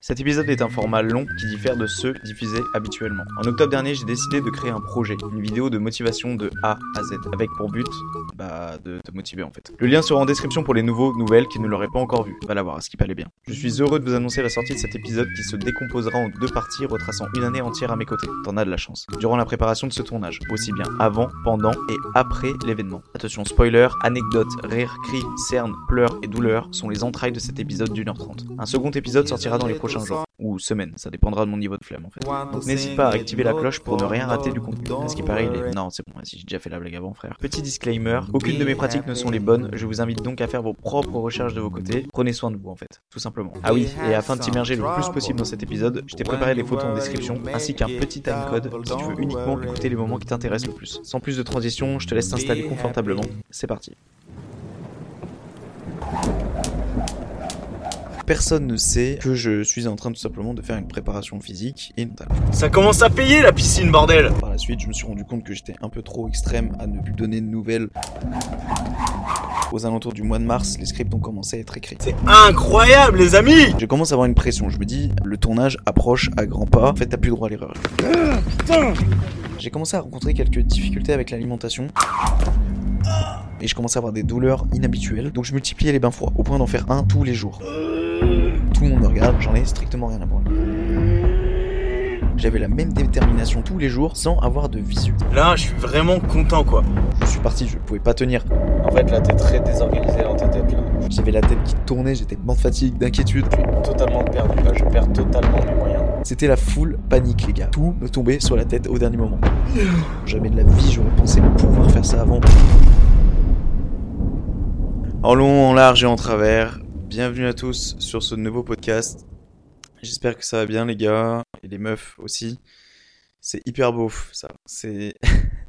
Cet épisode est un format long qui diffère de ceux diffusés habituellement. En octobre dernier, j'ai décidé de créer un projet, une vidéo de motivation de A à Z, avec pour but bah, de te motiver en fait. Le lien sera en description pour les nouveaux, nouvelles qui ne l'auraient pas encore vu. Va la voir, à ce qui allait bien. Je suis heureux de vous annoncer la sortie de cet épisode qui se décomposera en deux parties, retraçant une année entière à mes côtés. T'en as de la chance. Durant la préparation de ce tournage, aussi bien avant, pendant et après l'événement. Attention, spoiler, anecdotes, rires, cris, cernes, pleurs et douleurs sont les entrailles de cet épisode d'une heure trente. Un second épisode sortira dans les prochains jours ou semaines, ça dépendra de mon niveau de flemme en fait. Donc n'hésite pas à activer la cloche pour ne rien rater du contenu. À ce qui paraît, il est... Non, c'est bon, si j'ai déjà fait la blague avant, frère. Petit disclaimer, aucune de mes pratiques ne sont les bonnes, je vous invite donc à faire vos propres recherches de vos côtés. Prenez soin de vous en fait, tout simplement. Ah oui, et afin de t'immerger le plus possible dans cet épisode, je t'ai préparé les photos en description, ainsi qu'un petit timecode si tu veux uniquement écouter les moments qui t'intéressent le plus. Sans plus de transition, je te laisse t'installer confortablement. C'est parti. Personne ne sait que je suis en train tout simplement de faire une préparation physique et mentale. Ça commence à payer la piscine, bordel Par la suite, je me suis rendu compte que j'étais un peu trop extrême à ne plus donner de nouvelles. Aux alentours du mois de mars, les scripts ont commencé à être écrits. C'est incroyable, les amis Je commence à avoir une pression. Je me dis, le tournage approche à grands pas. En fait, t'as plus le droit à l'erreur. J'ai commencé à rencontrer quelques difficultés avec l'alimentation et je commençais à avoir des douleurs inhabituelles. Donc je multipliais les bains froids au point d'en faire un tous les jours. Tout le monde me regarde, j'en ai strictement rien à voir. J'avais la même détermination tous les jours sans avoir de visu. Là, je suis vraiment content quoi. Je suis parti, je pouvais pas tenir. En fait, là, t'es très désorganisé dans ta tête là. J'avais la tête qui tournait, j'étais mort de fatigue, d'inquiétude. Je suis totalement perdu là, je perds totalement mes moyens. C'était la foule panique, les gars. Tout me tombait sur la tête au dernier moment. Jamais de la vie, j'aurais pensé pouvoir faire ça avant. En long, en large et en travers, bienvenue à tous sur ce nouveau podcast. J'espère que ça va bien les gars et les meufs aussi. C'est hyper beau ça. C'est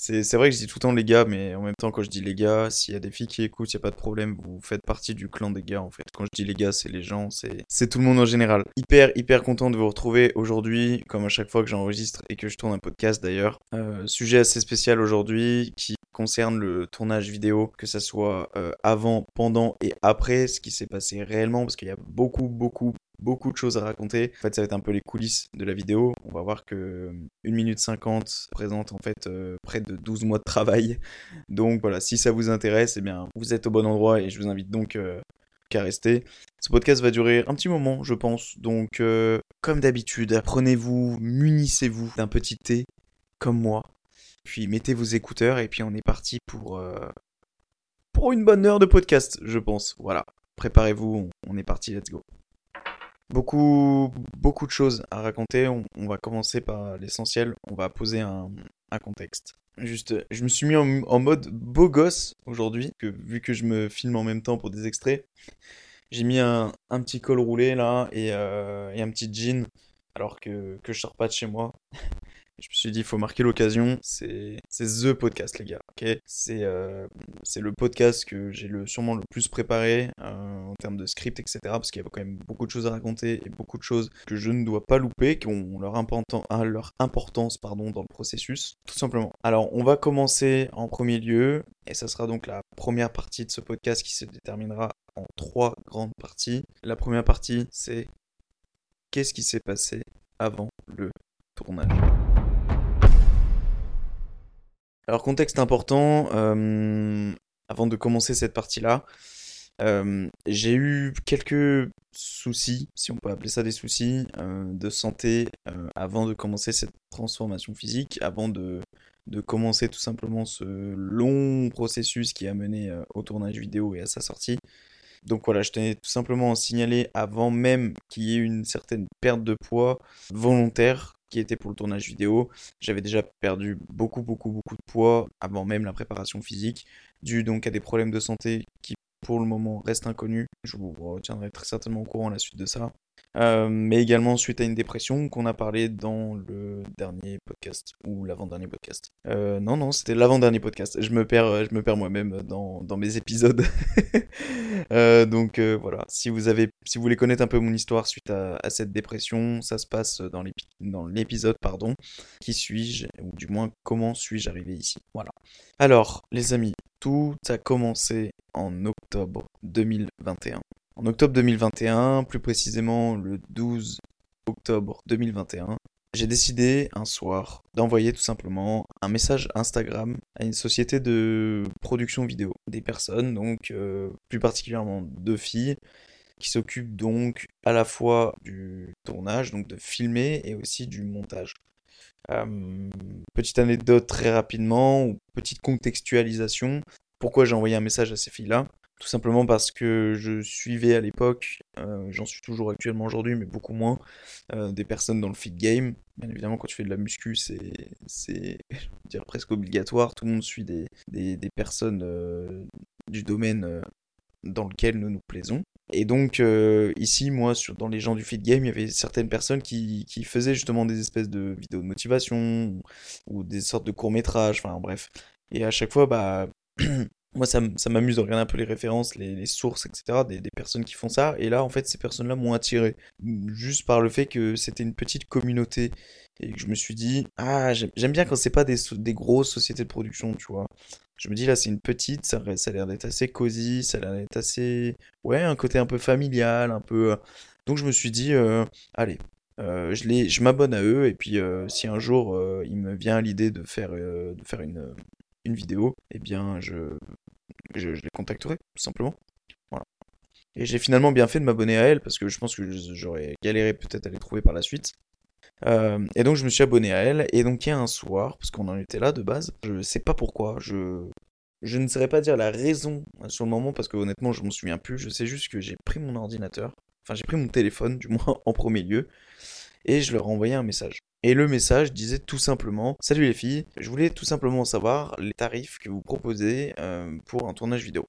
c'est vrai que je dis tout le temps les gars, mais en même temps quand je dis les gars, s'il y a des filles qui écoutent, il n'y a pas de problème, vous faites partie du clan des gars en fait. Quand je dis les gars, c'est les gens, c'est tout le monde en général. Hyper hyper content de vous retrouver aujourd'hui, comme à chaque fois que j'enregistre et que je tourne un podcast d'ailleurs. Euh, sujet assez spécial aujourd'hui qui concerne le tournage vidéo, que ça soit euh, avant, pendant et après, ce qui s'est passé réellement, parce qu'il y a beaucoup, beaucoup, beaucoup de choses à raconter. En fait, ça va être un peu les coulisses de la vidéo. On va voir que 1 minute 50 présente en fait euh, près de 12 mois de travail. Donc voilà, si ça vous intéresse, eh bien, vous êtes au bon endroit et je vous invite donc euh, à rester. Ce podcast va durer un petit moment, je pense. Donc, comme d'habitude, apprenez-vous, munissez-vous d'un petit thé, comme moi. Puis mettez vos écouteurs et puis on est parti euh, pour une bonne heure de podcast, je pense. Voilà, préparez-vous, on, est parti, let's go. Beaucoup, beaucoup de choses à raconter. On, va commencer par l'essentiel. On va poser un, contexte. Juste, je me suis mis en, mode beau gosse aujourd'hui, vu que je me filme en même temps pour des extraits. J'ai mis un, petit col roulé là et, euh, et un petit jean alors que, que je sors pas de chez moi. Je me suis dit, il faut marquer l'occasion. C'est The Podcast, les gars. euh, c'est le podcast que j'ai le, sûrement le plus préparé euh, en termes de script, etc. Parce qu'il y a quand même beaucoup de choses à raconter et beaucoup de choses que je ne dois pas louper, qui ont leur, leur importance pardon, dans le processus, tout simplement. Alors, on va commencer en premier lieu, et ça sera donc la première partie de ce podcast qui se déterminera en trois grandes parties. La première partie, c'est qu'est-ce qui s'est passé avant le tournage? Alors, contexte important, euh, avant de commencer cette partie-là, euh, j'ai eu quelques soucis, si on peut appeler ça des soucis, euh, de santé avant de commencer cette transformation physique, avant de, de, commencer tout simplement ce long processus qui a mené au tournage vidéo et à sa sortie. Donc voilà, je tenais tout simplement à signaler avant même qu'il y ait une certaine perte de poids volontaire qui était pour le tournage vidéo. J'avais déjà perdu beaucoup, beaucoup, beaucoup de poids avant même la préparation physique, dû donc à des problèmes de santé qui pour le moment restent inconnus. Je vous retiendrai très certainement au courant à la suite de ça. Euh, mais également suite à une dépression qu'on a parlé dans le dernier podcast ou l'avant-dernier podcast. Euh, non, non, c'était l'avant-dernier podcast. Je me perds, je me perds moi-même dans, dans mes épisodes. Euh, donc voilà, si vous avez, si vous voulez connaître un peu mon histoire suite à, à cette dépression, ça se passe dans l'épisode, pardon. Qui suis-je? Ou du moins comment suis-je arrivé ici? Voilà. Alors, les amis, tout a commencé en octobre 2021. En octobre 2021, plus précisément le 12 octobre 2021, j'ai décidé un soir d'envoyer tout simplement un message Instagram à une société de production vidéo. Des personnes, donc euh, plus particulièrement deux filles, qui s'occupent donc à la fois du tournage, donc de filmer, et aussi du montage. Euh, petite anecdote très rapidement, ou petite contextualisation. Pourquoi j'ai envoyé un message à ces filles-là? Tout simplement parce que je suivais à l'époque, euh, j'en suis toujours actuellement aujourd'hui, mais beaucoup moins, euh, des personnes dans le fit game. Bien évidemment, quand tu fais de la muscu, c'est, dire, presque obligatoire. Tout le monde suit des, des, des personnes euh, du domaine dans lequel nous nous plaisons. Et donc, ici, moi, sur, dans les gens du fit game, il y avait certaines personnes qui, qui faisaient justement des espèces de vidéos de motivation ou, des sortes de courts-métrages, enfin bref. Et à chaque fois, bah, moi, ça, m'amuse de regarder un peu les références, les, les sources, etc., des, des personnes qui font ça. Et là, en fait, ces personnes-là m'ont attiré. Juste par le fait que c'était une petite communauté. Et que je me suis dit, ah, j'aime bien quand c'est pas des, des grosses sociétés de production, tu vois. Je me dis, là, c'est une petite, ça, ça a l'air d'être assez cosy, ça a l'air d'être assez... Ouais, un côté un peu familial, un peu... euh. Donc je me suis dit, euh, allez, euh, je je m'abonne à eux, et puis si un jour il me vient l'idée de faire, de faire une, une vidéo, eh bien, je, je, les contacterai, tout simplement. Voilà. Et j'ai finalement bien fait de m'abonner à elles, parce que je pense que j'aurais galéré peut-être à les trouver par la suite. Euh, et donc je me suis abonné à elle, et donc il y a un soir, parce qu'on en était là de base, je sais pas pourquoi, je, je ne saurais pas dire la raison sur le moment, parce que honnêtement je m'en souviens plus, je sais juste que j'ai pris mon ordinateur, enfin j'ai pris mon téléphone du moins en premier lieu, et je leur ai envoyé un message. Et le message disait tout simplement Salut les filles, je voulais tout simplement savoir les tarifs que vous proposez euh, pour un tournage vidéo.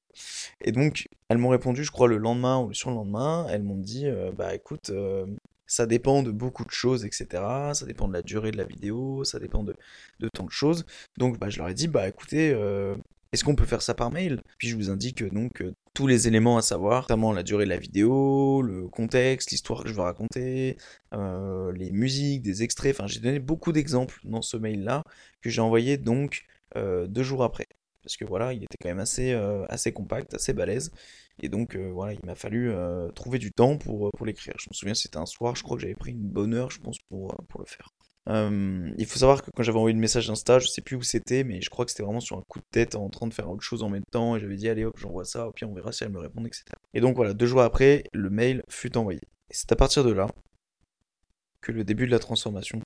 Et donc, elles m'ont répondu, je crois, le lendemain ou le surlendemain. Elles m'ont dit euh, Bah écoute, euh, ça dépend de beaucoup de choses, etc. Ça dépend de la durée de la vidéo, ça dépend de, de tant de choses. Donc, bah, je leur ai dit Bah écoutez, est-ce qu'on peut faire ça par mail? Puis je vous indique euh, donc euh, tous les éléments à savoir, notamment la durée de la vidéo, le contexte, l'histoire que je veux raconter, euh, les musiques, des extraits. Enfin, j'ai donné beaucoup d'exemples dans ce mail-là que j'ai envoyé donc deux jours après. Parce que voilà, il était quand même assez, assez compact, assez balèze. Et donc voilà, il m'a fallu trouver du temps pour, pour l'écrire. Je me souviens, c'était un soir, je crois que j'avais pris une bonne heure, je pense, pour, pour le faire. Euh, il faut savoir que quand j'avais envoyé le message Insta, je sais plus où c'était, mais je crois que c'était vraiment sur un coup de tête en train de faire autre chose en même temps. Et j'avais dit, allez hop, j'envoie ça, pire on verra si elle me répond, etc. Et donc voilà, deux jours après, le mail fut envoyé. C'est à partir de là que le début de la transformation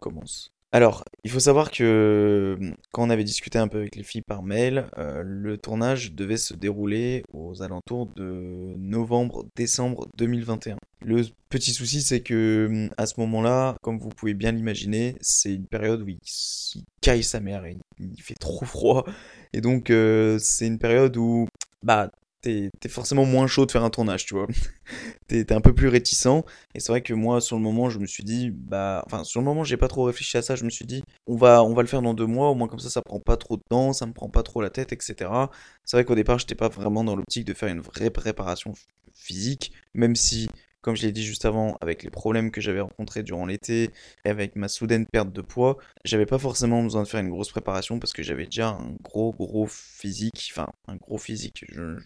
commence. Alors, il faut savoir que hum, quand on avait discuté un peu avec les filles par mail, euh, le tournage devait se dérouler aux alentours de novembre-décembre 2021. Le petit souci, c'est que hum, à ce moment-là, comme vous pouvez bien l'imaginer, c'est une période où il caille sa mère et il fait trop froid. Et donc, euh, c'est une période où, bah, t'es forcément moins chaud de faire un tournage, tu vois. T'es un peu plus réticent. Et c'est vrai que moi, sur le moment, je me suis dit, bah, enfin, sur le moment, j'ai pas trop réfléchi à ça. Je me suis dit, on va, on va le faire dans deux mois, au moins comme ça, ça prend pas trop de temps, ça me prend pas trop la tête, etc. C'est vrai qu'au départ, j'étais pas vraiment dans l'optique de faire une vraie préparation physique, même si, comme je l'ai dit juste avant, avec les problèmes que j'avais rencontrés durant l'été et avec ma soudaine perte de poids, j'avais pas forcément besoin de faire une grosse préparation parce que j'avais déjà un gros, gros physique, enfin, un gros physique. Je,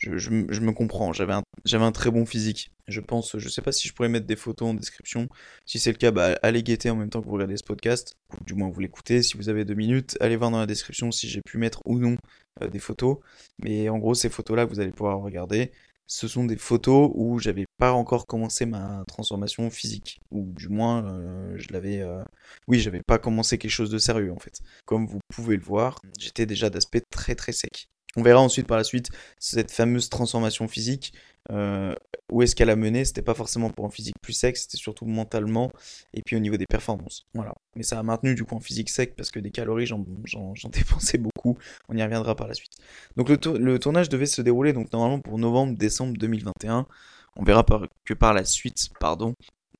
je, je, me comprends, j'avais un, un très bon physique. Je pense, je sais pas si je pourrais mettre des photos en description. Si c'est le cas, bah, allez guetter en même temps que vous regardez ce podcast, ou du moins vous l'écoutez. Si vous avez deux minutes, allez voir dans la description si j'ai pu mettre ou non euh, des photos. Mais en gros, ces photos-là vous allez pouvoir regarder, ce sont des photos où j'avais pas encore commencé ma transformation physique. Ou du moins, euh, je l'avais. euh, Oui, j'avais pas commencé quelque chose de sérieux en fait. Comme vous pouvez le voir, j'étais déjà d'aspect très très sec. On verra ensuite par la suite cette fameuse transformation physique. euh, où est-ce qu'elle a mené? C'était pas forcément pour un physique plus sec, c'était surtout mentalement et puis au niveau des performances. Voilà. Mais ça a maintenu du coup un physique sec parce que des calories, j'en dépensais beaucoup. On y reviendra par la suite. Donc le, tour- le tournage devait se dérouler donc normalement pour novembre-décembre 2021. on verra que par la suite, pardon,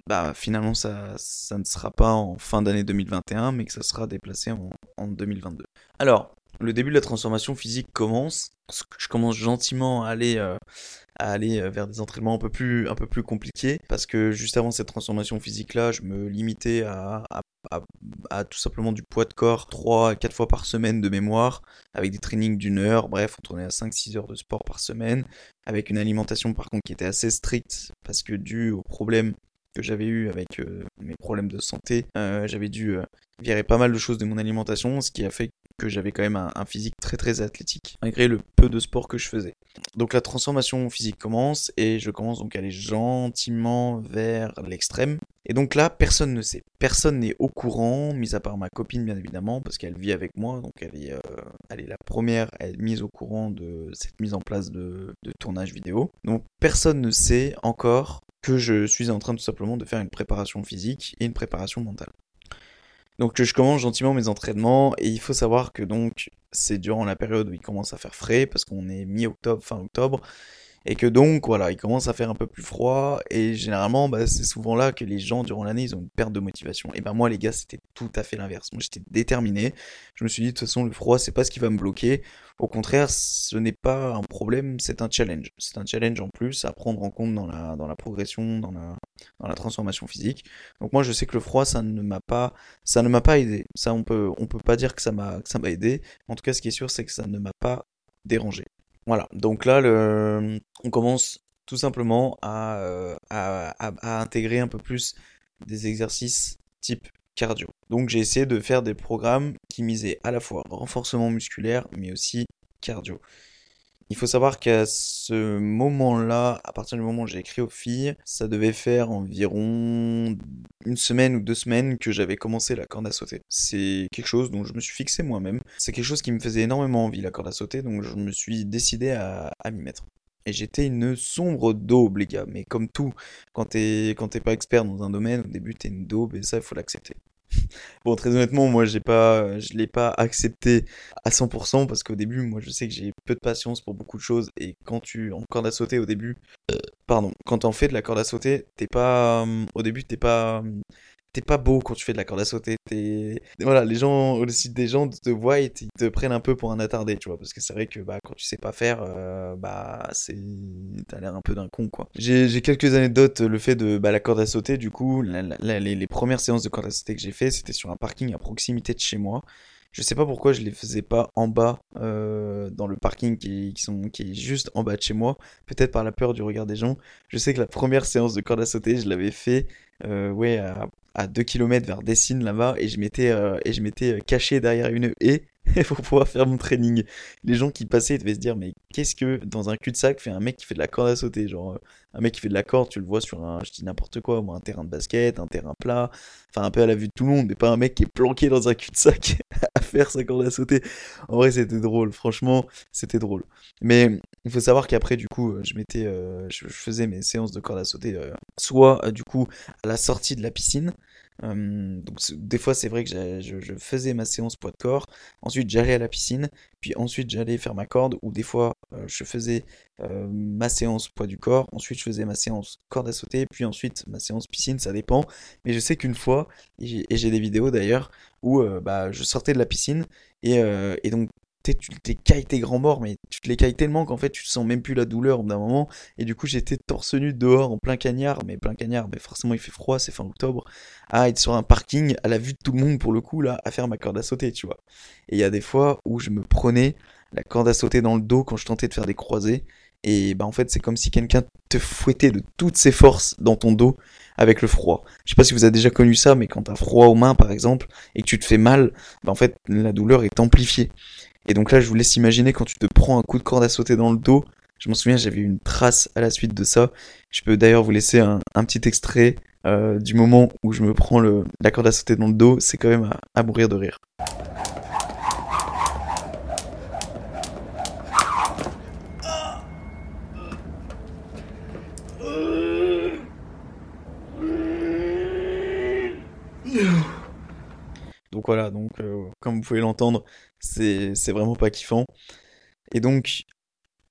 bah finalement ça, ça ne sera pas en fin d'année 2021, mais que ça sera déplacé en, en 2022. Alors, le début de la transformation physique commence. Je commence gentiment à aller, euh, à aller euh, vers des entraînements un peu, plus, un peu plus compliqués. Parce que juste avant cette transformation physique-là, je me limitais à, à, tout simplement du poids de corps 3 à 4 fois par semaine de mémoire. Avec des trainings d'une heure. Bref, on tournait à 5-6 heures de sport par semaine. Avec une alimentation par contre qui était assez stricte. Parce que dû au problème que j'avais eu avec euh, mes problèmes de santé, j'avais dû virer pas mal de choses de mon alimentation, ce qui a fait j'avais quand même un, physique très très athlétique, malgré le peu de sport que je faisais. Donc la transformation physique commence et je commence donc à aller gentiment vers l'extrême. Et donc là, personne ne sait, personne n'est au courant, mis à part ma copine bien évidemment, parce qu'elle vit avec moi, donc elle est, euh, la première à être mise au courant de cette mise en place de, de tournage vidéo. Donc personne ne sait encore que je suis en train tout simplement de faire une préparation physique et une préparation mentale. Donc je commence gentiment mes entraînements et il faut savoir que donc c'est durant la période où il commence à faire frais parce qu'on est mi-octobre, fin octobre et que donc voilà, il commence à faire un peu plus froid et généralement bah, c'est souvent là que les gens durant l'année ils ont une perte de motivation. Et ben moi les gars c'était tout à fait l'inverse. Moi j'étais déterminé. Je me suis dit de toute façon le froid c'est pas ce qui va me bloquer. Au contraire ce n'est pas un problème, c'est un challenge. C'est un challenge en plus à prendre en compte dans la, progression, dans la, transformation physique. Donc moi je sais que le froid ça ne m'a pas ça ne m'a pas aidé. Ça on peut on peut pas dire que ça m'a que ça m'a aidé. En tout cas ce qui est sûr c'est que ça ne m'a pas dérangé. Voilà, donc là, on commence tout simplement euh, à, intégrer un peu plus des exercices type cardio. Donc j'ai essayé de faire des programmes qui misaient à la fois renforcement musculaire, mais aussi cardio. Il faut savoir qu'à ce moment-là, à partir du moment où j'ai écrit aux filles, ça devait faire environ une semaine ou deux semaines que j'avais commencé la corde à sauter. C'est quelque chose dont je me suis fixé moi-même. C'est quelque chose qui me faisait énormément envie, la corde à sauter, donc je me suis décidé à, m'y mettre. Et j'étais une sombre daube, les gars. Mais comme tout, quand t'es quand pas expert dans un domaine, au début t'es une daube et ça, il faut l'accepter. Bon, très honnêtement, moi, j'ai pas, je l'ai pas accepté à 100% parce qu'au début, moi, je sais que j'ai peu de patience pour beaucoup de choses et quand tu en corde à sauter au début, euh, pardon, quand t'en fais de la corde à sauter, t'es pas, euh, au début, t'es pas, t'es pas beau quand tu fais de la corde à sauter. T'es... Voilà, les gens, au site des gens te voient et te prennent un peu pour un attardé, tu vois. Parce que c'est vrai que bah, quand tu sais pas faire, euh, bah, c'est. T'as l'air un peu d'un con, quoi. J'ai, j'ai quelques anecdotes. Le fait de bah, la corde à sauter, du coup, les, les, premières séances de corde à sauter que j'ai fait, c'était sur un parking à proximité de chez moi. Je sais pas pourquoi je les faisais pas en bas euh, dans le parking qui, qui, sont, qui est juste en bas de chez moi. Peut-être par la peur du regard des gens. Je sais que la première séance de corde à sauter, je l'avais fait euh, ouais, à, à 2 km vers Dessine là-bas et je m'étais euh, et je m'étais caché derrière une haie pour pouvoir faire mon training. Les gens qui passaient devaient se dire mais qu'est-ce que dans un cul-de-sac fait un mec qui fait de la corde à sauter? Genre un mec qui fait de la corde, tu le vois sur un je dis n'importe quoi, un terrain de basket, un terrain plat, enfin un peu à la vue de tout le monde, mais pas un mec qui est planqué dans un cul-de-sac à faire sa corde à sauter. En vrai, c'était drôle, franchement, c'était drôle. Mais il faut savoir qu'après du coup, je m'étais euh, je, faisais mes séances de corde à sauter euh, soit euh, du coup la sortie de la piscine. Hum, donc des fois c'est vrai que je, faisais ma séance poids de corps, ensuite j'allais à la piscine, puis ensuite j'allais faire ma corde, ou des fois euh, je faisais euh, ma séance poids du corps, ensuite je faisais ma séance corde à sauter, puis ensuite ma séance piscine, ça dépend. Mais je sais qu'une fois, et j'ai des vidéos d'ailleurs, où euh, bah, je sortais de la piscine, et donc tu t'es cailles tes grands morts, mais tu te les cailles tellement qu'en fait tu sens même plus la douleur d'un moment. Et du coup, j'étais torse nu dehors en plein cagnard, mais plein cagnard, mais forcément il fait froid, c'est fin octobre, à être sur un parking à la vue de tout le monde pour le coup, là, à faire ma corde à sauter, tu vois. Et il y a des fois où je me prenais la corde à sauter dans le dos quand je tentais de faire des croisés. Et bah en fait, c'est comme si quelqu'un te fouettait de toutes ses forces dans ton dos avec le froid. Je sais pas si vous avez déjà connu ça, mais quand t'as froid aux mains par exemple et que tu te fais mal, bah en fait la douleur est amplifiée. Et donc là, je vous laisse imaginer quand tu te prends un coup de corde à sauter dans le dos. Je m'en souviens, j'avais une trace à la suite de ça. Je peux d'ailleurs vous laisser un, petit extrait euh, du moment où je me prends la corde à sauter dans le dos. C'est quand même à mourir de rire. Donc voilà, donc euh, comme vous pouvez l'entendre, c'est vraiment pas kiffant. Et donc,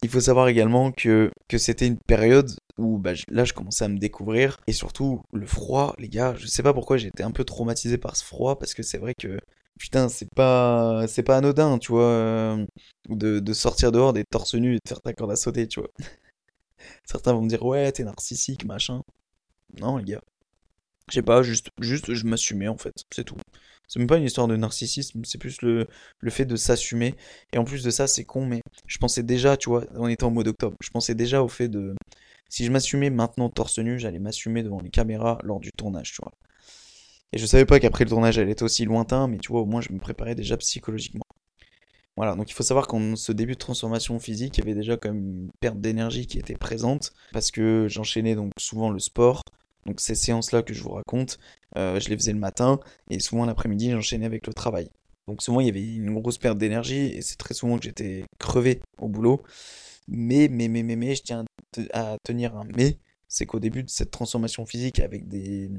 Il faut savoir également que, c'était une période où bah, là je commençais à me découvrir et surtout le froid, les gars, je sais pas pourquoi j'ai été un peu traumatisé par ce froid parce que c'est vrai que putain, c'est pas pas anodin, tu vois, euh, de, de sortir dehors des torse nus et de faire ta corde à sauter, tu vois. Certains vont me dire ouais, t'es narcissique, machin. Non, les gars. Je sais pas, juste, juste je m'assumais en fait, c'est tout. C'est même pas une histoire de narcissisme, c'est plus le, le fait de s'assumer. Et en plus de ça, c'est con, mais je pensais déjà, tu vois, on était en mode octobre, je pensais déjà au fait de. Si je m'assumais maintenant torse nu, j'allais m'assumer devant les caméras lors du tournage, tu vois. Et je savais pas qu'après le tournage, elle était aussi lointain, mais tu vois, au moins je me préparais déjà psychologiquement. Voilà, donc il faut savoir qu'en ce début de transformation physique, il y avait déjà comme une perte d'énergie qui était présente, parce que j'enchaînais donc souvent le sport, donc ces séances-là que je vous raconte, euh, je les faisais le matin et souvent l'après-midi j'enchaînais avec le travail. Donc souvent il y avait une grosse perte d'énergie et c'est très souvent que j'étais crevé au boulot. Mais, mais, mais, mais, mais, je tiens à tenir un mais, c'est qu'au début de cette transformation physique avec des,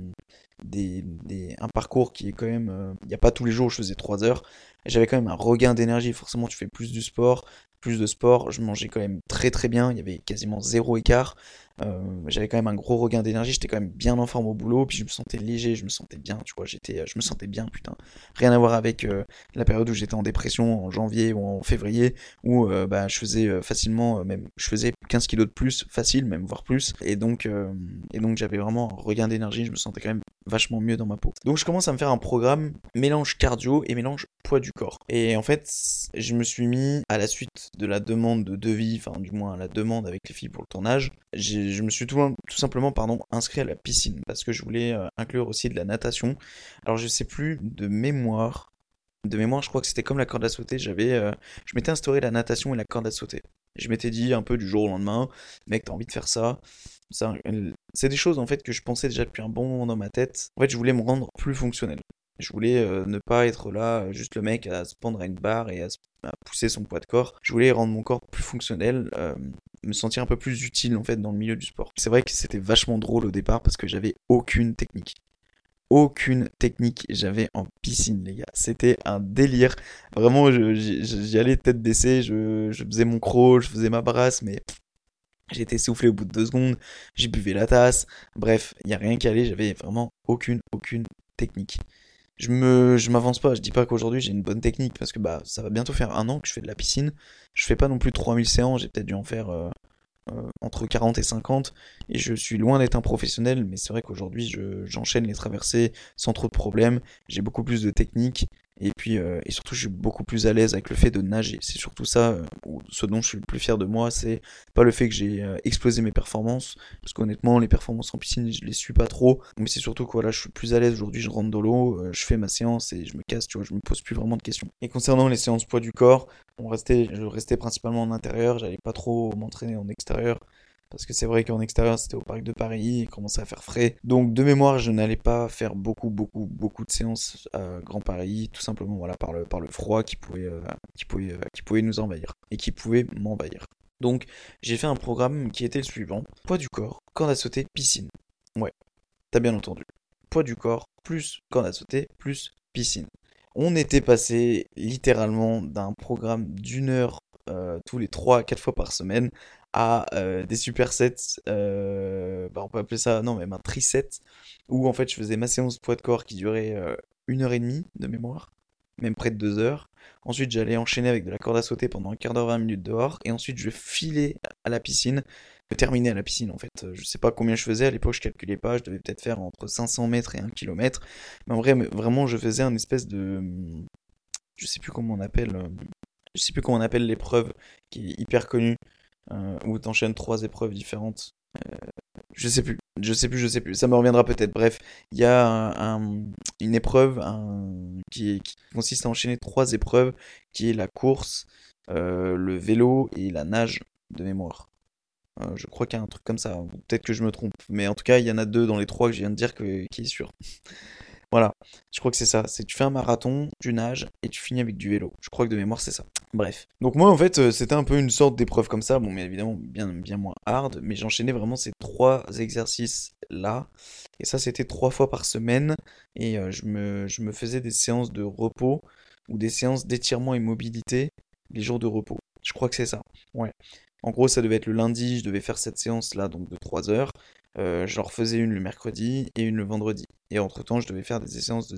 des, un parcours qui est quand même, euh, il n'y a pas tous les jours où je faisais 3 heures, j'avais quand même un regain d'énergie, forcément tu fais plus du sport, plus de sport, je mangeais quand même très très bien, il y avait quasiment zéro écart, j'avais quand même un gros regain d'énergie, j'étais quand même bien en forme au boulot, puis je me sentais léger, je me sentais bien, tu vois, j'étais, je me sentais bien, putain. Rien à voir avec euh, la période où j'étais en dépression en janvier ou en février, où euh, bah, je faisais facilement, même, je faisais 15 kilos de plus, facile, même voire plus, et donc, et donc j'avais vraiment un regain d'énergie, je me sentais quand même vachement mieux dans ma peau. Donc je commence à me faire un programme mélange cardio et mélange poids du corps. Et en fait, je me suis mis à la suite de la demande de devis, enfin du moins à la demande avec les filles pour le tournage, je me suis tout, simplement pardon, inscrit à la piscine parce que je voulais euh, inclure aussi de la natation. Alors je sais plus de mémoire. De mémoire, je crois que c'était comme la corde à sauter. J'avais, euh, je m'étais instauré la natation et la corde à sauter. Je m'étais dit un peu du jour au lendemain, mec, t'as envie de faire ça. C'est des choses en fait que je pensais déjà depuis un bon moment dans ma tête. En fait, je voulais me rendre plus fonctionnel. Je voulais euh, ne pas être là, juste le mec à se pendre à une barre et à, pousser son poids de corps. Je voulais rendre mon corps plus fonctionnel, euh, me sentir un peu plus utile en fait dans le milieu du sport. C'est vrai que c'était vachement drôle au départ parce que j'avais aucune technique. Aucune technique j'avais en piscine, les gars. C'était un délire. Vraiment, j'y allais tête baissée, je, je, faisais mon crawl, je faisais ma brasse, mais J'étais soufflé au bout de deux secondes, j'ai buvé la tasse, bref, il n'y a rien qui allait, j'avais vraiment aucune, aucune technique. Je me je m'avance pas, je dis pas qu'aujourd'hui j'ai une bonne technique parce que bah ça va bientôt faire un an que je fais de la piscine. Je fais pas non plus 3000 séances, j'ai peut-être dû en faire euh, euh, entre 40 et 50 et je suis loin d'être un professionnel mais c'est vrai qu'aujourd'hui j'enchaîne les traversées sans trop de problèmes, j'ai beaucoup plus de technique et puis, euh, et surtout, je suis beaucoup plus à l'aise avec le fait de nager. C'est surtout ça, euh, ce dont je suis le plus fier de moi, c'est pas le fait que j'ai euh, explosé mes performances, parce qu'honnêtement, les performances en piscine, je les suis pas trop, mais c'est surtout que voilà, je suis plus à l'aise aujourd'hui, je rentre dans l'eau, je fais ma séance et je me casse, tu vois, je me pose plus vraiment de questions. Et concernant les séances poids du corps, je restais principalement en intérieur, j'allais pas trop m'entraîner en extérieur, parce que c'est vrai qu'en extérieur, c'était au parc de Paris, il commençait à faire frais. Donc de mémoire, je n'allais pas faire beaucoup, beaucoup, beaucoup de séances à Grand Paris, tout simplement voilà, par, le, froid qui pouvait, euh, euh, qui pouvait nous envahir, et qui pouvait m'envahir. Donc j'ai fait un programme qui était le suivant. Poids du corps, corde à sauter, piscine. Ouais, t'as bien entendu. Poids du corps, plus corde à sauter, plus piscine. On était passé littéralement d'un programme d'une heure tous les 3-4 fois par semaine à euh, des supersets, euh, bah on peut appeler ça, non, même un triset, où en fait je faisais ma séance poids de corps qui durait euh, une heure et demie de mémoire, même près de deux heures. Ensuite j'allais enchaîner avec de la corde à sauter pendant un quart d'heure, 20 minutes dehors, et ensuite je filais à la piscine, je terminais à la piscine en fait. Je sais pas combien je faisais, à l'époque je calculais pas, je devais peut-être faire entre 500 mètres et 1 km, mais en vrai, vraiment je faisais un espèce de... Je sais plus comment on appelle... Je sais plus comment on appelle l'épreuve qui est hyper connue euh, où tu enchaînes trois épreuves différentes. Euh, je sais plus, je sais plus, je sais plus. Ça me reviendra peut-être. Bref, il y a un, une épreuve qui, consiste à enchaîner trois épreuves, qui est la course, euh, le vélo et la nage de mémoire. je crois qu'il y a un truc comme ça. Peut-être que je me trompe, mais en tout cas, il y en a deux dans les trois que je viens de dire qui est sûr. Voilà, je crois que c'est ça. C'est tu fais un marathon, tu nages et tu finis avec du vélo. Je crois que de mémoire c'est ça. Bref. Donc moi en fait euh, c'était un peu une sorte d'épreuve comme ça. Bon mais évidemment bien, bien moins hard. Mais j'enchaînais vraiment ces trois exercices là. Et ça c'était trois fois par semaine. Et euh, je, me, je me faisais des séances de repos ou des séances d'étirement et mobilité les jours de repos. Je crois que c'est ça. Ouais. En gros, ça devait être le lundi, je devais faire cette séance-là, donc de 3 heures. Euh, je refaisais une le mercredi et une le vendredi. Et entre-temps, je devais faire des séances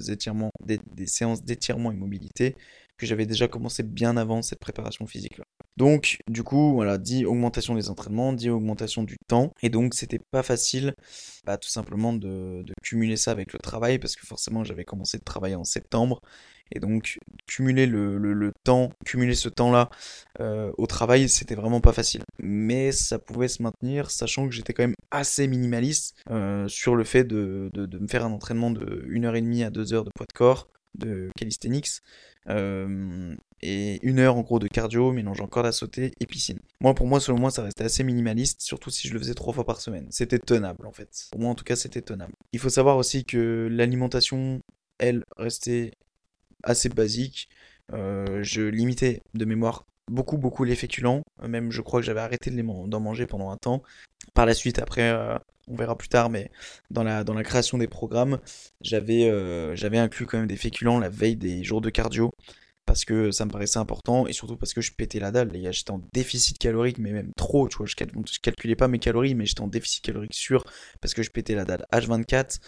des, des séances d'étirement et mobilité que j'avais déjà commencé bien avant cette préparation physique-là. Donc, du coup, voilà, dit augmentation des entraînements, dit augmentation du temps. Et donc, c'était pas facile, bah, tout simplement, de, cumuler ça avec le travail, parce que forcément, j'avais commencé de travailler en septembre. Et donc, cumuler le, le, temps, cumuler ce temps-là euh, au travail, c'était vraiment pas facile. Mais ça pouvait se maintenir, sachant que j'étais quand même assez minimaliste euh, sur le fait de, de, de, me faire un entraînement de 1h30 à 2 heures de poids de corps, de calisthenics, euh, et une heure en gros de cardio, mélangeant corde à sauter et piscine. Moi, pour moi, selon moi, ça restait assez minimaliste, surtout si je le faisais trois fois par semaine. C'était tenable en fait. Pour moi, en tout cas, c'était tenable. Il faut savoir aussi que l'alimentation, elle, restait assez basique. Euh, je limitais de mémoire beaucoup beaucoup les féculents. Même je crois que j'avais arrêté d'en manger pendant un temps. Par la suite, après, euh, on verra plus tard, mais dans la, dans la création des programmes, j'avais euh, j'avais inclus quand même des féculents la veille des jours de cardio parce que ça me paraissait important et surtout parce que je pétais la dalle. Les j'étais en déficit calorique, mais même trop, tu vois. Je, calculais pas mes calories, mais j'étais en déficit calorique sûr parce que je pétais la dalle H24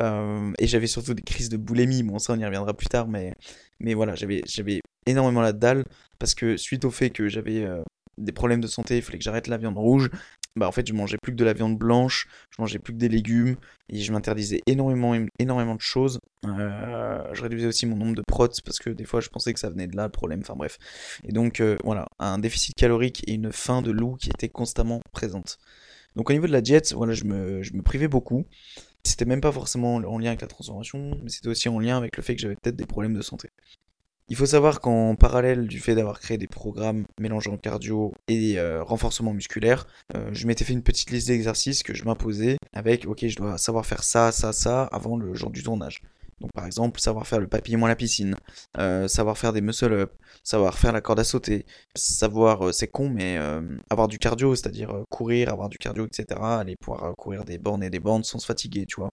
euh, et j'avais surtout des crises de boulimie. Bon, ça, on y reviendra plus tard, mais, mais voilà, j'avais énormément la dalle parce que suite au fait que j'avais euh, des problèmes de santé, il fallait que j'arrête la viande rouge. Bah en fait, je mangeais plus que de la viande blanche, je mangeais plus que des légumes et je m'interdisais énormément, énormément de choses. Euh, je réduisais aussi mon nombre de prots parce que des fois je pensais que ça venait de là le problème. Enfin bref. Et donc euh, voilà, un déficit calorique et une faim de loup qui était constamment présente. Donc au niveau de la diète, voilà, je me, je me privais beaucoup. C'était même pas forcément en lien avec la transformation, mais c'était aussi en lien avec le fait que j'avais peut-être des problèmes de santé. Il faut savoir qu'en parallèle du fait d'avoir créé des programmes mélangeant cardio et euh, renforcement musculaire, euh, je m'étais fait une petite liste d'exercices que je m'imposais avec ok je dois savoir faire ça, ça, ça avant le jour du tournage. Donc par exemple, savoir faire le papillon à la piscine, euh, savoir faire des muscle-up, savoir faire la corde à sauter, savoir, c'est con, mais avoir du cardio, c'est-à-dire courir, avoir du cardio, etc. Aller pouvoir courir des bornes et des bornes sans se fatiguer, tu vois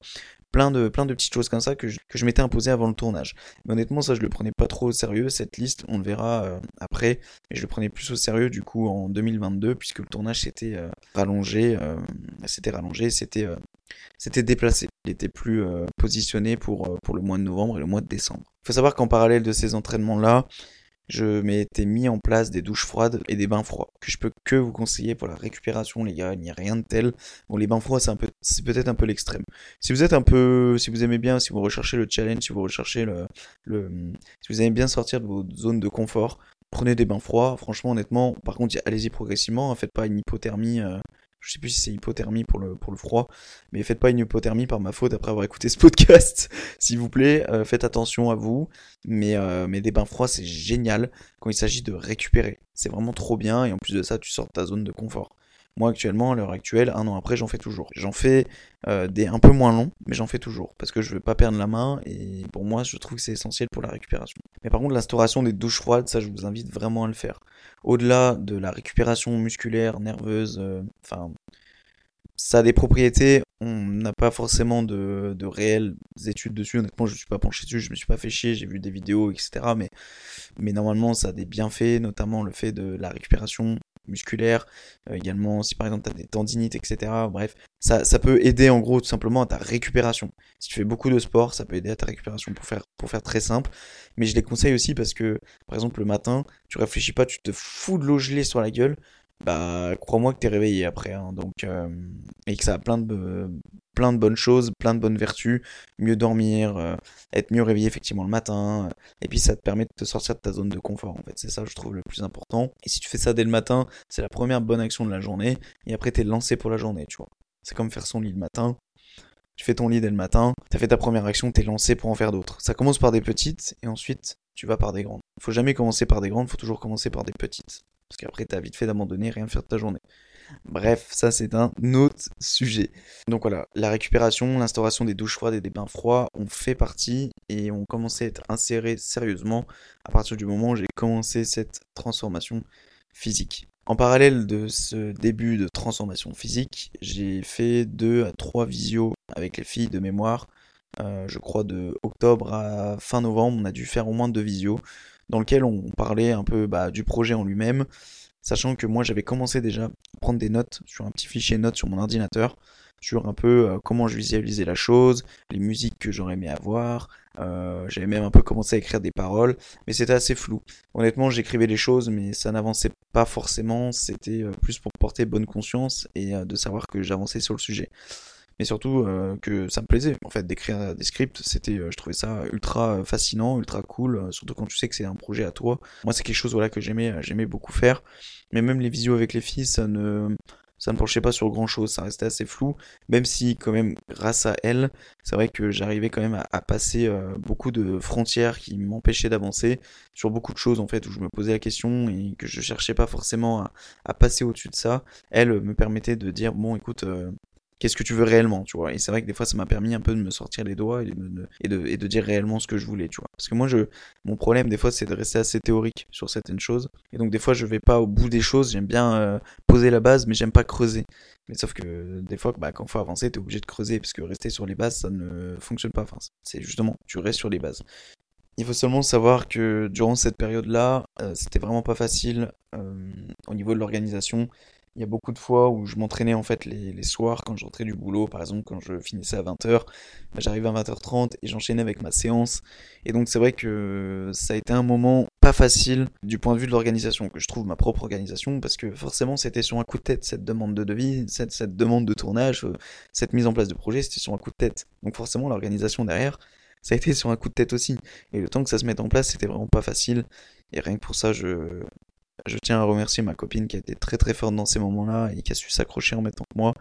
plein de, plein de petites choses comme ça que je, que je m'étais imposé avant le tournage. Mais honnêtement, ça, je le prenais pas trop au sérieux, cette liste, on le verra euh, après. Et je le prenais plus au sérieux, du coup, en 2022, puisque le tournage s'était euh, rallongé, euh, c'était rallongé, c'était c'était déplacé. Il était plus positionné pour, pour le mois de novembre et le mois de décembre. Il faut savoir qu'en parallèle de ces entraînements-là, je m'étais mis en place des douches froides et des bains froids que je peux que vous conseiller pour la récupération les gars. Il n'y a rien de tel. Bon les bains froids c'est un peu c'est peut-être un peu l'extrême. Si vous êtes un peu si vous aimez bien si vous recherchez le challenge si vous recherchez le, si vous aimez bien sortir de votre zone de confort prenez des bains froids. Franchement honnêtement par contre allez-y progressivement faites pas une hypothermie euh, je sais plus si c'est hypothermie pour le, pour le froid, mais faites pas une hypothermie par ma faute après avoir écouté ce podcast, s'il vous plaît. Euh, faites attention à vous, mais, euh, mais des bains froids, c'est génial quand il s'agit de récupérer. C'est vraiment trop bien, et en plus de ça, tu sors de ta zone de confort. Moi actuellement, à l'heure actuelle, un an après, j'en fais toujours. J'en fais euh, des un peu moins longs, mais j'en fais toujours. Parce que je veux pas perdre la main, et pour moi, je trouve que c'est essentiel pour la récupération. Mais par contre, l'instauration des douches froides, ça, je vous invite vraiment à le faire. Au-delà de la récupération musculaire, nerveuse, euh, enfin, ça a des propriétés, on n'a pas forcément de, réelles études dessus. Honnêtement, je ne suis pas penché dessus, je me suis pas fait chier, j'ai vu des vidéos, etc. Mais normalement, ça a des bienfaits, notamment le fait de la récupération musculaire, euh, également si par exemple tu as des tendinites, etc. Bref, ça, ça peut aider en gros tout simplement à ta récupération. Si tu fais beaucoup de sport, ça peut aider à ta récupération pour faire, très simple. Mais je les conseille aussi parce que, par exemple, le matin, tu réfléchis pas, tu te fous de l'eau gelée sur la gueule, bah crois-moi que t'es réveillé après. Hein. donc, euh, et que ça a plein de, plein de bonnes choses, plein de bonnes vertus, mieux dormir, euh, être mieux réveillé effectivement le matin, euh, et puis ça te permet de te sortir de ta zone de confort en fait, c'est ça je trouve le plus important. Et si tu fais ça dès le matin, c'est la première bonne action de la journée, et après t'es lancé pour la journée, tu vois. C'est comme faire son lit le matin, tu fais ton lit dès le matin, t'as fait ta première action, t'es lancé pour en faire d'autres. Ça commence par des petites, et ensuite tu vas par des grandes. Faut jamais commencer par des grandes, faut toujours commencer par des petites. Parce qu'après t'as vite fait d'abandonner, rien faire de ta journée. Bref, ça c'est un autre sujet. Donc voilà, la récupération, l'instauration des douches froides et des bains froids ont fait partie et ont commencé à être insérés sérieusement à partir du moment où j'ai commencé cette transformation physique. En parallèle de ce début de transformation physique, j'ai fait deux à trois visios avec les filles de mémoire. Euh, je crois de octobre à fin novembre, on a dû faire au moins deux visios dans lesquelles on parlait un peu bah, du projet en lui-même, Sachant que moi j'avais commencé déjà à prendre des notes sur un petit fichier notes sur mon ordinateur, sur un peu euh, comment je visualisais la chose, les musiques que j'aurais aimé avoir. Euh, j'avais même un peu commencé à écrire des paroles, mais c'était assez flou. Honnêtement, j'écrivais les choses, mais ça n'avançait pas forcément. C'était euh, plus pour porter bonne conscience et de savoir que j'avançais sur le sujet mais surtout que ça me plaisait en fait d'écrire des scripts. C'était je trouvais ça ultra fascinant ultra cool surtout quand tu sais que c'est un projet à toi. Moi c'est quelque chose voilà que j'aimais j'aimais beaucoup faire. Mais même les visios avec les filles ça ne ça ne penchait pas sur grand chose, ça restait assez flou, même si quand même grâce à elle, c'est vrai que j'arrivais quand même à, passer euh, beaucoup de frontières qui m'empêchaient d'avancer sur beaucoup de choses en fait où je me posais la question et que je cherchais pas forcément à, passer au-dessus de ça. Elle me permettait de dire bon écoute euh, qu'est-ce que tu veux réellement, tu vois. Et c'est vrai que des fois, ça m'a permis un peu de me sortir les doigts et de, dire réellement ce que je voulais, tu vois. Parce que moi, je, mon problème, des fois, c'est de rester assez théorique sur certaines choses. Et donc, des fois, je vais pas au bout des choses. J'aime bien euh, poser la base, mais j'aime pas creuser. Mais sauf que des fois, bah, quand faut avancer, tu es obligé de creuser, parce que rester sur les bases, ça ne fonctionne pas. Enfin, c'est justement, tu restes sur les bases. Il faut seulement savoir que durant cette période-là, euh, c'était vraiment pas facile euh, au niveau de l'organisation. Il y a beaucoup de fois où je m'entraînais en fait les, soirs quand j'entrais du boulot, par exemple quand je finissais à 20h, bah, j'arrivais à 20h30 et j'enchaînais avec ma séance. Et donc c'est vrai que ça a été un moment pas facile du point de vue de l'organisation, que je trouve ma propre organisation, parce que forcément c'était sur un coup de tête cette demande de devis, cette, cette demande de tournage, euh, cette mise en place de projet, c'était sur un coup de tête. Donc forcément l'organisation derrière, ça a été sur un coup de tête aussi. Et le temps que ça se mette en place, c'était vraiment pas facile. Et rien que pour ça, je, je tiens à remercier ma copine qui a été très très forte dans ces moments-là et qui a su s'accrocher en même temps que moi.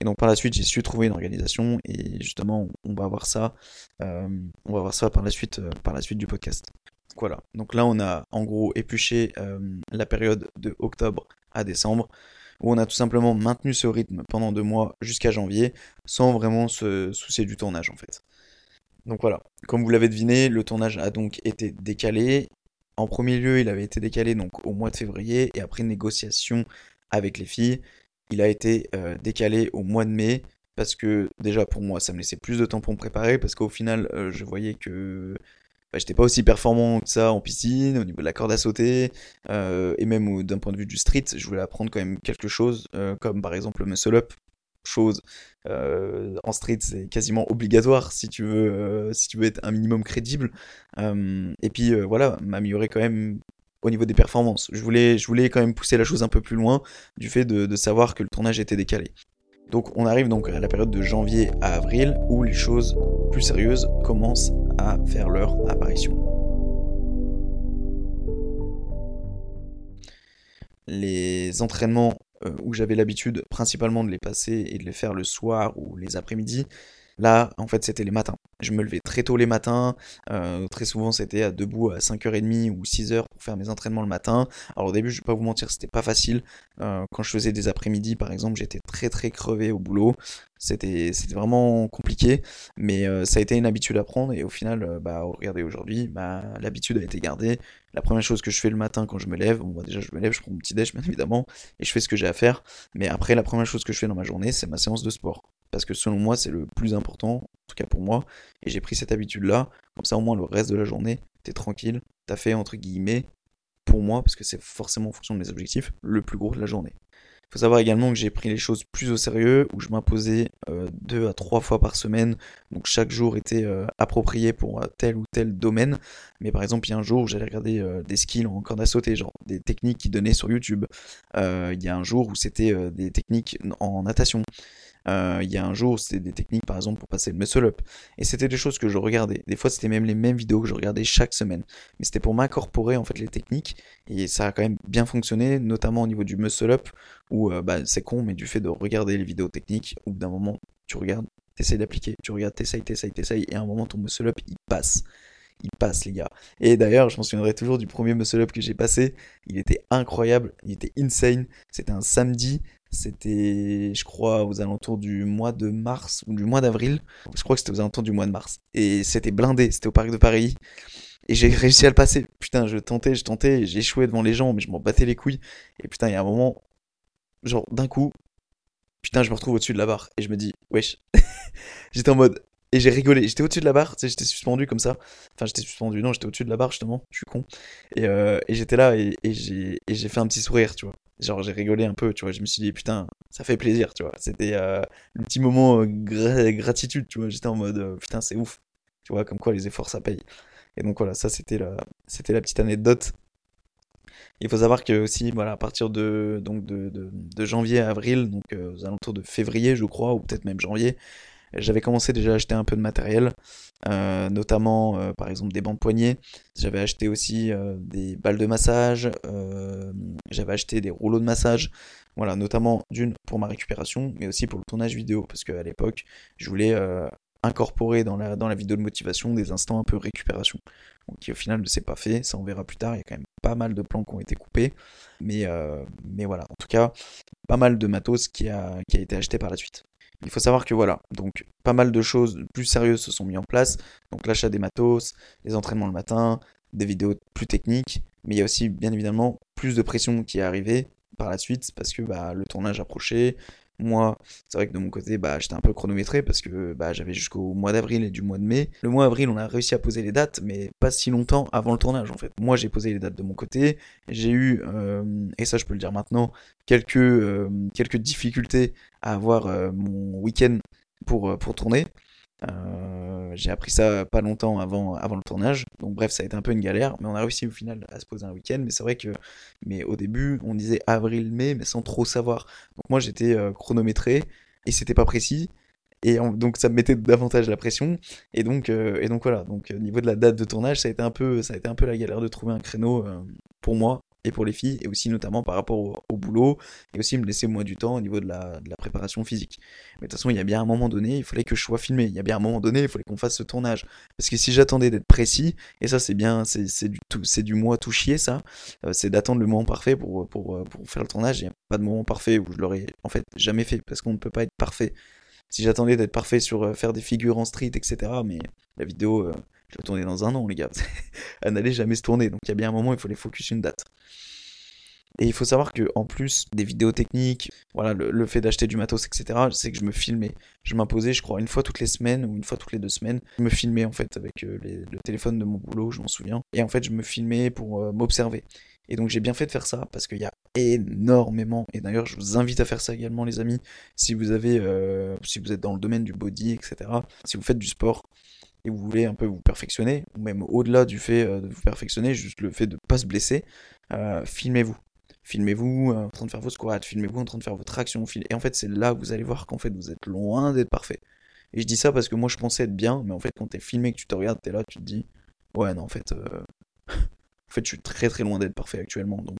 Et donc par la suite, j'ai su trouver une organisation et justement, on va voir ça. Euh, on va voir ça par la suite, euh, par la suite du podcast. Voilà. Donc là, on a en gros épluché euh, la période de octobre à décembre où on a tout simplement maintenu ce rythme pendant deux mois jusqu'à janvier sans vraiment se soucier du tournage en fait. Donc voilà, comme vous l'avez deviné, le tournage a donc été décalé en premier lieu, il avait été décalé donc au mois de février et après négociation avec les filles, il a été euh, décalé au mois de mai parce que déjà pour moi ça me laissait plus de temps pour me préparer parce qu'au final euh, je voyais que bah, j'étais pas aussi performant que ça en piscine au niveau de la corde à sauter euh, et même d'un point de vue du street je voulais apprendre quand même quelque chose comme par exemple le muscle up chose euh, en street c'est quasiment obligatoire si tu veux euh, si tu veux être un minimum crédible. Euh, et puis voilà m'améliorer quand même au niveau des performances. Je voulais je voulais quand même pousser la chose un peu plus loin du fait de, de savoir que le tournage était décalé. Donc on arrive donc à la période de janvier à avril où les choses plus sérieuses commencent à faire leur apparition. Les entraînements où j'avais l'habitude principalement de les passer et de les faire le soir ou les après-midi, là, en fait, c'était les matins. Je me levais très tôt les matins, euh, très souvent c'était à debout à 5h30 ou 6h pour faire mes entraînements le matin. Alors au début, je vais pas vous mentir, c'était pas facile. Euh, quand je faisais des après-midi, par exemple, j'étais très très crevé au boulot. C'était vraiment compliqué, mais euh, ça a été une habitude à prendre et au final, bah regardez aujourd'hui, bah, l'habitude a été gardée. La première chose que je fais le matin quand je me lève, bon bah, déjà je me lève, je prends mon petit déj bien évidemment et je fais ce que j'ai à faire. Mais après, la première chose que je fais dans ma journée, c'est ma séance de sport parce que selon moi c'est le plus important, en tout cas pour moi, et j'ai pris cette habitude-là, comme ça au moins le reste de la journée, t'es tranquille, t'as fait entre guillemets, pour moi, parce que c'est forcément en fonction de mes objectifs, le plus gros de la journée. Il faut savoir également que j'ai pris les choses plus au sérieux, où je m'imposais euh, deux à trois fois par semaine, donc chaque jour était euh, approprié pour euh, tel ou tel domaine. Mais par exemple, il y a un jour où j'allais regarder des skills en corde à sauter, genre des techniques qui donnaient sur YouTube. Il y a un jour où c'était des techniques en natation. Euh, il y a un jour, c'était des techniques par exemple pour passer le muscle up. Et c'était des choses que je regardais. Des fois, c'était même les mêmes vidéos que je regardais chaque semaine. Mais c'était pour m'incorporer en fait les techniques. Et ça a quand même bien fonctionné, notamment au niveau du muscle up, où euh, bah, c'est con, mais du fait de regarder les vidéos techniques, où d'un moment, tu regardes, t'essayes d'appliquer, tu regardes, t'essayes, t'essayes, t'essayes, et à un moment, ton muscle up, il passe il passe les gars. Et d'ailleurs, je m'en souviendrai toujours du premier muscle up que j'ai passé. Il était incroyable, il était insane. C'était un samedi, c'était, je crois, aux alentours du mois de mars ou du mois d'avril. Je crois que c'était aux alentours du mois de mars. Et c'était blindé, c'était au Parc de Paris. Et j'ai réussi à le passer. Putain, je tentais, je tentais, échoué devant les gens, mais je m'en battais les couilles. Et putain, il y a un moment, genre d'un coup, putain, je me retrouve au-dessus de la barre. Et je me dis, wesh. J'étais en mode, Et j'ai rigolé. J'étais au-dessus de la barre, tu sais, j'étais suspendu comme ça. Enfin, j'étais suspendu, non, j'étais au-dessus de la barre justement, je suis con. Et, euh, et j'étais là et, et j'ai fait un petit sourire, tu vois. Genre, j'ai rigolé un peu, tu vois. Je me suis dit, putain, ça fait plaisir, tu vois. C'était euh, le petit moment euh, gra- gratitude, tu vois. J'étais en mode, euh, putain, c'est ouf. Tu vois, comme quoi les efforts, ça paye. Et donc voilà, ça, c'était la, c'était la petite anecdote. Il faut savoir que aussi, voilà, à partir de, donc de, de, de janvier à avril, donc euh, aux alentours de février, je crois, ou peut-être même janvier, j'avais commencé déjà à acheter un peu de matériel, euh, notamment euh, par exemple des bandes poignées. J'avais acheté aussi euh, des balles de massage, euh, j'avais acheté des rouleaux de massage, voilà, notamment d'une pour ma récupération, mais aussi pour le tournage vidéo, parce qu'à l'époque, je voulais euh, incorporer dans la, dans la vidéo de motivation des instants un peu récupération, Bon, qui au final ne s'est pas fait, ça on verra plus tard, il y a quand même pas mal de plans qui ont été coupés, mais, euh, mais voilà, en tout cas, pas mal de matos qui a, qui a été acheté par la suite. Il faut savoir que voilà, donc pas mal de choses plus sérieuses se sont mis en place. Donc l'achat des matos, les entraînements le matin, des vidéos plus techniques, mais il y a aussi bien évidemment plus de pression qui est arrivée par la suite parce que bah, le tournage approchait. Moi, c'est vrai que de mon côté, bah, j'étais un peu chronométré parce que bah, j'avais jusqu'au mois d'avril et du mois de mai. Le mois d'avril, on a réussi à poser les dates, mais pas si longtemps avant le tournage en fait. Moi, j'ai posé les dates de mon côté. J'ai eu, euh, et ça je peux le dire maintenant, quelques, euh, difficultés à avoir euh, mon week-end pour tourner. Euh, j'ai appris ça pas longtemps avant, avant le tournage. Donc bref, ça a été un peu une galère, mais on a réussi au final à se poser un week-end. Mais c'est vrai que mais au début, on disait avril-mai, mais sans trop savoir. Donc moi, j'étais euh, chronométré et c'était pas précis. Et donc ça me mettait davantage la pression. Et donc, euh, et donc voilà. Donc au niveau de la date de tournage, ça a été un peu, ça a été un peu la galère de trouver un créneau euh, pour moi et pour les filles, et aussi notamment par rapport au, boulot, et aussi me laisser moi du temps au niveau de la, préparation physique. Mais de toute façon, il y a bien un moment donné, il fallait que je sois filmé. Il y a bien un moment donné, il fallait qu'on fasse ce tournage. Parce que si j'attendais d'être précis, et ça c'est bien, c'est du, tout- du moi tout chier ça, euh, c'est d'attendre le moment parfait pour, pour, euh, pour faire le tournage. Il n'y a pas de moment parfait où je l'aurais en fait jamais fait, parce qu'on ne peut pas être parfait. Si j'attendais d'être parfait sur euh, faire des figures en street, etc., mais la vidéo, je l'ai tournée dans un an, les gars. Elle n'allait jamais se tourner. Donc il y a bien un moment, il fallait focus une date. Et il faut savoir que en plus des vidéos techniques, voilà, le, fait d'acheter du matos, etc., c'est que je me filmais. Je m'imposais, je crois, une fois toutes les semaines ou une fois toutes les deux semaines. Je me filmais en fait avec euh, les- le téléphone de mon boulot, je m'en souviens. Et en fait, je me filmais pour euh, m'observer. Et donc j'ai bien fait de faire ça parce qu'il y a énormément. Et d'ailleurs, je vous invite à faire ça également, les amis, si vous avez, euh, si vous êtes dans le domaine du body, etc. Si vous faites du sport et vous voulez un peu vous perfectionner, ou même au-delà du fait euh, de vous perfectionner, juste le fait de pas se blesser, euh, filmez-vous. Filmez-vous euh, en train de faire vos squats, filmez-vous en train de faire votre action. Et en fait, c'est là que vous allez voir qu'en fait, vous êtes loin d'être parfait. Et je dis ça parce que moi, je pensais être bien, mais en fait, quand t'es filmé, que tu te regardes, t'es là, tu te dis, ouais, non, en fait, en fait, je suis très très loin d'être parfait actuellement. Donc,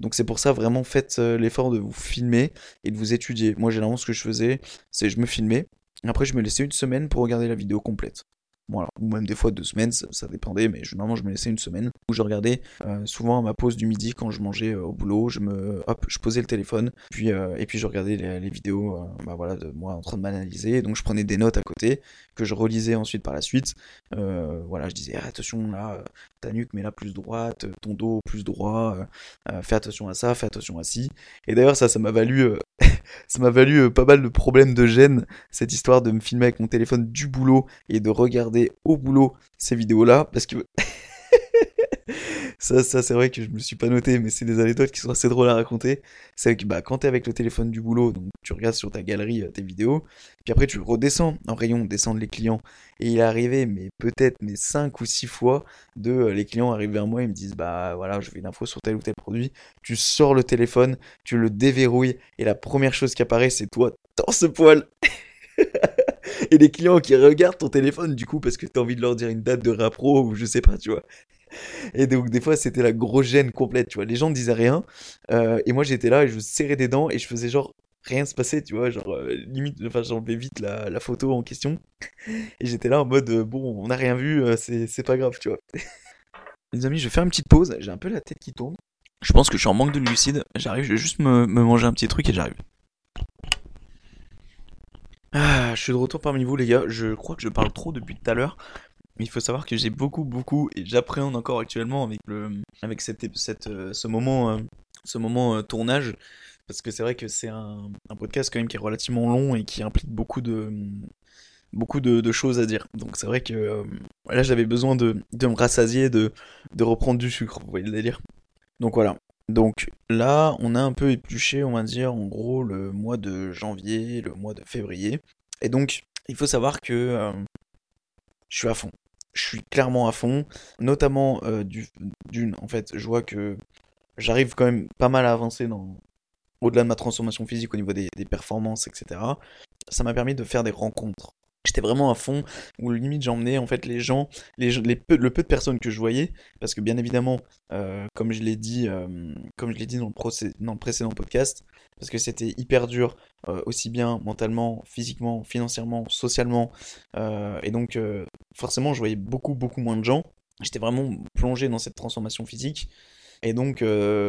donc c'est pour ça, vraiment, faites l'effort de vous filmer et de vous étudier. Moi, généralement, ce que je faisais, c'est je me filmais, après, je me laissais une semaine pour regarder la vidéo complète. Voilà, ou même des fois deux semaines, ça, dépendait, mais généralement je me laissais une semaine où je regardais euh, souvent à ma pause du midi quand je mangeais euh, au boulot, je me, hop, je posais le téléphone, puis euh, et puis je regardais les, vidéos, bah voilà, de moi en train de m'analyser, donc je prenais des notes à côté que je relisais ensuite par la suite. Voilà, je disais attention là, ta nuque mais là plus droite, ton dos plus droit, fais attention à ça, fais attention à ci. Et d'ailleurs ça, ça m'a valu, ça m'a valu pas mal de problèmes de gêne cette histoire de me filmer avec mon téléphone du boulot et de regarder au boulot ces vidéos-là, parce que ça, ça c'est vrai que je me suis pas noté, mais c'est des anecdotes qui sont assez drôles à raconter. C'est que bah, quand t'es avec le téléphone du boulot, donc tu regardes sur ta galerie euh, tes vidéos, puis après tu redescends en rayon, descendre les clients. Et il est arrivé, mais peut-être mais 5 ou 6 fois, de euh, les clients arrivent vers moi et me disent bah voilà, je veux une info sur tel ou tel produit. Tu sors le téléphone, tu le déverrouilles, et la première chose qui apparaît, c'est toi, torse poil. Et les clients qui regardent ton téléphone, du coup, parce que t'as envie de leur dire une date de rappro ou je sais pas, tu vois. Et donc, des fois, c'était la grosse gêne complète, tu vois. Les gens ne disaient rien. euh, et moi, j'étais là et je serrais des dents et je faisais genre rien se passait, tu vois. Genre, euh, limite, enfin, j'enlevais vite la, la photo en question. Et j'étais là en mode, euh, bon, on n'a rien vu, euh, c'est pas grave, tu vois. Les amis, je vais faire une petite pause. J'ai un peu la tête qui tourne. Je pense que je suis en manque de glucides. J'arrive, je vais juste me, me manger un petit truc et j'arrive. Ah, je suis de retour parmi vous, les gars. Je crois que je parle trop depuis tout à l'heure. Mais il faut savoir que j'ai beaucoup, beaucoup, et j'appréhende encore actuellement avec le, avec cette, cette, euh, ce moment, euh, ce moment euh, tournage, parce que c'est vrai que c'est un, podcast quand même qui est relativement long et qui implique beaucoup de, beaucoup de, choses à dire. Donc c'est vrai que là j'avais besoin de, de, me rassasier, de, de reprendre du sucre, vous voyez le délire. Donc voilà. Donc là, on a un peu épluché, on va dire, en gros, le mois de janvier, le mois de février. Et donc, il faut savoir que euh, je suis à fond. Je suis clairement à fond, notamment euh, d'une, en fait, je vois que j'arrive quand même pas mal à avancer dans, au-delà de ma transformation physique au niveau des, des performances, etc. Ça m'a permis de faire des rencontres J'étais vraiment à fond, où limite j'emmenais en fait les gens, les, les peu, le peu de personnes que je voyais, parce que bien évidemment, euh, comme je l'ai dit, euh, comme je l'ai dit dans le, dans précédent podcast, parce que c'était hyper dur, euh, aussi bien mentalement, physiquement, financièrement, socialement, et donc forcément je voyais beaucoup beaucoup moins de gens. J'étais vraiment plongé dans cette transformation physique. Et donc,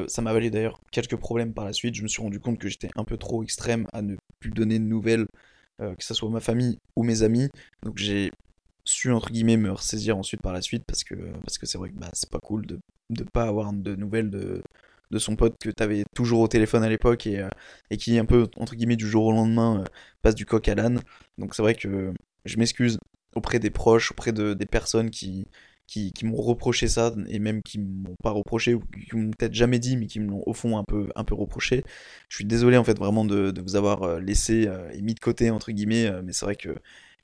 ça m'a valu d'ailleurs quelques problèmes par la suite. Je me suis rendu compte que j'étais un peu trop extrême à ne plus donner de nouvelles euh, que ce soit ma famille ou mes amis. Donc j'ai su entre guillemets me ressaisir ensuite par la suite parce que parce que c'est vrai que bah, c'est pas cool de ne pas avoir de nouvelles de, de son pote que t'avais toujours au téléphone à l'époque et, euh, et qui un peu entre guillemets du jour au lendemain euh, passe du coq à l'âne. Donc c'est vrai que je m'excuse auprès des proches, auprès de, des personnes qui, qui, m'ont reproché ça, et même qui m'ont pas reproché, ou qui m'ont peut-être jamais dit, mais qui me l'ont au fond un peu, un peu reproché. Je suis désolé en fait vraiment de, vous avoir euh, laissé euh, et mis de côté, entre guillemets, euh, mais c'est vrai que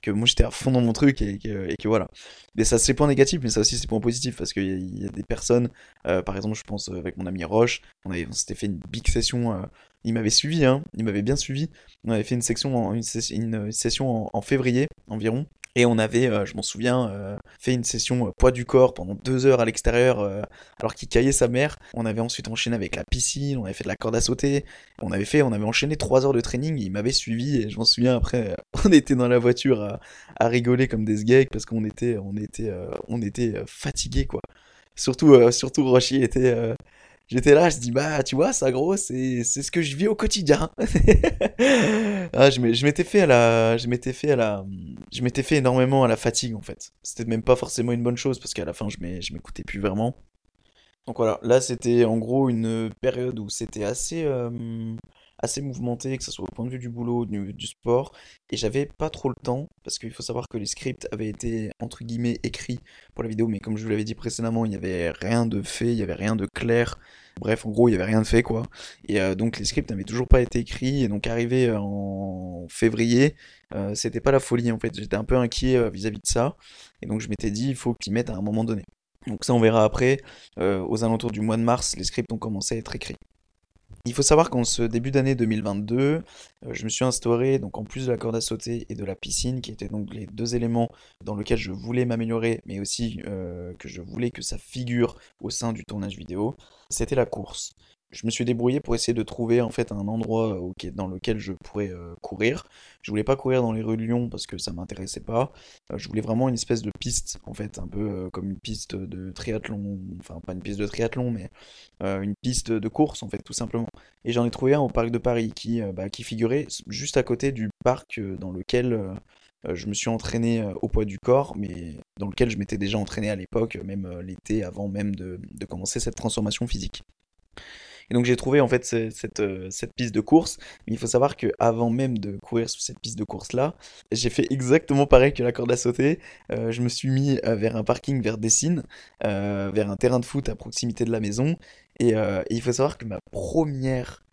que moi j'étais à fond dans mon truc et que, voilà. Mais ça c'est points négatifs, mais ça aussi c'est points positifs parce qu'il y, a des personnes, par exemple je pense avec mon ami Roche, on, avait, on s'était fait une big session, il m'avait suivi, hein, il m'avait bien suivi, on avait fait une, session en, février environ, et on avait, euh, je m'en souviens, euh, fait une session euh, poids du corps pendant deux heures à l'extérieur, alors qu'il caillait sa mère. On avait ensuite enchaîné avec la piscine, on avait fait de la corde à sauter. On avait fait, on avait enchaîné trois heures de training. il m'avait suivi et je m'en souviens après, on était dans la voiture à, rigoler comme des sgeeks parce qu'on était, on était, on était fatigués quoi. Surtout, surtout Rocher était J'étais là, je dis, bah, tu vois, ça, gros, c'est ce que je vis au quotidien. ah, je m'étais fait à la. Je m'étais fait à la. Je m'étais fait énormément à la fatigue, en fait. C'était même pas forcément une bonne chose, parce qu'à la fin, je m'écoutais plus vraiment. Donc voilà, là, c'était en gros une période où c'était assez. Euh, assez mouvementé, que ce soit au point de vue du boulot, du, du sport, et j'avais pas trop le temps, parce qu'il faut savoir que les scripts avaient été, entre guillemets, écrits pour la vidéo, mais comme je vous l'avais dit précédemment, il n'y avait rien de fait, il n'y avait rien de clair, bref, en gros, il n'y avait rien de fait, quoi. Et euh, donc les scripts n'avaient toujours pas été écrits, et donc arrivé euh, en février, euh, c'était pas la folie, en fait, j'étais un peu inquiet vis-à-vis de ça, et donc je m'étais dit, il faut qu'ils mettent à un moment donné. Donc ça on verra après, aux alentours du mois de mars, les scripts ont commencé à être écrits. Il faut savoir qu'en ce début d'année 2022, euh, je me suis instauré, donc en plus de la corde à sauter et de la piscine, qui étaient donc les deux éléments dans lesquels je voulais m'améliorer, mais aussi euh, que je voulais que ça figure au sein du tournage vidéo, c'était la course je me suis débrouillé pour essayer de trouver en fait un endroit euh, dans lequel je pourrais euh, courir. Je voulais pas courir dans les rues de Lyon parce que ça m'intéressait pas. Euh, je voulais vraiment une espèce de piste en fait, un peu comme une piste de triathlon, enfin pas une piste de triathlon, mais une piste de course en fait tout simplement. Et j'en ai trouvé un au parc de Paris qui, bah, qui figurait juste à côté du parc dans lequel je me suis entraîné au poids du corps, mais dans lequel je m'étais déjà entraîné à l'époque, même l'été avant même de commencer cette transformation physique. Et donc j'ai trouvé en fait cette, euh, cette, piste de course. Mais il faut savoir que avant même de courir sur cette piste de course là, j'ai fait exactement pareil que la corde à sauter. Euh, je me suis mis euh, vers un parking vers Dessines, vers un terrain de foot à proximité de la maison. Et, il faut savoir que ma première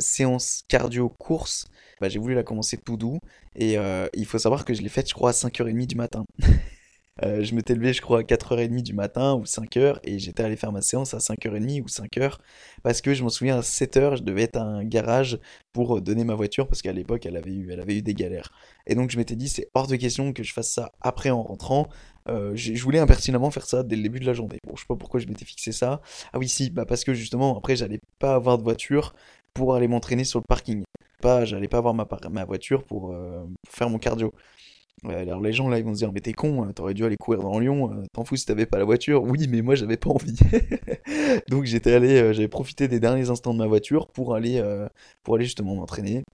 séance cardio course, bah, j'ai voulu la commencer tout doux. Et il faut savoir que je l'ai faite, je crois, à 5h30 du matin. Euh, je m'étais levé, je crois, à 4h30 du matin ou 5h et j'étais allé faire ma séance à 5h30 ou 5h parce que je m'en souviens à 7h, je devais être à un garage pour donner ma voiture parce qu'à l'époque, elle, avait eu, des galères. Et donc, je m'étais dit, c'est hors de question que je fasse ça après en rentrant. Euh, je voulais impertinemment faire ça dès le début de la journée. Bon, je sais pas pourquoi je m'étais fixé ça. Ah oui, si, bah parce que justement, après, j'allais pas avoir de voiture pour aller m'entraîner sur le parking. Pas, j'allais pas avoir ma, voiture euh, pour faire mon cardio alors les gens là ils vont se dire mais t'es con, hein, t'aurais dû aller courir dans Lyon, euh, t'en fous si t'avais pas la voiture. Oui mais moi j'avais pas envie. Donc j'étais allé, euh, j'avais profité des derniers instants de ma voiture pour aller, euh, pour aller justement m'entraîner.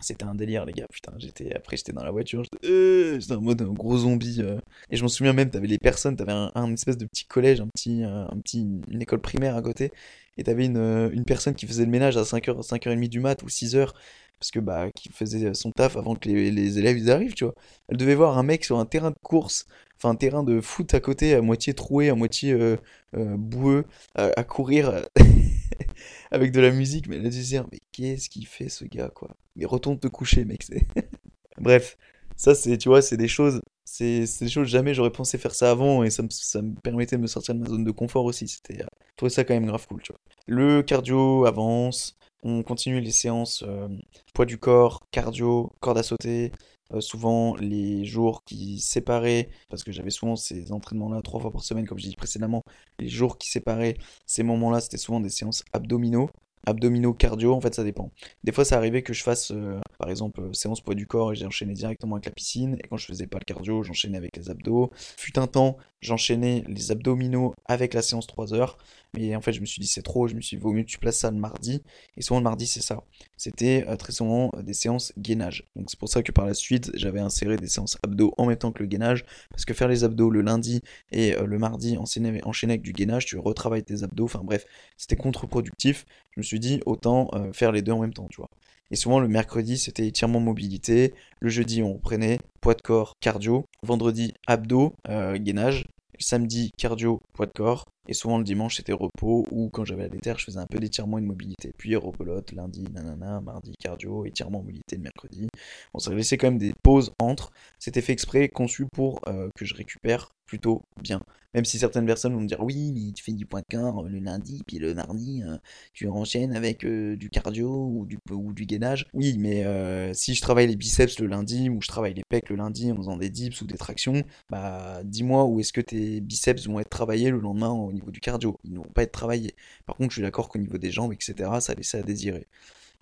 C'était un délire, les gars. Putain, j'étais après, j'étais dans la voiture, j'étais euh, en mode un gros zombie. euh. Et je m'en souviens même, t'avais les personnes, t'avais un, espèce de petit collège, un petit, euh, un petit, une école primaire à côté. Et t'avais une, euh, une personne qui faisait le ménage à 5h, 5h30 du mat ou 6h. Parce que, bah, qui faisait son taf avant que les, les élèves ils arrivent, tu vois. Elle devait voir un mec sur un terrain de course, enfin un terrain de foot à côté, à moitié troué, à moitié euh, euh, boueux, à, courir euh, avec de la musique. Mais devait se dire, mais qu'est-ce qu'il fait ce gars, quoi? Mais retourne te coucher, mec. Bref, ça c'est, tu vois, c'est des choses, c'est des choses, jamais j'aurais pensé faire ça avant et ça me, ça me permettait de me sortir de ma zone de confort aussi. C'était, euh, je trouvais ça quand même grave cool, tu vois. Le cardio avance, on continue les séances euh, poids du corps, cardio, corde à sauter. Euh, souvent les jours qui séparaient, parce que j'avais souvent ces entraînements-là trois fois par semaine, comme j'ai dit précédemment, les jours qui séparaient ces moments-là, c'était souvent des séances abdominaux. Abdominaux, cardio, en fait, ça dépend. Des fois, ça arrivait que je fasse, euh, par exemple, euh, séance poids du corps et j'ai enchaîné directement avec la piscine. Et quand je faisais pas le cardio, j'enchaînais avec les abdos. Fut un temps, j'enchaînais les abdominaux avec la séance 3 heures. Mais en fait, je me suis dit, c'est trop. Je me suis dit, vaut mieux tu places ça le mardi. Et souvent, le mardi, c'est ça. C'était euh, très souvent euh, des séances gainage. Donc, c'est pour ça que par la suite, j'avais inséré des séances abdos en même temps que le gainage. Parce que faire les abdos le lundi et euh, le mardi, enchaîner, avec du gainage, tu retravailles tes abdos. Enfin, bref, c'était contre-productif. Je me suis dit, autant faire les deux en même temps, tu vois. Et souvent, le mercredi, c'était étirement mobilité. Le jeudi, on reprenait poids de corps, cardio. Vendredi, abdos, gainage. Samedi, cardio, poids de corps. Et souvent, le dimanche, c'était repos. Ou quand j'avais la déterre, je faisais un peu d'étirement et de mobilité. Puis rebelote, lundi, nanana, mardi, cardio, étirement, mobilité le mercredi. On s'est laissé quand même des pauses entre. C'était fait exprès, conçu pour euh, que je récupère plutôt bien. Même si certaines personnes vont me dire oui, mais tu fais du point de corps le lundi, puis le mardi, euh, tu enchaînes avec euh, du cardio ou du, ou du gainage. Oui, mais euh, si je travaille les biceps le lundi ou je travaille les pecs le lundi en faisant des dips ou des tractions, bah dis-moi où est-ce que tes biceps vont être travaillés le lendemain au niveau du cardio. Ils ne vont pas être travaillés. Par contre, je suis d'accord qu'au niveau des jambes, etc., ça laissait à désirer.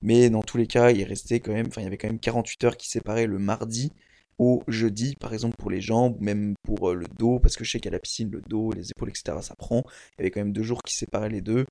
Mais dans tous les cas, il restait quand même, enfin, il y avait quand même 48 heures qui séparaient le mardi au jeudi, par exemple pour les jambes, même pour euh, le dos, parce que je sais qu'à la piscine, le dos, les épaules, etc., ça prend. Il y avait quand même deux jours qui séparaient les deux.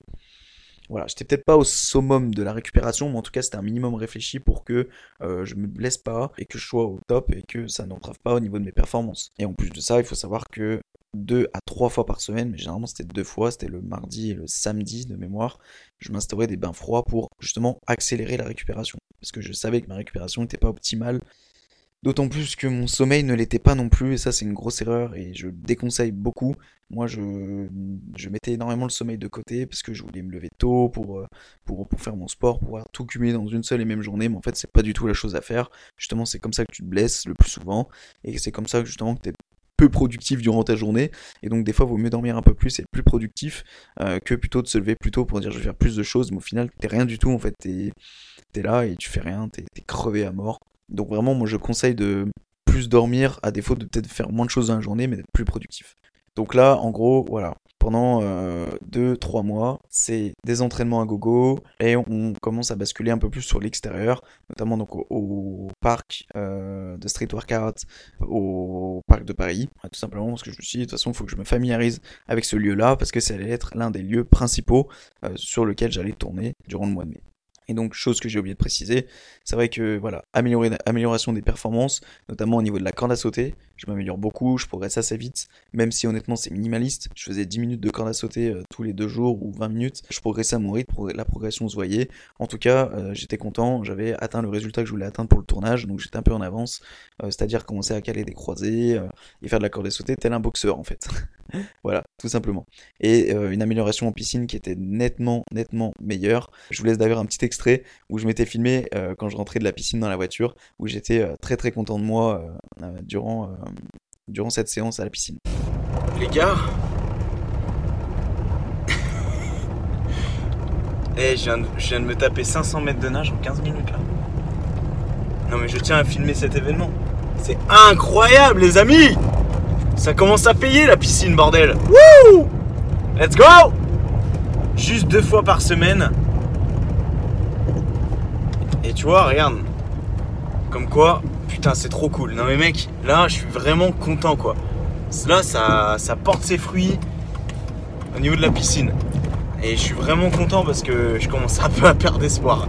Voilà, j'étais peut-être pas au summum de la récupération, mais en tout cas c'était un minimum réfléchi pour que euh, je me blesse pas et que je sois au top et que ça n'entrave pas au niveau de mes performances. Et en plus de ça, il faut savoir que deux à trois fois par semaine, mais généralement c'était deux fois, c'était le mardi et le samedi de mémoire, je m'instaurais des bains froids pour justement accélérer la récupération. Parce que je savais que ma récupération n'était pas optimale D'autant plus que mon sommeil ne l'était pas non plus, et ça c'est une grosse erreur, et je déconseille beaucoup. Moi je, mettais énormément le sommeil de côté, parce que je voulais me lever tôt pour, euh, pour, faire mon sport, pour pouvoir tout cumuler dans une seule et même journée, mais en fait c'est pas du tout la chose à faire. Justement c'est comme ça que tu te blesses le plus souvent, et c'est comme ça que justement que tu es peu productif durant ta journée, et donc des fois vaut mieux dormir un peu plus et être plus productif, euh, que plutôt de se lever plus tôt pour dire je vais faire plus de choses, mais au final t'es rien du tout en fait, t'es es là et tu fais rien, t'es es crevé à mort. Donc vraiment, moi je conseille de plus dormir, à défaut de peut-être faire moins de choses dans la journée, mais d'être plus productif. Donc là, en gros, voilà, pendant 2-3 mois, c'est des entraînements à gogo, et on commence à basculer un peu plus sur l'extérieur, notamment donc au, au parc euh, de street workout, au parc de Paris, tout simplement parce que je me suis dit, de toute façon, il faut que je me familiarise avec ce lieu-là, parce que ça allait être l'un des lieux principaux euh, sur lequel j'allais tourner durant le mois de mai. Et donc, chose que j'ai oublié de préciser, c'est vrai que voilà, amélioration des performances, notamment au niveau de la corde à sauter, je m'améliore beaucoup, je progresse assez vite, même si honnêtement c'est minimaliste. Je faisais 10 minutes de corde à sauter euh, tous les deux jours ou 20 minutes, je progressais à mon rythme, la progression se voyait. En tout cas, euh, j'étais content, j'avais atteint le résultat que je voulais atteindre pour le tournage, donc j'étais un peu en avance, euh, c'est-à-dire commencer à caler des croisés et faire de la corde à sauter tel un boxeur en fait. voilà, tout simplement. Et une amélioration en piscine qui était nettement, nettement meilleure. Je vous laisse d'ailleurs un petit extrait où je m'étais filmé quand je rentrais de la piscine dans la voiture, où j'étais très très content de moi durant, durant cette séance à la piscine. Les gars Eh, je, viens de, me taper 500 mètres de nage en 15 minutes là. Non mais je tiens à filmer cet événement. C'est incroyable les amis Ça commence à payer la piscine bordel Wouh Let's go Juste deux fois par semaine. Et tu vois, regarde. Comme quoi, putain, c'est trop cool. Non mais mec, là, je suis vraiment content quoi. Là, ça, porte ses fruits au niveau de la piscine. Et je suis vraiment content parce que je commence un peu à perdre espoir.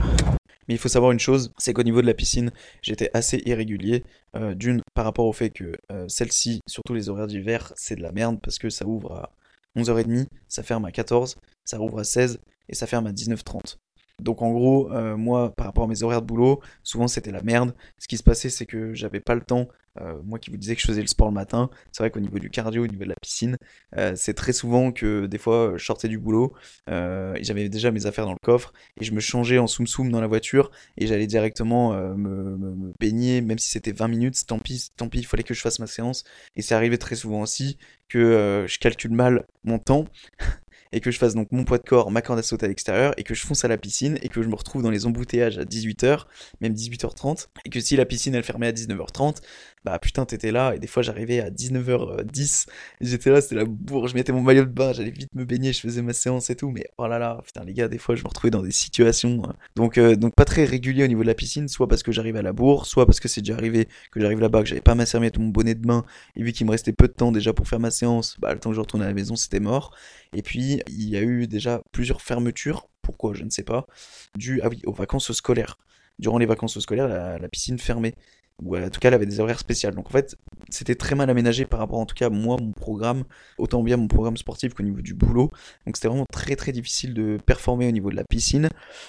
Mais il faut savoir une chose, c'est qu'au niveau de la piscine, j'étais assez irrégulier. Euh, d'une, par rapport au fait que euh, celle-ci, surtout les horaires d'hiver, c'est de la merde parce que ça ouvre à 11h30, ça ferme à 14, ça rouvre à 16 et ça ferme à 19h30. Donc en gros, euh, moi, par rapport à mes horaires de boulot, souvent c'était la merde. Ce qui se passait, c'est que j'avais pas le temps. Euh, moi qui vous disais que je faisais le sport le matin, c'est vrai qu'au niveau du cardio, au niveau de la piscine, euh, c'est très souvent que des fois je sortais du boulot, et j'avais déjà mes affaires dans le coffre, et je me changeais en soum soum dans la voiture, et j'allais directement me, me, baigner, même si c'était 20 minutes, tant pis, tant pis, il fallait que je fasse ma séance. Et c'est arrivé très souvent aussi que je calcule mal mon temps et que je fasse donc mon poids de corps, ma corde à sauter à l'extérieur, et que je fonce à la piscine, et que je me retrouve dans les embouteillages à 18h, même 18h30, et que si la piscine elle fermait à 19h30, bah putain t'étais là, et des fois j'arrivais à 19h10, j'étais là, c'était la bourre, je mettais mon maillot de bain, j'allais vite me baigner, je faisais ma séance et tout, mais oh là là, putain les gars, des fois je me retrouvais dans des situations, euh, donc, euh, donc pas très régulier au niveau de la piscine, soit parce que j'arrive à la bourre, soit parce que c'est déjà arrivé que j'arrive là-bas, que j'avais pas ma serviette mon bonnet de bain, et vu qu'il me restait peu de temps déjà pour faire ma séance, bah le temps que je retourne à la maison c'était mort, et puis, il y a eu déjà plusieurs fermetures, pourquoi? Je ne sais pas, dû ah oui, aux vacances scolaires. Durant les vacances scolaires, la, piscine fermait. Ou en tout cas, elle avait des horaires spéciaux. Donc en fait, c'était très mal aménagé par rapport, en tout cas, moi, mon programme, autant bien mon programme sportif qu'au niveau du boulot. Donc c'était vraiment très très difficile de performer au niveau de la piscine.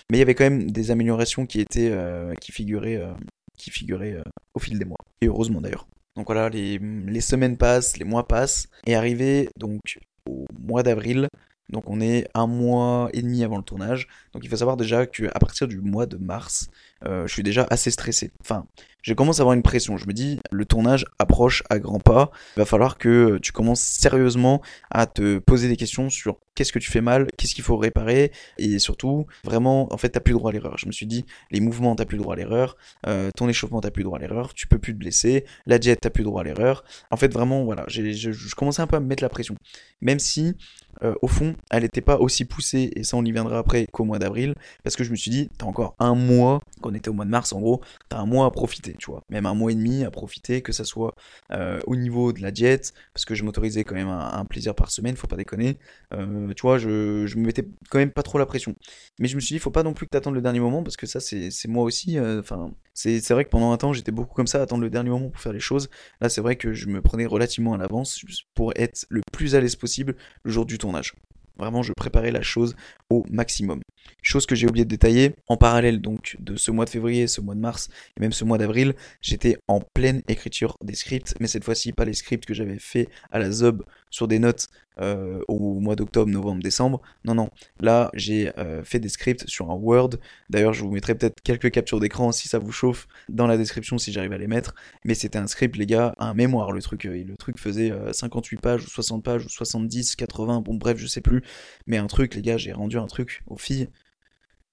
Mais il y avait quand même des améliorations qui étaient, euh, qui figuraient, euh, qui figuraient euh, au fil des mois. Et heureusement d'ailleurs. Donc voilà, les, les, semaines passent, les mois passent. Et arrivé donc au mois d'avril. Donc on est un mois et demi avant le tournage. Donc il faut savoir déjà qu'à partir du mois de mars, je suis déjà assez stressé. Enfin, je commence à avoir une pression. Je me dis, le tournage approche à grands pas. Il va falloir que tu commences sérieusement à te poser des questions sur qu'est-ce que tu fais mal, qu'est-ce qu'il faut réparer, et surtout, vraiment, en fait, t'as plus droit à l'erreur. Je me suis dit, les mouvements, t'as plus droit à l'erreur, euh, ton échauffement, t'as plus droit à l'erreur, tu peux plus te blesser, la diète, t'as plus droit à l'erreur. En fait, vraiment, voilà, je, commençais un peu à me mettre la pression. Même si euh, au fond, elle n'était pas aussi poussée, et ça on y viendra après, qu'au mois d'avril, parce que je me suis dit, t'as encore un mois, quand on était au mois de mars en gros, t'as un mois à profiter, tu vois, même un mois et demi à profiter, que ça soit euh, au niveau de la diète, parce que je m'autorisais quand même un, plaisir par semaine, faut pas déconner, euh, tu vois, je, je me mettais quand même pas trop la pression. Mais je me suis dit, faut pas non plus que t'attendes le dernier moment, parce que ça c'est moi aussi, enfin, c'est vrai que pendant un temps j'étais beaucoup comme ça, attendre le dernier moment pour faire les choses, là c'est vrai que je me prenais relativement à l'avance, pour être le plus à l'aise possible le jour du tournage. Vraiment, je préparais la chose au maximum. Chose que j'ai oublié de détailler, en parallèle donc de ce mois de février, ce mois de mars et même ce mois d'avril, j'étais en pleine écriture des scripts, mais cette fois-ci pas les scripts que j'avais fait à la ZOB sur des notes euh, au mois d'octobre, novembre, décembre. Non, non, là j'ai euh, fait des scripts sur un Word. D'ailleurs, je vous mettrai peut-être quelques captures d'écran si ça vous chauffe dans la description si j'arrive à les mettre. Mais c'était un script, les gars, un mémoire le truc. Euh, le truc faisait 58 pages ou 60 pages ou 70, 80, bon bref, je sais plus. Mais un truc, les gars, j'ai rendu un truc aux filles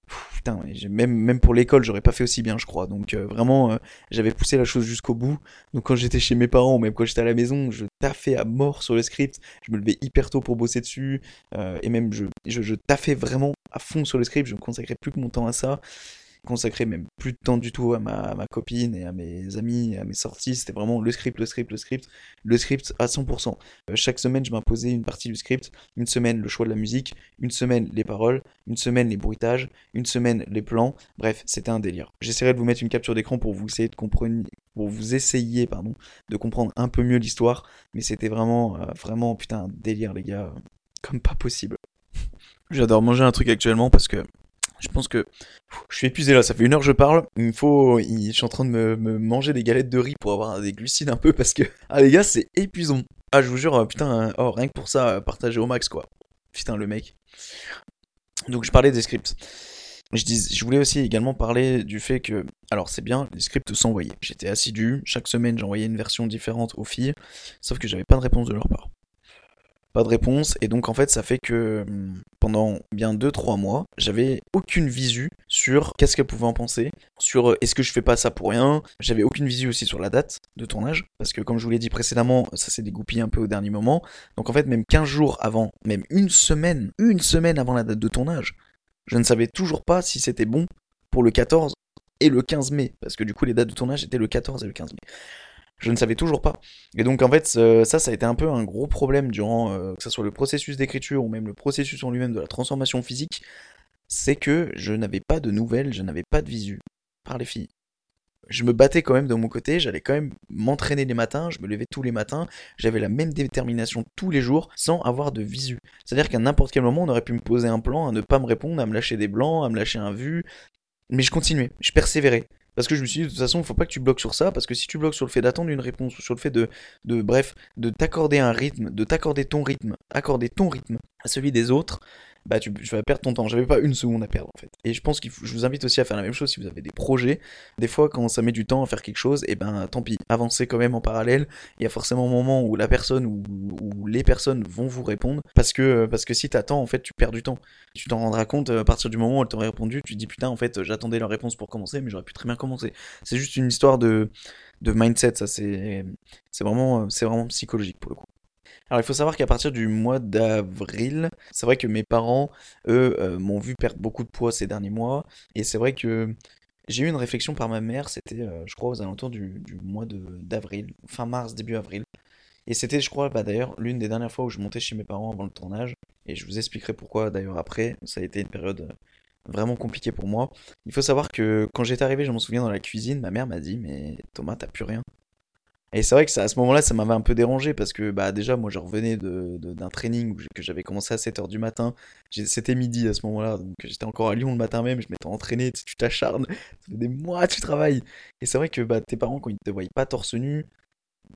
putain, même, même pour l'école, j'aurais pas fait aussi bien, je crois. Donc euh, vraiment, euh, j'avais poussé la chose jusqu'au bout. Donc quand j'étais chez mes parents, même quand j'étais à la maison, je taffais à mort sur le script. Je me levais hyper tôt pour bosser dessus. Euh, et même, je, je, je taffais vraiment à fond sur le script. Je me consacrais plus que mon temps à ça consacrer même plus de temps du tout à ma, copine et à mes amis, à mes sorties. C'était vraiment le script, le script, le script, le script à 100%. Euh, chaque semaine, je m'imposais une partie du script. Une semaine, le choix de la musique. Une semaine, les paroles. Une semaine, les bruitages. Une semaine, les plans. Bref, c'était un délire. J'essaierai de vous mettre une capture d'écran pour vous essayer de comprendre, pour vous essayer, pardon, de comprendre un peu mieux l'histoire. Mais c'était vraiment, euh, vraiment, putain, un délire, les gars. Comme pas possible. J'adore manger un truc actuellement parce que je pense que je suis épuisé là, ça fait une heure que je parle. Il me faut. Je suis en train de me, manger des galettes de riz pour avoir des glucides un peu parce que. Ah les gars, c'est épuisant. Ah, je vous jure, euh, putain, oh, rien que pour ça, partager au max quoi. Putain, le mec. Donc je parlais des scripts. Je, je voulais aussi également parler du fait que, alors c'est bien, les scripts s'envoyaient. J'étais assidu, chaque semaine j'envoyais une version différente aux filles, sauf que j'avais pas de réponse de leur part pas de réponse. Et donc en fait ça fait que hum, pendant bien 2-3 mois, j'avais aucune visu sur qu'est-ce qu'elle pouvait en penser, sur euh, est-ce que je fais pas ça pour rien. J'avais aucune visu aussi sur la date de tournage, parce que comme je vous l'ai dit précédemment, ça s'est dégoupillé un peu au dernier moment. Donc en fait même 15 jours avant, même une semaine, une semaine avant la date de tournage, je ne savais toujours pas si c'était bon pour le 14 et le 15 mai, parce que du coup les dates de tournage étaient le 14 et le 15 mai. Je ne savais toujours pas. Et donc en fait, ça, ça a été un peu un gros problème durant, euh, que ce soit le processus d'écriture ou même le processus en lui-même de la transformation physique. c'est que je n'avais pas de nouvelles, je n'avais pas de visu par les filles. Je me battais quand même de mon côté, j'allais quand même m'entraîner les matins, je me levais tous les matins, j'avais la même détermination tous les jours sans avoir de visu. C'est-à-dire qu'à n'importe quel moment, on aurait pu me poser un plan, à ne pas me répondre, à me lâcher des blancs, à me lâcher un vu. Mais je continuais, je persévérais. Parce que je me suis dit, de toute façon, il faut pas que tu bloques sur ça, parce que si tu bloques sur le fait d'attendre une réponse, ou sur le fait de, de bref, de t'accorder un rythme, de t'accorder ton rythme, accorder ton rythme à celui des autres, bah tu, vas perdre ton temps. J'avais pas une seconde à perdre en fait. Et je pense que je vous invite aussi à faire la même chose si vous avez des projets. Des fois, quand ça met du temps à faire quelque chose, et eh ben tant pis, avancez quand même en parallèle. Il y a forcément un moment où la personne ou, les personnes vont vous répondre parce que parce que si t'attends, en fait, tu perds du temps. Tu t'en rendras compte à partir du moment où elles t'auraient répondu, tu te dis putain, en fait, j'attendais leur réponse pour commencer, mais j'aurais pu très bien commencer. C'est juste une histoire de de mindset, ça c'est vraiment c'est vraiment psychologique pour le coup. Alors il faut savoir qu'à partir du mois d'avril, c'est vrai que mes parents, eux, euh, m'ont vu perdre beaucoup de poids ces derniers mois. Et c'est vrai que j'ai eu une réflexion par ma mère, c'était, euh, je crois, aux alentours du, mois d'avril, fin mars, début avril. Et c'était, je crois, bah, d'ailleurs, l'une des dernières fois où je montais chez mes parents avant le tournage. Et je vous expliquerai pourquoi d'ailleurs après. Ça a été une période euh, vraiment compliquée pour moi. Il faut savoir que quand j'étais arrivé, je m'en souviens dans la cuisine, ma mère m'a dit Mais Thomas, t'as plus rien. Et c'est vrai que à ce moment-là, ça m'avait un peu dérangé parce que bah, déjà, moi, je revenais d'un training que j'avais commencé à 7h du matin. C'était midi à ce moment-là, donc j'étais encore à Lyon le matin même, je m'étais entraîné, tu t'acharnes, ça fait des mois tu travailles. Et c'est vrai que bah, tes parents, quand ils te voient pas torse nu,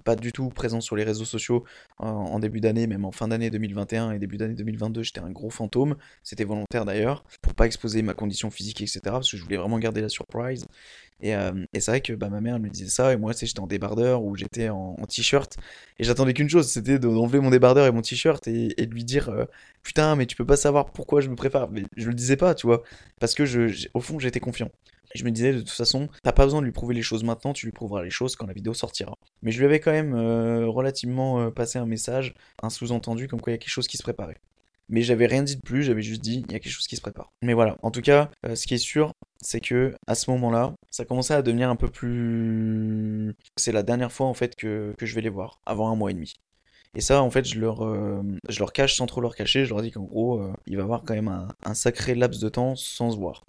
pas du tout présent sur les réseaux sociaux en, début d'année, même en fin d'année 2021 et début d'année 2022, j'étais un gros fantôme. C'était volontaire d'ailleurs, pour pas exposer ma condition physique, etc. Parce que je voulais vraiment garder la surprise. Et, euh, c'est vrai que bah, ma mère me disait ça, et moi, j'étais en débardeur ou j'étais en, t-shirt. Et j'attendais qu'une chose, c'était d'enlever mon débardeur et mon t-shirt et, de lui dire euh, Putain, mais tu peux pas savoir pourquoi je me prépare. Mais je le disais pas, tu vois. Parce que au fond, j'étais confiant. Je me disais, de toute façon, t'as pas besoin de lui prouver les choses maintenant, tu lui prouveras les choses quand la vidéo sortira. Mais je lui avais quand même euh, relativement passé un message, un sous-entendu, comme quoi il y a quelque chose qui se préparait. Mais j'avais rien dit de plus, j'avais juste dit il y a quelque chose qui se prépare. Mais voilà, en tout cas, euh, ce qui est sûr, c'est que à ce moment-là, ça commençait à devenir un peu plus. C'est la dernière fois en fait que, je vais les voir, avant un mois et demi. Et ça, en fait, je leur, euh, cache sans trop leur cacher. Je leur dis qu'en gros, euh, il va y avoir quand même un, sacré laps de temps sans se voir.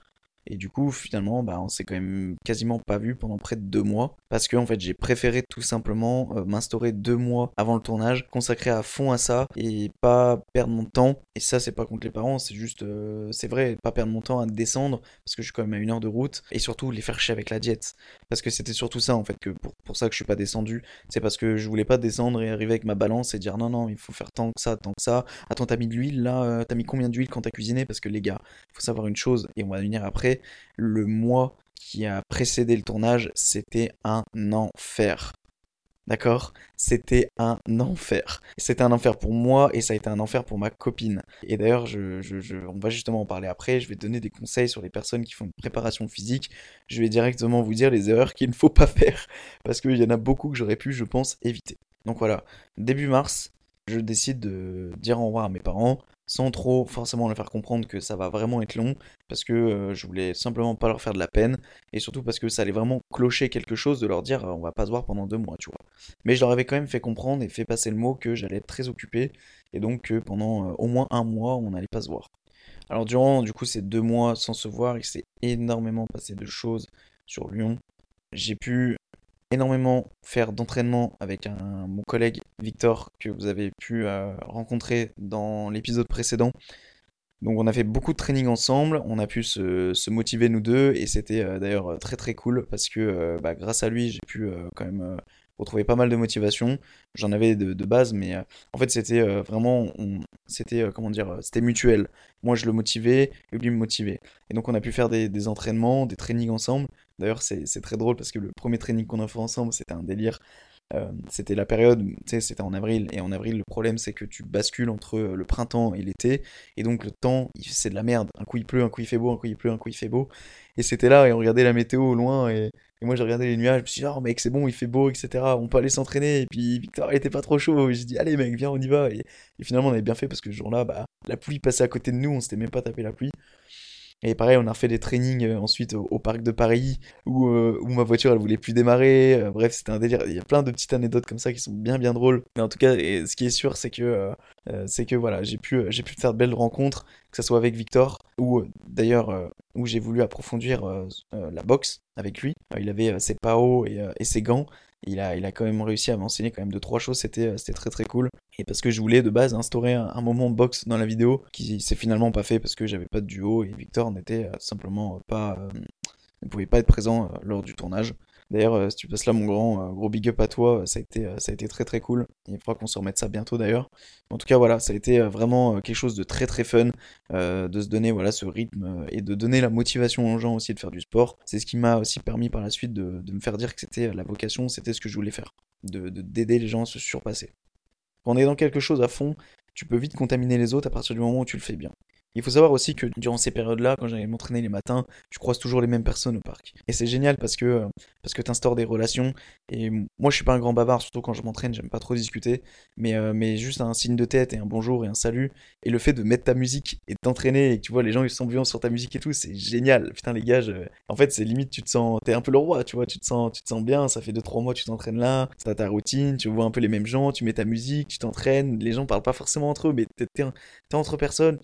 Et du coup, finalement, bah, on s'est quand même quasiment pas vu pendant près de deux mois. Parce que, en fait, j'ai préféré tout simplement euh, m'instaurer deux mois avant le tournage, consacrer à fond à ça et pas perdre mon temps. Et ça, c'est pas contre les parents, c'est juste, euh, c'est vrai, pas perdre mon temps à descendre parce que je suis quand même à une heure de route. Et surtout, les faire chier avec la diète. Parce que c'était surtout ça, en fait, que pour, pour ça que je suis pas descendu. C'est parce que je voulais pas descendre et arriver avec ma balance et dire non, non, il faut faire tant que ça, tant que ça. Attends, t'as mis de l'huile là, euh, t'as mis combien d'huile quand t'as cuisiné? Parce que les gars, faut savoir une chose, et on va venir après le mois qui a précédé le tournage, c'était un enfer. D'accord? C'était un enfer. C'était un enfer pour moi et ça a été un enfer pour ma copine. Et d'ailleurs, je, on va justement en parler après. Je vais donner des conseils sur les personnes qui font une préparation physique. Je vais directement vous dire les erreurs qu'il ne faut pas faire. Parce qu'il y en a beaucoup que j'aurais pu, je pense, éviter. Donc voilà, début mars, je décide de dire au revoir à mes parents sans trop forcément leur faire comprendre que ça va vraiment être long, parce que euh, je voulais simplement pas leur faire de la peine, et surtout parce que ça allait vraiment clocher quelque chose de leur dire on va pas se voir pendant deux mois, tu vois. Mais je leur avais quand même fait comprendre et fait passer le mot que j'allais être très occupé, et donc que pendant euh, au moins un mois on n'allait pas se voir. Alors durant du coup ces deux mois sans se voir, il s'est énormément passé de choses sur Lyon. J'ai pu énormément faire d'entraînement avec mon collègue Victor que vous avez pu euh, rencontrer dans l'épisode précédent. Donc on a fait beaucoup de training ensemble, on a pu se, motiver nous deux et c'était euh, d'ailleurs très très cool parce que euh, bah, grâce à lui j'ai pu quand même retrouver pas mal de motivation. J'en avais de, base mais en fait c'était vraiment, c'était comment dire, c'était mutuel. Moi je le motivais et lui me motivait. Et donc on a pu faire des entraînements, des trainings ensemble D'ailleurs, c'est très drôle parce que le premier training qu'on a fait ensemble, c'était un délire. Euh, c'était la période, tu sais, c'était en avril, et en avril, le problème, c'est que tu bascules entre le printemps et l'été, et donc le temps, c'est de la merde. Un coup il pleut, un coup il fait beau, un coup il pleut, un coup il fait beau. Et c'était là, et on regardait la météo au loin, et, moi j'ai regardé les nuages, je me suis dit, oh mec, c'est bon, il fait beau, etc. On peut aller s'entraîner, et puis Victor, il était pas trop chaud. J'ai dit, allez mec, viens, on y va. Et, finalement, on avait bien fait parce que ce jour-là, bah, la pluie passait à côté de nous, on s'était même pas tapé la pluie. Et pareil, on a fait des trainings euh, ensuite au, parc de Paris où, euh, où, ma voiture elle voulait plus démarrer. Euh, bref, c'était un délire. Il y a plein de petites anecdotes comme ça qui sont bien bien drôles. Mais en tout cas, ce qui est sûr, c'est que c'est que voilà, j'ai pu j'ai pu faire de belles rencontres, que ce soit avec Victor ou d'ailleurs où j'ai voulu approfondir la boxe avec lui. il avait ses PAO et, et ses gants il a, il a quand même réussi à m'enseigner quand même deux trois choses, c'était, c'était très très cool. Et parce que je voulais de base instaurer un, moment box dans la vidéo, qui s'est finalement pas fait parce que j'avais pas de duo et Victor n'était euh, simplement pas, euh, ne pouvait pas être présent euh, lors du tournage. D'ailleurs, euh, si tu passes là, mon grand, euh, gros big up à toi, ça a été, euh, ça a été très très cool. Il faudra qu'on se remette ça bientôt d'ailleurs. En tout cas, voilà, ça a été vraiment quelque chose de très très fun, de se donner voilà, ce rythme et de donner la motivation aux gens aussi de faire du sport. C'est ce qui m'a aussi permis par la suite de, me faire dire que c'était la vocation, c'était ce que je voulais faire, de d'aider les gens à se surpasser. Quand on est dans quelque chose à fond, tu peux vite contaminer les autres à partir du moment où tu le fais bien. Il faut savoir aussi que durant ces périodes-là, quand j'allais m'entraîner les matins, tu croises toujours les mêmes personnes au parc. Et c'est génial parce que euh, parce que instaures des relations. Et moi, je suis pas un grand bavard, surtout quand je m'entraîne, j'aime pas trop discuter. Mais, euh, mais juste un signe de tête et un bonjour et un salut. Et le fait de mettre ta musique et de t'entraîner et que tu vois les gens ils sont bien sur ta musique et tout, c'est génial. Putain les gars, en fait c'est limite tu te sens, t'es un peu le roi, tu vois, tu te sens, tu te sens bien. Ça fait 2-3 mois tu t'entraînes là, t'as ta routine, tu vois un peu les mêmes gens, tu mets ta musique, tu t'entraînes. Les gens parlent pas forcément entre eux, mais t'es, entre personnes,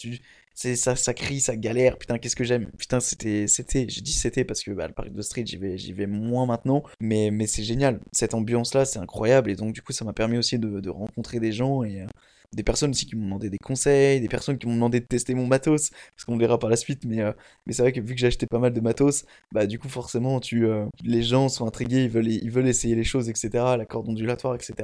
c'est ça, ça crie, ça galère. Putain, qu'est-ce que j'aime. Putain, c'était, c'était, j'ai dit c'était parce que bah, le parc de street, j'y vais, j'y vais moins maintenant. Mais, mais c'est génial. Cette ambiance-là, c'est incroyable. Et donc, du coup, ça m'a permis aussi de, de, rencontrer des gens et euh, des personnes aussi qui m'ont demandé des conseils, des personnes qui m'ont demandé de tester mon matos. Parce qu'on verra par la suite. Mais, euh, mais c'est vrai que vu que j'ai acheté pas mal de matos, bah, du coup, forcément, tu, euh, les gens sont intrigués, ils veulent, ils veulent essayer les choses, etc. La corde ondulatoire, etc.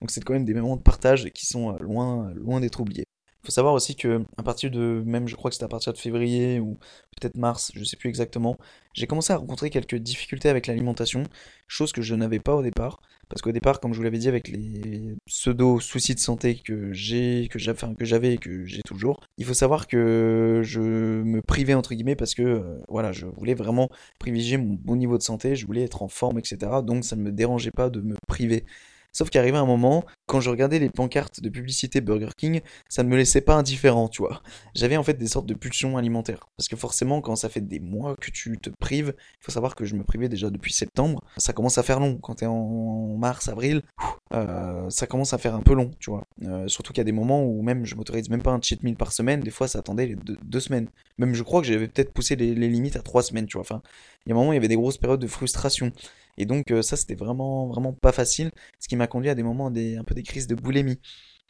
Donc, c'est quand même des moments de partage qui sont loin, loin d'être oubliés. Il faut savoir aussi que à partir de, même je crois que c'était à partir de février ou peut-être mars, je sais plus exactement, j'ai commencé à rencontrer quelques difficultés avec l'alimentation, chose que je n'avais pas au départ, parce qu'au départ, comme je vous l'avais dit, avec les pseudo soucis de santé que j'ai, que j'avais, que j'avais et que j'ai toujours, il faut savoir que je me privais entre guillemets parce que euh, voilà, je voulais vraiment privilégier mon bon niveau de santé, je voulais être en forme, etc. Donc ça ne me dérangeait pas de me priver. Sauf qu'arrivé un moment, quand je regardais les pancartes de publicité Burger King, ça ne me laissait pas indifférent, tu vois. J'avais en fait des sortes de pulsions alimentaires. Parce que forcément, quand ça fait des mois que tu te prives, il faut savoir que je me privais déjà depuis septembre, ça commence à faire long. Quand t'es en mars, avril, euh, ça commence à faire un peu long, tu vois. Euh, surtout qu'il y a des moments où même je m'autorise même pas un cheat meal par semaine, des fois ça attendait les deux, semaines. Même je crois que j'avais peut-être poussé les, les, limites à trois semaines, tu vois. Enfin, il y a un moment, il y avait des grosses périodes de frustration. Et donc euh, ça c'était vraiment vraiment pas facile, ce qui m'a conduit à des moments des, un peu des crises de boulimie.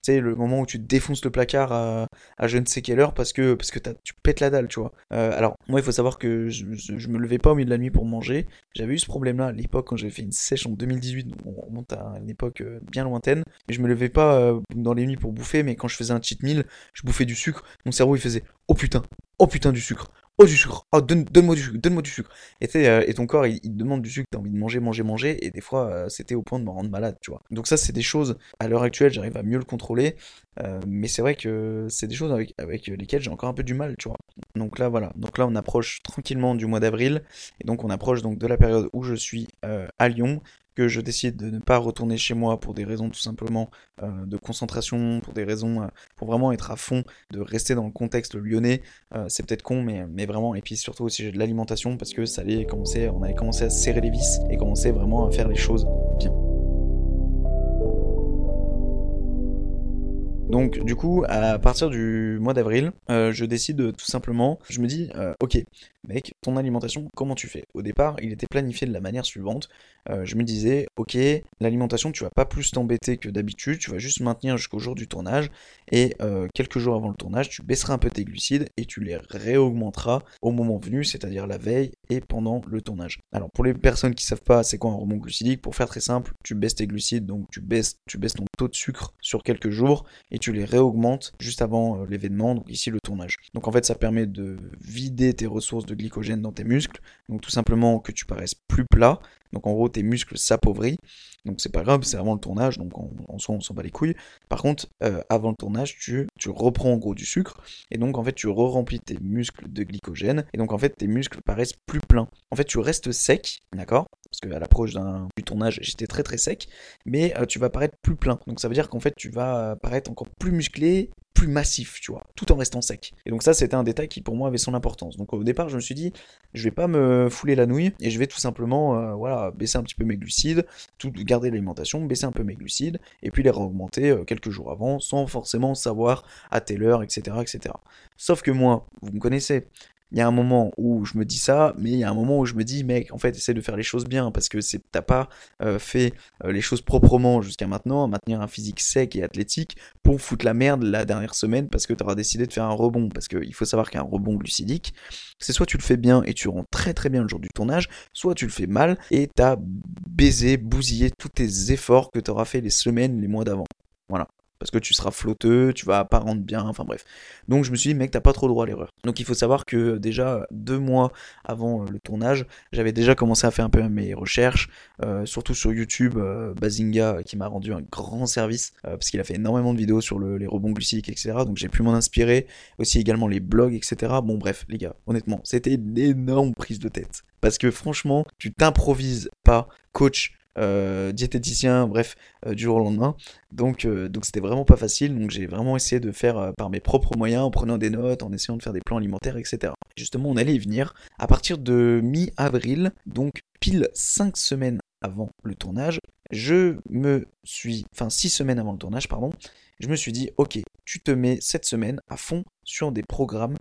Tu sais, le moment où tu défonces le placard à, je ne sais quelle heure parce que, parce que tu pètes la dalle, tu vois. Euh, alors, moi, il faut savoir que je, me levais pas au milieu de la nuit pour manger. J'avais eu ce problème-là à l'époque quand j'avais fait une sèche en 2018. Donc on remonte à une époque euh, bien lointaine. Je me levais pas dans les nuits pour bouffer, mais quand je faisais un cheat meal, je bouffais du sucre. Mon cerveau, il faisait Oh putain, oh putain du sucre. Oh, du sucre. Oh, donne, moi du sucre. Donne-moi du sucre. Et, euh, ton corps, il, demande du sucre. T'as envie de manger, manger, manger. Et des fois, euh, c'était au point de me rendre malade, tu vois. Donc, ça, c'est des choses, à l'heure actuelle, j'arrive à mieux le contrôler. Euh, mais c'est vrai que c'est des choses avec, avec lesquelles j'ai encore un peu du mal, tu vois. Donc là, voilà. Donc là, on approche tranquillement du mois d'avril. Et donc, on approche donc de la période où je suis à Lyon que je décide de ne pas retourner chez moi pour des raisons tout simplement euh, de concentration, pour des raisons, euh, pour vraiment être à fond, de rester dans le contexte lyonnais, euh, c'est peut-être con, mais, mais vraiment, et puis surtout aussi de l'alimentation, parce que ça allait commencer, on avait commencé à serrer les vis et commencer vraiment à faire les choses bien. Donc du coup, à partir du mois d'avril, euh, je décide tout simplement, je me dis, euh, ok, mec, ton alimentation, comment tu fais? Au départ, il était planifié de la manière suivante. Euh, je me disais, ok, l'alimentation, tu vas pas plus t'embêter que d'habitude, tu vas juste maintenir jusqu'au jour du tournage, et quelques jours avant le tournage, tu baisseras un peu tes glucides et tu les réaugmenteras au moment venu, c'est-à-dire la veille et pendant le tournage. Alors pour les personnes qui savent pas c'est quoi un rebond glucidique, pour faire très simple, tu baisses tes glucides, donc tu baisses, tu baisses ton taux de sucre sur quelques jours, et tu les réaugmentes juste avant euh, l'événement, donc ici le tournage. Donc en fait ça permet de vider tes ressources de glycogène dans tes muscles, donc tout simplement que tu paraisses plus plat, donc en gros tes muscles s'appauvrissent, donc c'est pas grave, c'est avant le tournage, donc en, soi on s'en bat les couilles. Par contre, euh, avant le tournage, tu, tu reprends en gros du sucre, et donc en fait tu re-remplis tes muscles de glycogène, et donc en fait tes muscles paraissent plus pleins. En fait tu restes sec, d'accord? Parce qu'à l'approche du tournage, j'étais très très sec, mais tu vas paraître plus plein. Donc ça veut dire qu'en fait, tu vas paraître encore plus musclé, plus massif, tu vois, tout en restant sec. Et donc ça, c'était un détail qui pour moi avait son importance. Donc au départ, je me suis dit, je vais pas me fouler la nouille et je vais tout simplement, voilà, baisser un petit peu mes glucides, tout garder l'alimentation, baisser un peu mes glucides et puis les réaugmenter quelques jours avant, sans forcément savoir à telle heure, etc., etc. Sauf que moi, vous me connaissez, il y a un moment où je me dis ça, mais il y a un moment où je me dis, mec, en fait, essaie de faire les choses bien, parce que t'as pas euh, fait euh, les choses proprement jusqu'à maintenant, maintenir un physique sec et athlétique pour foutre la merde la dernière semaine, parce que tu auras décidé de faire un rebond, parce qu'il faut savoir qu'un rebond glucidique, c'est soit tu le fais bien et tu rends très très bien le jour du tournage, soit tu le fais mal et t'as baisé, bousillé tous tes efforts que tu auras fait les semaines, les mois d'avant. Voilà parce que tu seras flotteux, tu vas pas rendre bien, enfin bref. Donc je me suis dit, mec, t'as pas trop droit à l'erreur. Donc il faut savoir que déjà deux mois avant euh, le tournage, j'avais déjà commencé à faire un peu mes recherches, euh, surtout sur YouTube, euh, Bazinga qui m'a rendu un grand service, parce qu'il a fait énormément de vidéos sur les rebonds glucidiques, etc. Donc j'ai pu m'en inspirer, aussi également les blogs, etc. Bon bref, les gars, honnêtement, c'était une énorme prise de tête. Parce que franchement, tu t'improvises pas coach euh, diététicien, bref, euh, du jour au lendemain. Donc, euh, donc c'était vraiment pas facile. Donc j'ai vraiment essayé de faire par mes propres moyens, en prenant des notes, en essayant de faire des plans alimentaires, etc. Justement, on allait y venir. À partir de mi-avril, donc pile 5 semaines avant le tournage, je me suis, enfin 6 semaines avant le tournage, pardon, je me suis dit, ok, tu te mets cette semaine à fond sur des programmes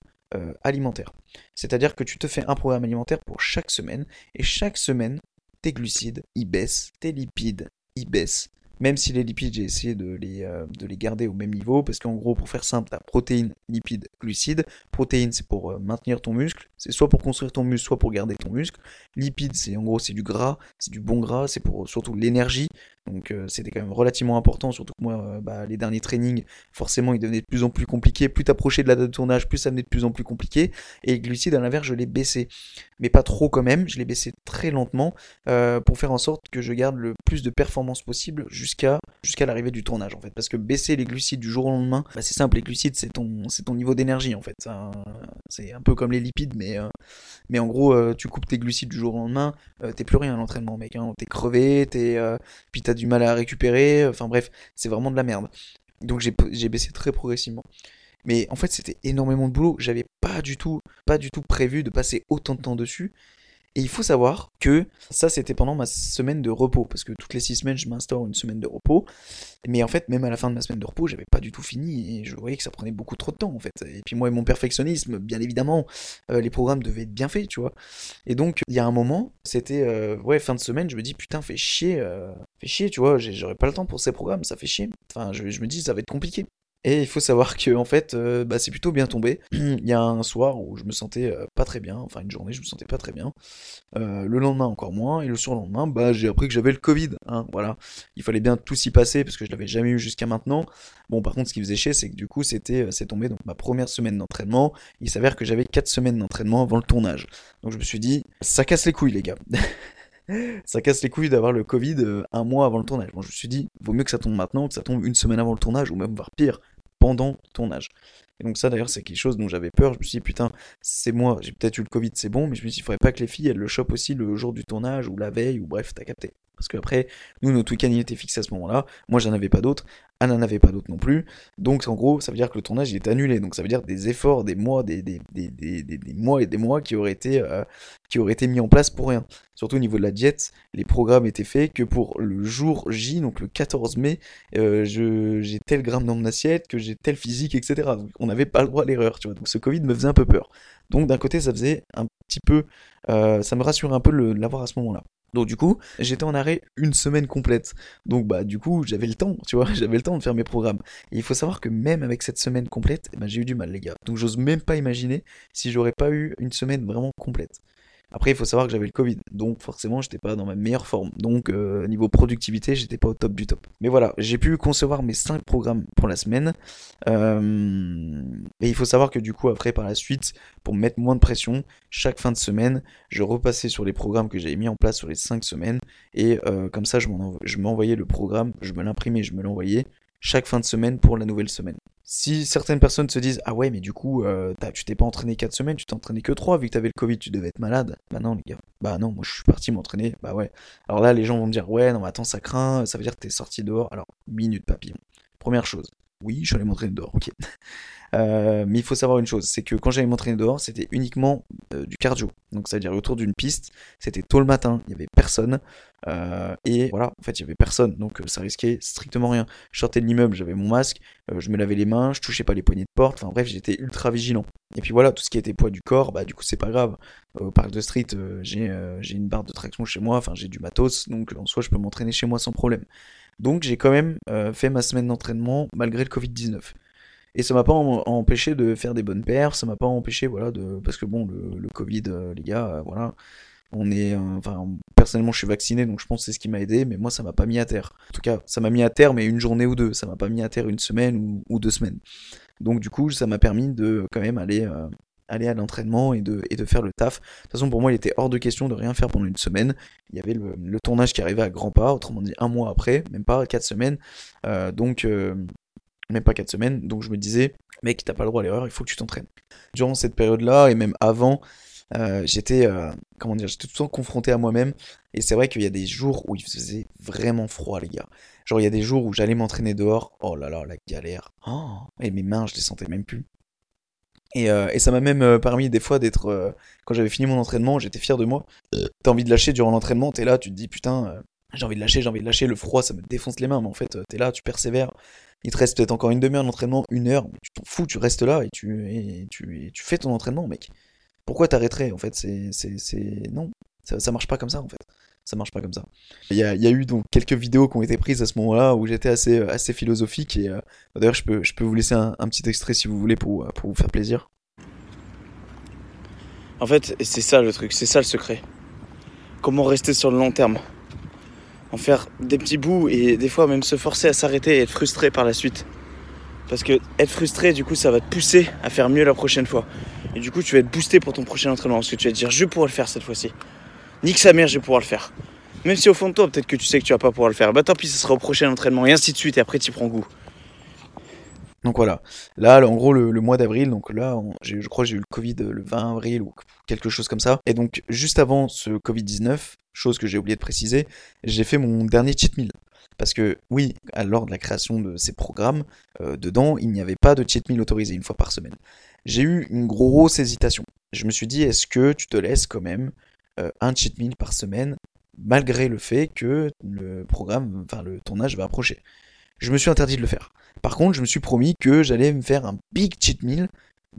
alimentaires. C'est-à-dire que tu te fais un programme alimentaire pour chaque semaine, et chaque semaine, tes glucides, ils baissent, tes lipides, ils baissent. Même si les lipides, j'ai essayé de les, euh, de les garder au même niveau, parce qu'en gros, pour faire simple, t'as protéines, lipides, glucides. Protéines, c'est pour euh, maintenir ton muscle, c'est soit pour construire ton muscle, soit pour garder ton muscle. Lipides, c'est en gros, c'est du gras, c'est du bon gras, c'est pour surtout l'énergie. Donc euh, c'était quand même relativement important, surtout que moi, bah, les derniers trainings, forcément, ils devenaient de plus en plus compliqués. Plus t'approchais de la date de tournage, plus ça devenait de plus en plus compliqué. Et glucides, à l'inverse, je les baissais. Mais pas trop quand même, je les baissais très lentement pour faire en sorte que je garde le plus de performance possible jusqu'à l'arrivée du tournage en fait. Parce que baisser les glucides du jour au lendemain, bah, c'est simple, les glucides c'est ton, niveau d'énergie en fait. C'est un peu comme les lipides, mais, euh, en gros, euh, tu coupes tes glucides du jour au lendemain, euh, t'es plus rien à l'entraînement mec. Hein. T'es crevé, t'es, puis t'as du mal à récupérer, enfin bref, c'est vraiment de la merde. Donc j'ai baissé très progressivement. Mais en fait, c'était énormément de boulot. J'avais pas du tout, pas du tout prévu de passer autant de temps dessus. Et il faut savoir que ça, c'était pendant ma semaine de repos, parce que toutes les six semaines, je m'instaure une semaine de repos. Mais en fait, même à la fin de ma semaine de repos, j'avais pas du tout fini et je voyais que ça prenait beaucoup trop de temps, en fait. Et puis moi et mon perfectionnisme, bien évidemment, euh, les programmes devaient être bien faits, tu vois. Et donc, il y a un moment, c'était, euh, ouais, fin de semaine, je me dis, putain, fais chier, euh, fais chier, tu vois, j'aurais pas le temps pour ces programmes, ça fait chier. Enfin, je, je me dis, ça va être compliqué. Et il faut savoir que en fait, euh, bah, c'est plutôt bien tombé. il y a un soir où je me sentais euh, pas très bien, enfin une journée je me sentais pas très bien. Euh, le lendemain encore moins, et le surlendemain, bah j'ai appris que j'avais le Covid. Hein, voilà, il fallait bien tout s'y passer parce que je l'avais jamais eu jusqu'à maintenant. Bon, par contre, ce qui faisait chier, c'est que du coup, c'était, c'est tombé donc ma première semaine d'entraînement. Il s'avère que j'avais 4 semaines d'entraînement avant le tournage. Donc je me suis dit, ça casse les couilles les gars. ça casse les couilles d'avoir le Covid euh, un mois avant le tournage. Bon, je me suis dit, vaut mieux que ça tombe maintenant que ça tombe une semaine avant le tournage, ou même voire pire, pendant le tournage. Et donc ça d'ailleurs c'est quelque chose dont j'avais peur, je me suis dit putain c'est moi, j'ai peut-être eu le Covid c'est bon, mais je me suis dit il faudrait pas que les filles elles le chopent aussi le jour du tournage ou la veille ou bref t'as capté. Parce qu'après, nous, notre week-end il était fixé à ce moment-là. Moi, j'en avais pas d'autres. Anna n'en avait pas d'autres non plus. Donc, en gros, ça veut dire que le tournage il est annulé. Donc, ça veut dire des efforts, des mois, des, des, des, des mois et des mois qui auraient, été, euh, qui auraient été mis en place pour rien. Surtout au niveau de la diète, les programmes étaient faits que pour le jour J, donc le 14 mai, euh, j'ai tel gramme dans mon assiette, que j'ai tel physique, etc. Donc, on n'avait pas le droit à l'erreur, tu vois. Donc, ce Covid me faisait un peu peur. Donc, d'un côté, ça faisait un petit peu. Euh, ça me rassurait un peu de l'avoir à ce moment-là. Donc du coup, j'étais en arrêt une semaine complète. Donc bah du coup, j'avais le temps, tu vois, j'avais le temps de faire mes programmes. Et il faut savoir que même avec cette semaine complète, eh ben, j'ai eu du mal les gars. Donc j'ose même pas imaginer si j'aurais pas eu une semaine vraiment complète. Après, il faut savoir que j'avais le Covid, donc forcément, j'étais pas dans ma meilleure forme. Donc, euh, niveau productivité, j'étais pas au top du top. Mais voilà, j'ai pu concevoir mes 5 programmes pour la semaine. Euh, et il faut savoir que du coup, après, par la suite, pour mettre moins de pression, chaque fin de semaine, je repassais sur les programmes que j'avais mis en place sur les 5 semaines. Et euh, comme ça, je m'envoyais le programme, je me l'imprimais, je me l'envoyais chaque fin de semaine pour la nouvelle semaine. Si certaines personnes se disent Ah ouais, mais du coup, euh, tu t'es pas entraîné 4 semaines, tu t'es entraîné que 3 vu que t'avais le Covid, tu devais être malade. Bah non, les gars. Bah non, moi je suis parti m'entraîner. Bah ouais. Alors là, les gens vont me dire Ouais, non, mais attends, ça craint, ça veut dire que t'es sorti dehors. Alors, minute papillon. Première chose. Oui, je suis allé m'entraîner dehors, ok. Euh, mais il faut savoir une chose, c'est que quand j'allais m'entraîner dehors, c'était uniquement euh, du cardio. Donc c'est-à-dire autour d'une piste, c'était tôt le matin, il y avait personne. Euh, et voilà, en fait, il y avait personne, donc ça risquait strictement rien. Je sortais de l'immeuble, j'avais mon masque, je me lavais les mains, je touchais pas les poignées de porte. Enfin bref, j'étais ultra vigilant. Et puis voilà, tout ce qui était poids du corps, bah du coup c'est pas grave. Au parc de street, j'ai une barre de traction chez moi, enfin j'ai du matos, donc en soi je peux m'entraîner chez moi sans problème. Donc j'ai quand même fait ma semaine d'entraînement malgré le Covid-19. Et ça m'a pas empêché de faire des bonnes paires, ça m'a pas empêché, voilà, de. Parce que bon, le, Covid, euh, les gars, euh, voilà. On est. Euh, enfin, personnellement, je suis vacciné, donc je pense que c'est ce qui m'a aidé, mais moi, ça m'a pas mis à terre. En tout cas, ça m'a mis à terre, mais une journée ou deux. Ça m'a pas mis à terre une semaine ou, deux semaines. Donc, du coup, ça m'a permis de quand même aller. Aller à l'entraînement et de, et de faire le taf. De toute façon, pour moi, il était hors de question de rien faire pendant une semaine. Il y avait le, tournage qui arrivait à grands pas, autrement dit un mois après, même pas quatre semaines. donc, même pas 4 semaines. Donc je me disais, mec, t'as pas le droit à l'erreur, il faut que tu t'entraînes. Durant cette période-là, et même avant, euh, j'étais, euh, comment dire, j'étais tout le temps confronté à moi-même. Et c'est vrai qu'il y a des jours où il faisait vraiment froid, les gars. Genre, il y a des jours où j'allais m'entraîner dehors. Oh là là, la galère. Oh, et mes mains, je les sentais même plus. Et, euh, et ça m'a même permis des fois d'être. quand j'avais fini mon entraînement, j'étais fier de moi. T'as envie de lâcher durant l'entraînement, t'es là, tu te dis putain, j'ai envie de lâcher, j'ai envie de lâcher. Le froid, ça me défonce les mains, mais en fait, t'es là, tu persévères. Il te reste peut-être encore une demi-heure d'entraînement, une heure, tu t'en fous, tu restes là et tu, et tu, tu fais ton entraînement, mec. Pourquoi t'arrêterais En fait, c'est. Non, ça, ça marche pas comme ça, en fait. Ça marche pas comme ça. Il y a, eu donc quelques vidéos qui ont été prises à ce moment-là où j'étais assez, assez philosophique et euh, d'ailleurs, je peux, je peux vous laisser un, petit extrait si vous voulez pour, pour vous faire plaisir. En fait, c'est ça le truc, c'est ça le secret. Comment rester sur le long terme en faire des petits bouts et des fois même se forcer à s'arrêter et être frustré par la suite. Parce que être frustré, du coup, ça va te pousser à faire mieux la prochaine fois. Et du coup, tu vas être boosté pour ton prochain entraînement. Parce que tu vas te dire, je pouvoir le faire cette fois-ci. Nique sa mère, je vais pouvoir le faire. Même si au fond de toi, peut-être que tu sais que tu vas pas pouvoir le faire. Bah tant pis, ce sera au prochain entraînement. Et ainsi de suite. Et après, tu prends goût. Donc voilà. Là, en gros, le, mois d'avril, donc là, je crois que j'ai eu le Covid le 20 avril ou quelque chose comme ça. Et donc, juste avant ce Covid-19, chose que j'ai oublié de préciser, j'ai fait mon dernier cheat meal. Parce que oui, lors de la création de ces programmes, euh, dedans, il n'y avait pas de cheat meal autorisé une fois par semaine. J'ai eu une grosse hésitation. Je me suis dit, est-ce que tu te laisses quand même euh, un cheat meal par semaine, malgré le fait que le programme, enfin le tournage va approcher Je me suis interdit de le faire. Par contre, je me suis promis que j'allais me faire un big cheat meal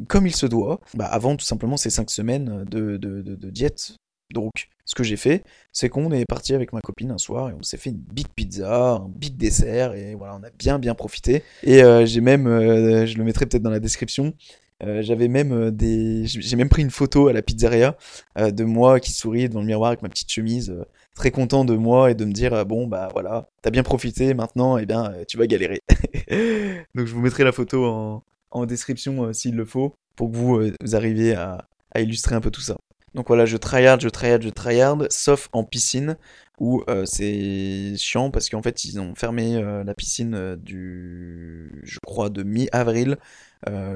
comme il se doit, bah, avant tout simplement ces 5 semaines de, de, de diète donc, ce que j'ai fait, c'est qu'on est parti avec ma copine un soir et on s'est fait une big pizza, un big dessert et voilà, on a bien bien profité. Et euh, j'ai même, euh, je le mettrai peut-être dans la description, euh, j'avais même des, j'ai même pris une photo à la pizzeria de moi qui sourit devant le miroir avec ma petite chemise, très content de moi et de me dire bon bah voilà, t'as bien profité, maintenant et eh bien tu vas galérer. Donc je vous mettrai la photo en, description s'il le faut pour que vous, vous arriviez à illustrer un peu tout ça. Donc voilà, je tryhard, je tryhard, je tryhard, sauf en piscine, où euh, c'est chiant parce qu'en fait ils ont fermé euh, la piscine euh, du, je crois, de mi-avril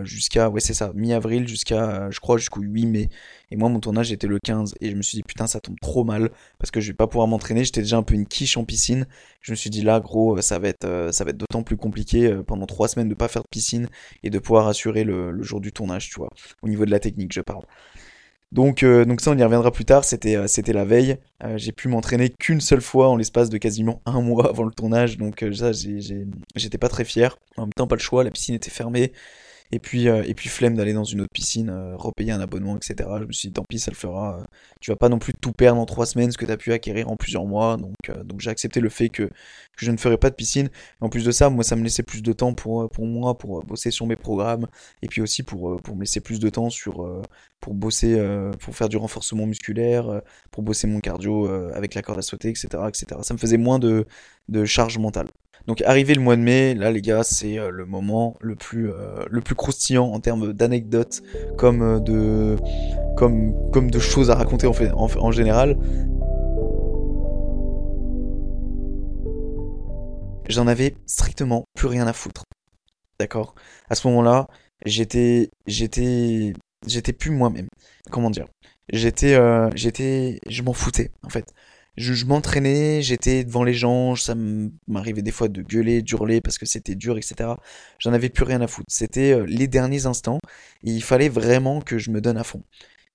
jusqu'à, ouais c'est ça, mi-avril jusqu'à, je crois, jusqu'au 8 mai. Et moi mon tournage était le 15 et je me suis dit putain ça tombe trop mal parce que je vais pas pouvoir m'entraîner. J'étais déjà un peu une quiche en piscine. Je me suis dit là gros ça va être, ça être d'autant plus compliqué pendant trois semaines de pas faire de piscine et de pouvoir assurer le, le jour du tournage, tu vois, au niveau de la technique je parle. Donc, euh, donc ça, on y reviendra plus tard. C'était, euh, c'était la veille. Euh, j'ai pu m'entraîner qu'une seule fois en l'espace de quasiment un mois avant le tournage. Donc ça, j'étais pas très fier. En même temps, pas le choix. La piscine était fermée. Et puis, euh, et puis flemme d'aller dans une autre piscine, euh, repayer un abonnement, etc. Je me suis dit, tant pis, ça le fera. Euh, tu vas pas non plus tout perdre en trois semaines, ce que tu as pu acquérir en plusieurs mois. Donc, donc j'ai accepté le fait que, je ne ferai pas de piscine. en plus de ça, moi, ça me laissait plus de temps pour, pour moi, pour bosser sur mes programmes. Et puis aussi pour, pour me laisser plus de temps sur, pour bosser, pour faire du renforcement musculaire, pour bosser mon cardio avec la corde à sauter, etc., etc. Ça me faisait moins de, de charge mentale. Donc arrivé le mois de mai, là les gars, c'est euh, le moment le plus, euh, le plus croustillant en termes d'anecdotes, comme euh, de, comme, comme de choses à raconter en, fait, en, général. J'en avais strictement plus rien à foutre. d'accord? À ce moment-là, j'étais, j'étais, j'étais plus moi-même. Comment dire? J'étais, j'étais, je m'en foutais en fait. Je, je m'entraînais, j'étais devant les gens, ça m'arrivait des fois de gueuler, d'hurler parce que c'était dur, etc. J'en avais plus rien à foutre. C'était euh, les derniers instants et il fallait vraiment que je me donne à fond.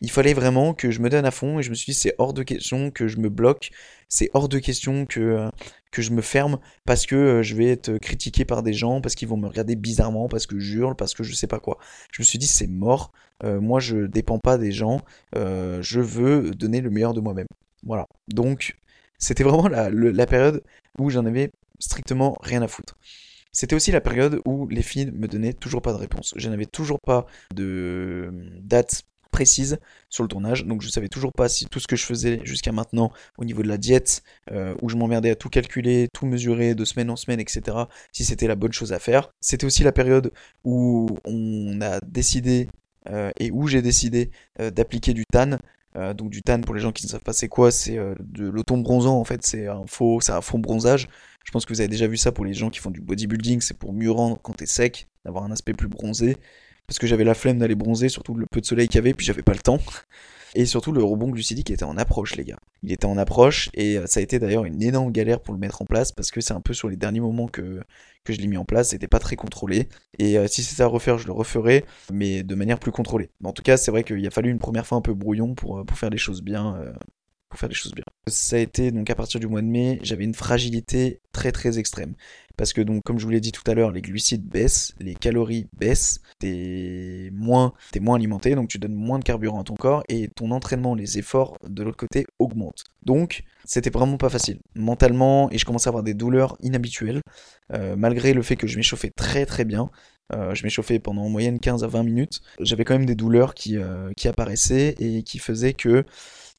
Il fallait vraiment que je me donne à fond et je me suis dit c'est hors de question que je me bloque, c'est hors de question que, euh, que je me ferme parce que euh, je vais être critiqué par des gens, parce qu'ils vont me regarder bizarrement, parce que j'hurle, parce que je sais pas quoi. Je me suis dit c'est mort, moi je dépends pas des gens, je veux donner le meilleur de moi-même. Voilà. Donc c'était vraiment la, période où j'en avais strictement rien à foutre. C'était aussi la période où les filles me donnaient toujours pas de réponse. Je n'avais toujours pas de date précise sur le tournage, donc je savais toujours pas si tout ce que je faisais jusqu'à maintenant au niveau de la diète, euh, où je m'emmerdais à tout calculer, tout mesurer de semaine en semaine, etc., si c'était la bonne chose à faire. C'était aussi la période où on a décidé, euh, et où j'ai décidé euh, d'appliquer du tan. Donc du tan, pour les gens qui ne savent pas c'est quoi, c'est de l'automne bronzant en fait, c'est un faux, c'est un fond bronzage. Je pense que vous avez déjà vu ça pour les gens qui font du bodybuilding, c'est pour mieux rendre quand t'es sec, d'avoir un aspect plus bronzé parce que j'avais la flemme d'aller bronzer, surtout le peu de soleil qu'il y avait, puis j'avais pas le temps. Et surtout le rebond glucidique était en approche, les gars. Il était en approche, et euh, ça a été d'ailleurs une énorme galère pour le mettre en place, parce que c'est un peu sur les derniers moments que, je l'ai mis en place, c'était pas très contrôlé. Et euh, si c'était à refaire, je le referais, mais de manière plus contrôlée. En tout cas, c'est vrai qu'il a fallu une première fois un peu brouillon pour, euh, faire les choses bien, pour faire des choses bien. Ça a été donc à partir du mois de mai, j'avais une fragilité très très extrême. Parce que donc comme je vous l'ai dit tout à l'heure, les glucides baissent, les calories baissent, t'es moins, es moins alimenté, donc tu donnes moins de carburant à ton corps et ton entraînement, les efforts de l'autre côté augmentent. Donc c'était vraiment pas facile mentalement et je commençais à avoir des douleurs inhabituelles euh, malgré le fait que je m'échauffais très très bien. Euh, je m'échauffais pendant en moyenne 15 à 20 minutes. J'avais quand même des douleurs qui, euh, qui apparaissaient et qui faisaient que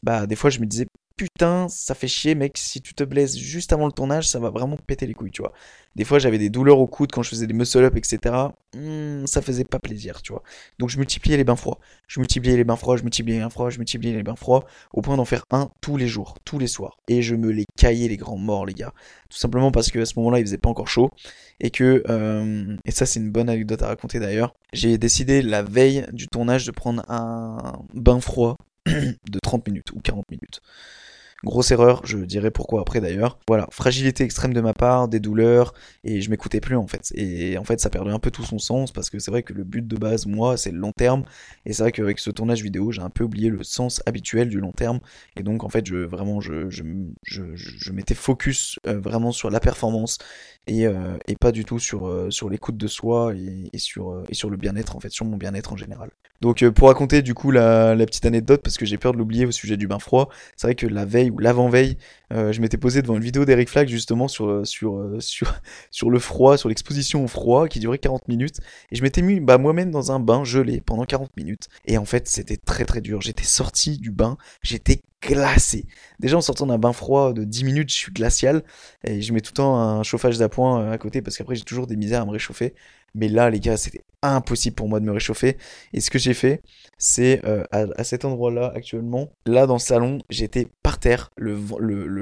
bah des fois je me disais putain, ça fait chier, mec, si tu te blesses juste avant le tournage, ça va vraiment péter les couilles, tu vois. Des fois, j'avais des douleurs au coude quand je faisais des muscle-up, etc. Hmm, ça faisait pas plaisir, tu vois. Donc, je multipliais les bains froids. Je multipliais les bains froids, je multipliais les bains froids, je multipliais les bains froids, au point d'en faire un tous les jours, tous les soirs. Et je me les caillais, les grands morts, les gars. Tout simplement parce qu'à ce moment-là, il faisait pas encore chaud. Et que, euh, et ça, c'est une bonne anecdote à raconter d'ailleurs. J'ai décidé la veille du tournage de prendre un bain froid de 30 minutes ou 40 minutes. Grosse erreur, je dirais pourquoi après d'ailleurs. Voilà, fragilité extrême de ma part, des douleurs, et je m'écoutais plus en fait. Et en fait, ça perdait un peu tout son sens parce que c'est vrai que le but de base, moi, c'est le long terme. Et c'est vrai qu'avec ce tournage vidéo, j'ai un peu oublié le sens habituel du long terme. Et donc, en fait, je vraiment, je, je, je, je m'étais focus euh, vraiment sur la performance et, euh, et pas du tout sur, euh, sur l'écoute de soi et, sur, et sur le bien-être en fait, sur mon bien-être en général. Donc, pour raconter du coup la petite anecdote, parce que j'ai peur de l'oublier au sujet du bain froid, c'est vrai que la veille ou l'avant-veille, euh, je m'étais posé devant une vidéo d'Eric Flag justement sur, euh, sur, euh, sur, sur le froid, sur l'exposition au froid qui durait 40 minutes. Et je m'étais mis bah, moi-même dans un bain gelé pendant 40 minutes. Et en fait, c'était très très dur. J'étais sorti du bain, j'étais glacé. Déjà en sortant d'un bain froid de 10 minutes, je suis glacial. Et je mets tout le temps un chauffage d'appoint à côté parce qu'après j'ai toujours des misères à me réchauffer. Mais là, les gars, c'était impossible pour moi de me réchauffer. Et ce que j'ai fait, c'est à, cet endroit-là, actuellement, là dans le salon, j'étais par terre,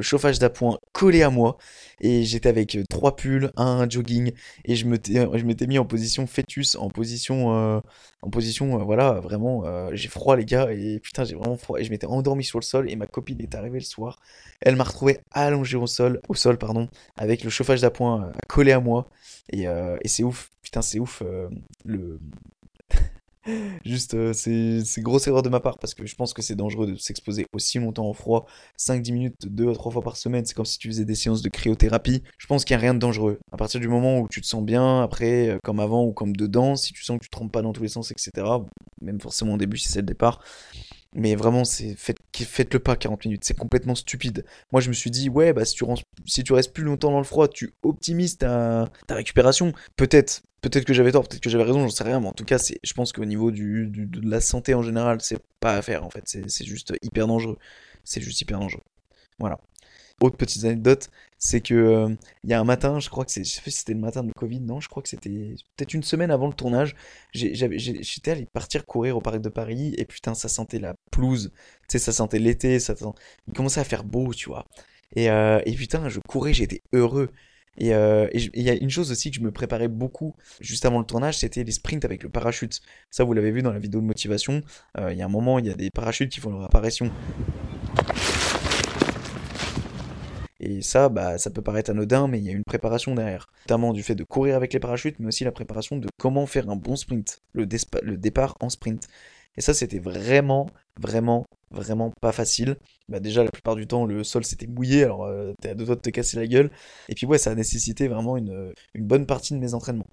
chauffage d'appoint collé à moi. Et j'étais avec euh, trois pulls, un jogging. Et je m'étais mis en position fœtus, en position, euh, en position voilà, vraiment, j'ai froid, les gars. Et putain, j'ai vraiment froid. Et je m'étais endormi sur le sol. Et ma copine est arrivée le soir. Elle m'a retrouvé allongé au sol, au sol, pardon, avec le chauffage d'appoint collé à moi. Et, et c'est ouf, putain, c'est ouf le. Juste, euh, c'est grosse erreur de ma part parce que je pense que c'est dangereux de s'exposer aussi longtemps au froid, 5-10 minutes, 2 à 3 fois par semaine. C'est comme si tu faisais des séances de cryothérapie. Je pense qu'il n'y a rien de dangereux. À partir du moment où tu te sens bien, après, euh, comme avant ou comme dedans, si tu sens que tu te trompes pas dans tous les sens, etc., même forcément au début si c'est le départ, mais vraiment, c'est faites, faites-le pas 40 minutes, c'est complètement stupide. Moi, je me suis dit, ouais, bah si tu, si tu restes plus longtemps dans le froid, tu optimises ta, récupération. Peut-être, peut-être que j'avais tort, peut-être que j'avais raison, j'en sais rien, mais en tout cas, je pense qu'au niveau de la santé en général, c'est pas à faire en fait, c'est juste hyper dangereux. C'est juste hyper dangereux. Voilà. Autre petite anecdote, c'est que euh, il y a un matin, je crois que c'est, je sais pas si c'était le matin de Covid, non, je crois que c'était peut-être une semaine avant le tournage, j'étais allé partir courir au parc de Paris et putain, ça sentait la pelouse, tu sais, ça sentait l'été, ça il commençait à faire beau, tu vois. Et, euh, putain, je courais, j'étais heureux. Et euh, il y a une chose aussi que je me préparais beaucoup juste avant le tournage, c'était les sprints avec le parachute. Ça, vous l'avez vu dans la vidéo de motivation. Il y a un moment, il y a des parachutes qui font leur apparition. Et ça, bah, ça peut paraître anodin, mais il y a une préparation derrière. Notamment du fait de courir avec les parachutes, mais aussi la préparation de comment faire un bon sprint, le, départ en sprint. Et ça, c'était vraiment, vraiment, vraiment pas facile. Bah, déjà, la plupart du temps, le sol s'était mouillé, alors euh, t'es à deux doigts de te casser la gueule. Et puis, ouais, ça a nécessité vraiment une, bonne partie de mes entraînements.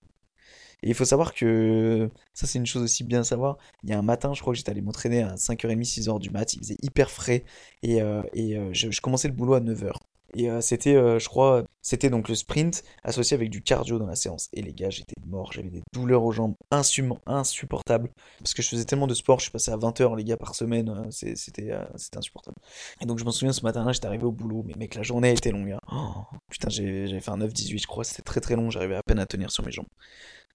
Et il faut savoir que, ça c'est une chose aussi bien à savoir, il y a un matin, je crois que j'étais allé m'entraîner à 5h30, 6h du mat, il faisait hyper frais, et, euh, euh, je, je commençais le boulot à 9h. Et euh, c'était, euh, je crois, c'était donc le sprint associé avec du cardio dans la séance. Et les gars, j'étais mort, j'avais des douleurs aux jambes insupportables. Parce que je faisais tellement de sport, je suis passé à 20 heures, les gars, par semaine, euh, c'était insupportable. Et donc je m'en souviens, ce matin-là, j'étais arrivé au boulot, mais mec, la journée été longue. hein. Oh, putain, j'avais fait un 9-18, je crois, c'était très très long, j'arrivais à peine à tenir sur mes jambes.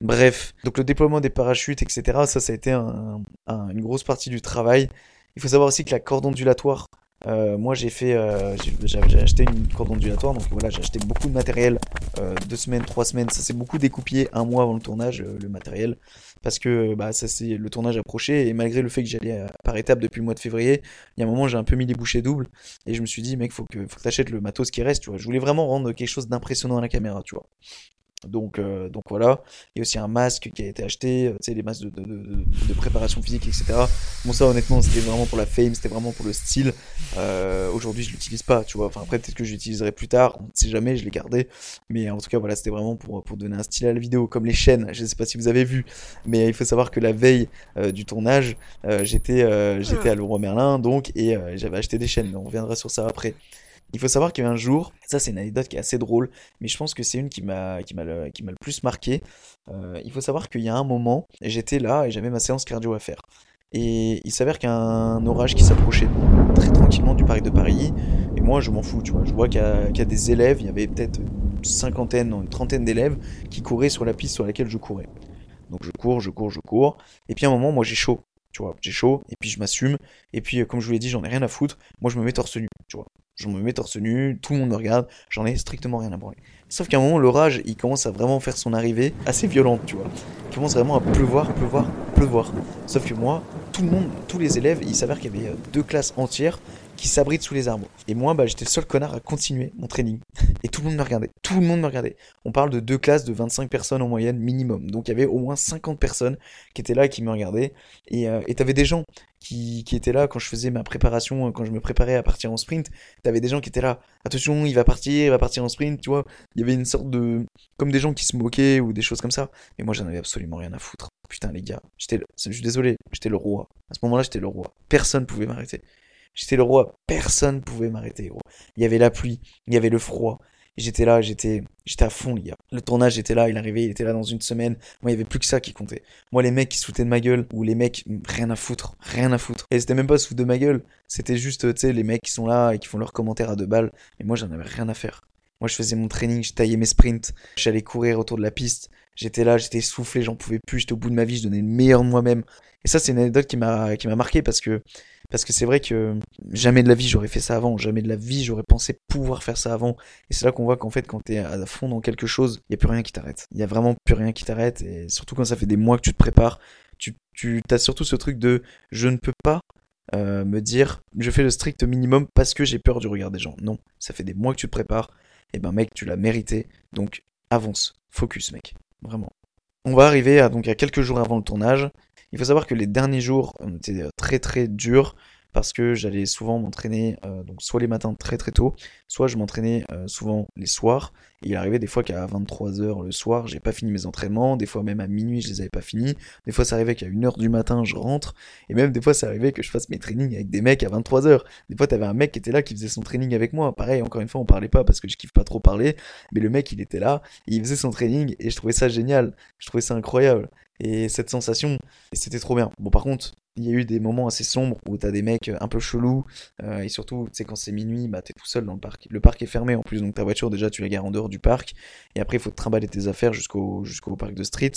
Bref, donc le déploiement des parachutes, etc., ça, ça a été un- un- une grosse partie du travail. Il faut savoir aussi que la corde ondulatoire, euh, moi j'ai fait, euh, j'ai acheté une corde ondulatoire, donc voilà, j'ai acheté beaucoup de matériel, euh, deux semaines, trois semaines, ça s'est beaucoup découpillé un mois avant le tournage, euh, le matériel, parce que bah, ça c'est le tournage approchait, et malgré le fait que j'allais euh, par étapes depuis le mois de février, il y a un moment j'ai un peu mis les bouchées doubles, et je me suis dit, mec, faut que, faut que t'achètes le matos qui reste, tu vois. Je voulais vraiment rendre quelque chose d'impressionnant à la caméra, tu vois. Donc, euh, donc voilà. Il y a aussi un masque qui a été acheté, euh, tu sais, les masques de, de, de- de préparation physique, etc. Bon, ça, honnêtement, c'était vraiment pour la fame, c'était vraiment pour le style. Euh, aujourd'hui, je l'utilise pas, tu vois. Enfin, après, peut-être que j'utiliserai plus tard, on ne sait jamais, je l'ai gardé. Mais en tout cas, voilà, c'était vraiment pour, pour donner un style à la vidéo, comme les chaînes. Je ne sais pas si vous avez vu, mais il faut savoir que la veille du tournage, j'étais j'étais à Leroy Merlin, donc, et j'avais acheté des chaînes. On reviendra sur ça après. Il faut savoir qu'il y a un jour, ça c'est une anecdote qui est assez drôle, mais je pense que c'est une qui m'a le, plus marqué. Euh, il faut savoir qu'il y a un moment, j'étais là et j'avais ma séance cardio à faire. Et il s'avère qu'il y a un orage qui s'approchait très tranquillement du parc de Paris. Et moi, je m'en fous, tu vois. Je vois qu'il y, a des élèves, il y avait peut-être une cinquantaine, une trentaine d'élèves qui couraient sur la piste sur laquelle je courais. Donc je cours, je cours, je cours. Et puis à un moment, moi j'ai chaud. Tu vois, j'ai chaud, et puis je m'assume. Et puis, euh, comme je vous l'ai dit, j'en ai rien à foutre. Moi, je me mets torse nu, tu vois. Je me mets torse nu, tout le monde me regarde, j'en ai strictement rien à branler. Sauf qu'à un moment, l'orage, il commence à vraiment faire son arrivée assez violente, tu vois. Il commence vraiment à pleuvoir, pleuvoir, pleuvoir. Sauf que moi, tout le monde, tous les élèves, il s'avère qu'il y avait euh, deux classes entières qui s'abritent sous les arbres. Et moi, bah, j'étais le seul connard à continuer mon training. Et tout le monde me regardait. Tout le monde me regardait. On parle de deux classes de 25 personnes en moyenne minimum. Donc il y avait au moins 50 personnes qui étaient là et qui me regardaient. Et euh, t'avais des gens qui, qui étaient là quand je faisais ma préparation, quand je me préparais à partir en sprint. T'avais des gens qui étaient là. Attention, il va partir, il va partir en sprint, tu vois. Il y avait une sorte de. Comme des gens qui se moquaient ou des choses comme ça. Mais moi, j'en avais absolument rien à foutre. Putain, les gars. J'étais le- Je suis désolé, j'étais le roi. À ce moment-là, j'étais le roi. Personne pouvait m'arrêter. J'étais le roi. Personne pouvait m'arrêter, gros. Il y avait la pluie, il y avait le froid. J'étais là, j'étais, j'étais à fond, les gars. Le tournage était là, il arrivait, il était là dans une semaine. Moi, il y avait plus que ça qui comptait. Moi, les mecs qui se de ma gueule, ou les mecs, rien à foutre, rien à foutre. Et c'était même pas se foutre de ma gueule, c'était juste, tu sais, les mecs qui sont là et qui font leurs commentaires à deux balles. Et moi, j'en avais rien à faire. Moi, je faisais mon training, je taillais mes sprints, j'allais courir autour de la piste. J'étais là, j'étais essoufflé, j'en pouvais plus, j'étais au bout de ma vie, je donnais le meilleur de moi-même. Et ça, c'est une anecdote qui m'a marqué parce que, parce que c'est vrai que jamais de la vie j'aurais fait ça avant, jamais de la vie j'aurais pensé pouvoir faire ça avant. Et c'est là qu'on voit qu'en fait, quand t'es à fond dans quelque chose, il y a plus rien qui t'arrête. Il y a vraiment plus rien qui t'arrête. Et surtout quand ça fait des mois que tu te prépares, tu, tu as surtout ce truc de je ne peux pas euh, me dire je fais le strict minimum parce que j'ai peur du regard des gens. Non, ça fait des mois que tu te prépares. Et ben mec, tu l'as mérité. Donc avance, focus mec, vraiment. On va arriver à donc à quelques jours avant le tournage. Il faut savoir que les derniers jours ont été très très durs parce que j'allais souvent m'entraîner euh, soit les matins très très tôt, soit je m'entraînais euh, souvent les soirs. Il arrivait des fois qu'à 23h le soir, j'ai pas fini mes entraînements, des fois même à minuit je les avais pas finis, des fois ça arrivait qu'à 1h du matin je rentre, et même des fois ça arrivait que je fasse mes trainings avec des mecs à 23h. Des fois t'avais un mec qui était là qui faisait son training avec moi. Pareil, encore une fois on parlait pas parce que je kiffe pas trop parler, mais le mec il était là, il faisait son training et je trouvais ça génial, je trouvais ça incroyable. Et cette sensation, c'était trop bien. Bon par contre, il y a eu des moments assez sombres où t'as des mecs un peu chelous, euh, et surtout, tu sais, quand c'est minuit, bah t'es tout seul dans le parc. Le parc est fermé en plus, donc ta voiture déjà tu la gares en dehors du parc, et après il faut te trimballer tes affaires jusqu'au parc de Street.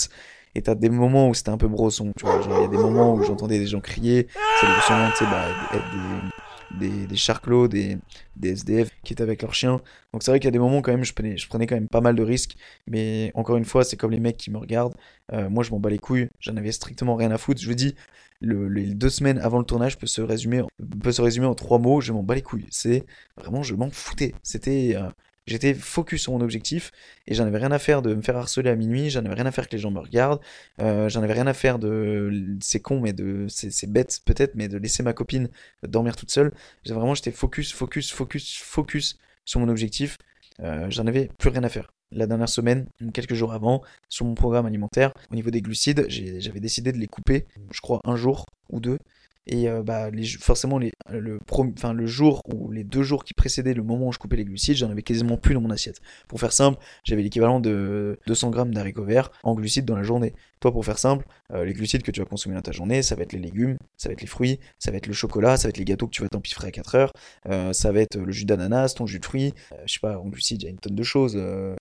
Et t'as des moments où c'était un peu brosson, tu vois. Il y a des moments où j'entendais des gens crier, ça devait sûrement, tu sais, bah, être des, des charclos, des, des SDF qui étaient avec leurs chiens. Donc c'est vrai qu'il y a des moments quand même, je prenais, je prenais quand même pas mal de risques. Mais encore une fois, c'est comme les mecs qui me regardent. Euh, moi, je m'en bats les couilles. J'en avais strictement rien à foutre. Je vous dis, le- les deux semaines avant le tournage peut se résumer, peut se résumer en trois mots. Je m'en bats les couilles. C'est vraiment, je m'en foutais. C'était, euh, j'étais focus sur mon objectif et j'en avais rien à faire de me faire harceler à minuit. J'en avais rien à faire que les gens me regardent. Euh, j'en avais rien à faire de, c'est con, mais de, c'est bête peut-être, mais de laisser ma copine dormir toute seule. Vraiment, j'étais focus, focus, focus, focus sur mon objectif. Euh, j'en avais plus rien à faire. La dernière semaine, quelques jours avant, sur mon programme alimentaire, au niveau des glucides, j'avais décidé de les couper, je crois, un jour ou deux. Et euh, bah, les, forcément, les, le, pro- enfin, le jour ou les deux jours qui précédaient le moment où je coupais les glucides, j'en avais quasiment plus dans mon assiette. Pour faire simple, j'avais l'équivalent de 200 grammes d'haricots verts en glucides dans la journée. Toi, pour faire simple, euh, les glucides que tu vas consommer dans ta journée, ça va être les légumes, ça va être les fruits, ça va être le chocolat, ça va être les gâteaux que tu vas t'empiffrer à 4 heures, euh, ça va être le jus d'ananas, ton jus de fruits, euh, je sais pas, en glucides, il y a une tonne de choses, euh,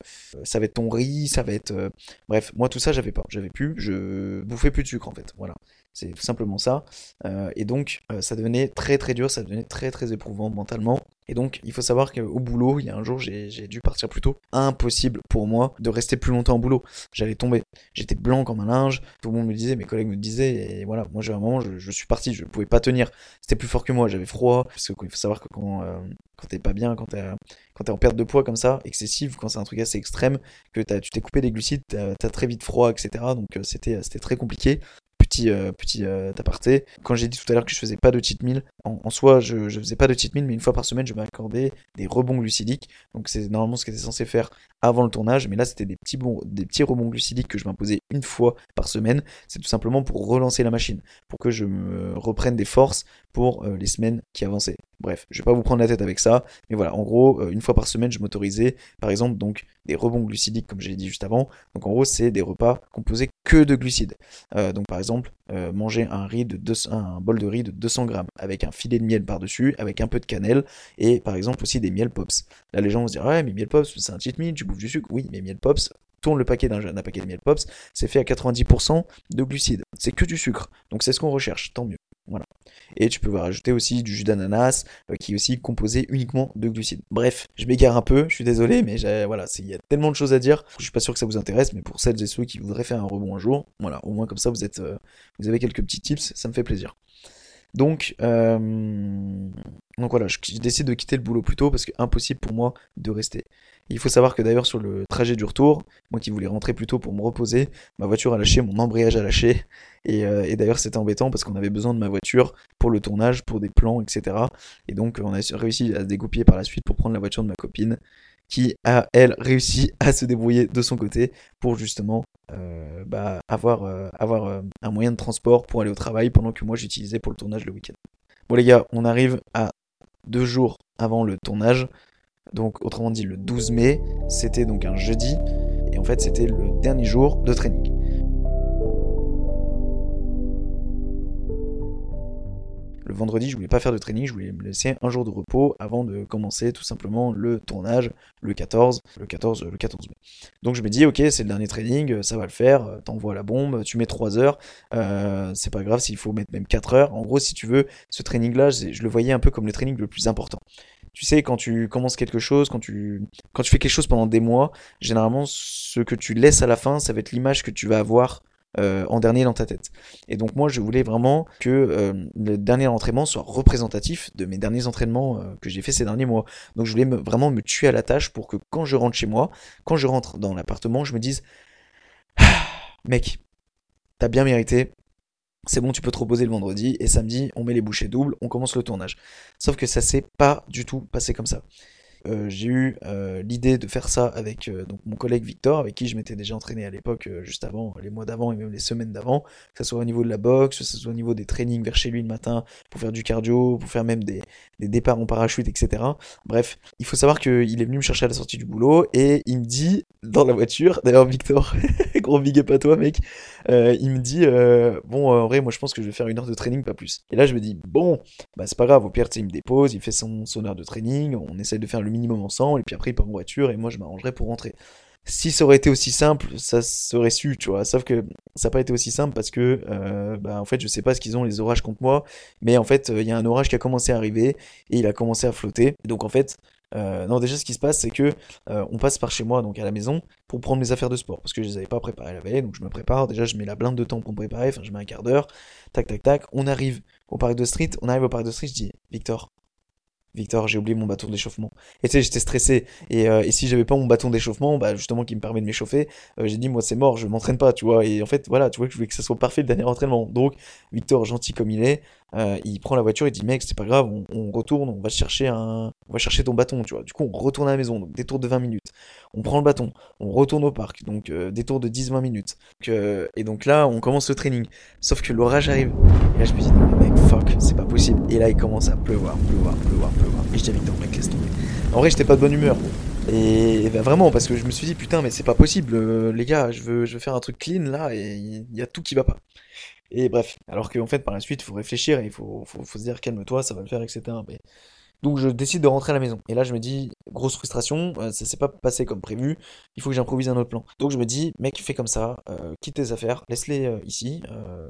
ça va être ton riz, ça va être... euh, Bref, moi tout ça, j'avais pas, j'avais plus, je bouffais plus de sucre en fait, voilà. C'est simplement ça. Euh, et donc, euh, ça devenait très très dur, ça devenait très très éprouvant mentalement. Et donc, il faut savoir qu'au boulot, il y a un jour, j'ai dû partir plus tôt. Impossible pour moi de rester plus longtemps au boulot. J'allais tomber. J'étais blanc comme un linge. Tout le monde me disait, mes collègues me disaient, et voilà, moi j'ai un moment, je, suis parti, je ne pouvais pas tenir. C'était plus fort que moi, j'avais froid. Parce qu'il faut savoir que quand, euh, quand t'es pas bien, quand t'es en perte de poids comme ça, excessive, quand c'est un truc assez extrême, que t'as- tu t'es coupé des glucides, t'as as très vite froid, etc. Donc euh, c'était très compliqué petit, euh, euh, aparté. Quand j'ai dit tout à l'heure que je faisais pas de cheat meal, en, soi, je, faisais pas de cheat meal, mais une fois par semaine, je m'accordais des rebonds glucidiques. Donc c'est normalement ce que j'étais censé faire avant le tournage, mais là c'était des petits, des petits rebonds glucidiques que je m'imposais une fois par semaine. C'est tout simplement pour relancer la machine, pour que je me reprenne des forces pour euh, les semaines qui avançaient. Bref, je vais pas vous prendre la tête avec ça, mais voilà, en gros, une fois par semaine, je m'autorisais, par exemple, donc des rebonds glucidiques, comme j'ai dit juste avant. Donc en gros, c'est des repas composés que de glucides. Donc par exemple, euh, manger un riz de 200 un bol de riz de 200 grammes avec un filet de miel par-dessus, avec un peu de cannelle et par exemple aussi des miel pops. Là, les gens vont se dire ouais, mais miel pops, c'est un cheat meal, tu bouffes du sucre. Oui, mais miel pops, tourne le paquet d'un paquet de miel pops, c'est fait à 90% de glucides. C'est que du sucre. Donc c'est ce qu'on recherche, tant mieux. Voilà. Et tu peux rajouter aussi du jus d'ananas euh, qui est aussi composé uniquement de glucides. Bref, je m'égare un peu, je suis désolé, mais voilà, il y a tellement de choses à dire. Je suis pas sûr que ça vous intéresse, mais pour celles et ceux qui voudraient faire un rebond un jour, voilà, au moins comme ça vous êtes, euh, vous avez quelques petits tips, ça me fait plaisir. Donc, euh, donc voilà, je, je décide de quitter le boulot plus tôt parce que impossible pour moi de rester. Il faut savoir que d'ailleurs sur le trajet du retour, moi qui voulais rentrer plus tôt pour me reposer, ma voiture a lâché, mon embrayage a lâché. Et, euh, d'ailleurs c'était embêtant parce qu'on avait besoin de ma voiture pour le tournage, pour des plans, etc. Et donc on a réussi à se dégoupiller par la suite pour prendre la voiture de ma copine qui a, elle, réussi à se débrouiller de son côté pour justement euh, bah, avoir, euh, avoir un moyen de transport pour aller au travail pendant que moi j'utilisais pour le tournage le week-end. Bon les gars, on arrive à deux jours avant le tournage. Donc autrement dit le 12 mai, c'était donc un jeudi. Et en fait c'était le dernier jour de training. Le vendredi, je voulais pas faire de training, je voulais me laisser un jour de repos avant de commencer tout simplement le tournage le 14, le 14, le 14 mai. Donc je me dis, ok, c'est le dernier training, ça va le faire, t'envoies la bombe, tu mets 3 heures, euh, c'est pas grave s'il faut mettre même 4 heures. En gros, si tu veux, ce training-là, je le voyais un peu comme le training le plus important. Tu sais, quand tu commences quelque chose, quand tu, fais quelque chose pendant des mois, généralement, ce que tu laisses à la fin, ça va être l'image que tu vas avoir euh, en dernier dans ta tête. Et donc moi je voulais vraiment que euh, le dernier entraînement soit représentatif de mes derniers entraînements euh, que j'ai fait ces derniers mois. Donc je voulais me, vraiment me tuer à la tâche pour que quand je rentre chez moi, quand je rentre dans l'appartement, je me dise ah, mec, t'as bien mérité. C'est bon, tu peux te reposer le vendredi et samedi, on met les bouchées doubles, on commence le tournage. Sauf que ça s'est pas du tout passé comme ça. Euh, j'ai eu euh, l'idée de faire ça avec euh, donc mon collègue Victor, avec qui je m'étais déjà entraîné à l'époque, juste avant, les mois d'avant et même les semaines d'avant, que ce soit au niveau de la boxe, que ce soit au niveau des trainings vers chez lui le matin, pour faire du cardio, pour faire même des, des départs en parachute, etc. Bref, il faut savoir qu'il est venu me chercher à la sortie du boulot et il me dit dans la voiture, d'ailleurs Victor, gros big up à toi mec, il me dit bon en vrai moi je pense que je vais faire une heure de training pas plus. Et là je me dis bon bah c'est pas grave, au pire il me dépose, il fait son, son heure de training, on essaye de faire le minimum ensemble, et puis après il part en voiture, et moi je m'arrangerai pour rentrer. si ça aurait été aussi simple, ça serait su, tu vois. Sauf que ça n'a pas été aussi simple parce que, euh, bah, en fait, je sais pas ce qu'ils ont les orages contre moi, mais en fait, il y a un orage qui a commencé à arriver et il a commencé à flotter. Donc en fait, euh, non, déjà, ce qui se passe, c'est que euh, on passe par chez moi, donc à la maison, pour prendre mes affaires de sport, parce que je les avais pas préparées la veille, donc je me prépare. Déjà, je mets la blinde de temps pour me préparer, enfin, je mets un quart d'heure, tac, tac, tac. On arrive au parc de street, on arrive au parc de street, je dis, Victor, Victor, j'ai oublié mon bâton d'échauffement. Et tu sais, j'étais stressé. Et, euh, et si j'avais pas mon bâton d'échauffement, bah justement qui me permet de m'échauffer, euh, j'ai dit moi c'est mort, je m'entraîne pas, tu vois. Et en fait, voilà, tu vois que je voulais que ça soit parfait le dernier entraînement. Donc, Victor, gentil comme il est, euh, il prend la voiture, il dit mec, c'est pas grave, on, on retourne, on va chercher un, on va chercher ton bâton, tu vois. Du coup, on retourne à la maison, donc détour de 20 minutes. On prend le bâton, on retourne au parc, donc euh, détour de 10-20 minutes. Donc, euh, et donc là, on commence le training. Sauf que l'orage arrive. Et là, je me dis non mec, fuck, c'est pas possible. Et là, il commence à pleuvoir, pleuvoir, pleuvoir, pleuvoir. Et je dis à Victor, mec, laisse tomber. En vrai, j'étais pas de bonne humeur. Et, bah, vraiment, parce que je me suis dit, putain, mais c'est pas possible, euh, les gars, je veux, je veux faire un truc clean là, et il y a tout qui va pas. Et bref, alors qu'en fait, par la suite, il faut réfléchir et il faut, se dire, calme-toi, ça va le faire, etc. Donc je décide de rentrer à la maison. Et là, je me dis, grosse frustration, euh, ça s'est pas passé comme prévu, il faut que j'improvise un autre plan. Donc je me dis, mec, fais comme ça, euh, quitte tes affaires, laisse-les euh, ici,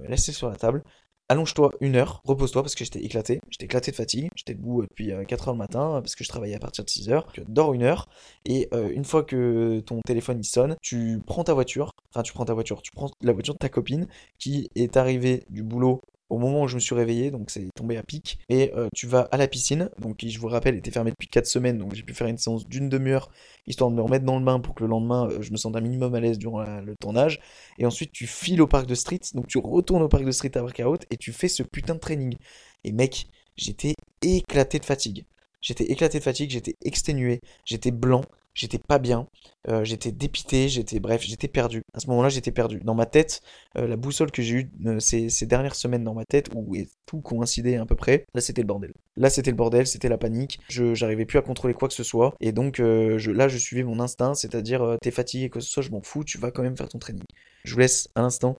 laisse-les sur la table, allonge-toi une heure, repose-toi parce que j'étais éclaté, j'étais éclaté de fatigue, j'étais debout euh, depuis 4 heures le matin euh, parce que je travaillais à partir de 6 heures, donc, euh, dors une heure. Et euh, une fois que ton téléphone sonne, tu prends ta voiture, enfin tu prends ta voiture, tu prends la voiture de ta copine qui est arrivée du boulot au moment où je me suis réveillé, donc c'est tombé à pic, et euh, tu vas à la piscine, donc qui je vous rappelle était fermée depuis 4 semaines, donc j'ai pu faire une séance d'une demi-heure, histoire de me remettre dans le bain pour que le lendemain euh, je me sente un minimum à l'aise durant le tournage, et ensuite tu files au parc de street, donc tu retournes au parc de street à workout, et tu fais ce putain de training. Et mec, j'étais éclaté de fatigue. J'étais éclaté de fatigue, j'étais exténué, j'étais blanc, j'étais pas bien, euh, j'étais dépité, j'étais bref, j'étais perdu. À ce moment-là, j'étais perdu. Dans ma tête, euh, la boussole que j'ai eue euh, ces, dernières semaines dans ma tête, où tout coïncidait à peu près, là c'était le bordel. Là c'était le bordel, c'était la panique, j'arrivais plus à contrôler quoi que ce soit, et donc là je suivais mon instinct, c'est-à-dire t'es fatigué, que ce soit, je m'en fous, tu vas quand même faire ton training. Je vous laisse à l'instant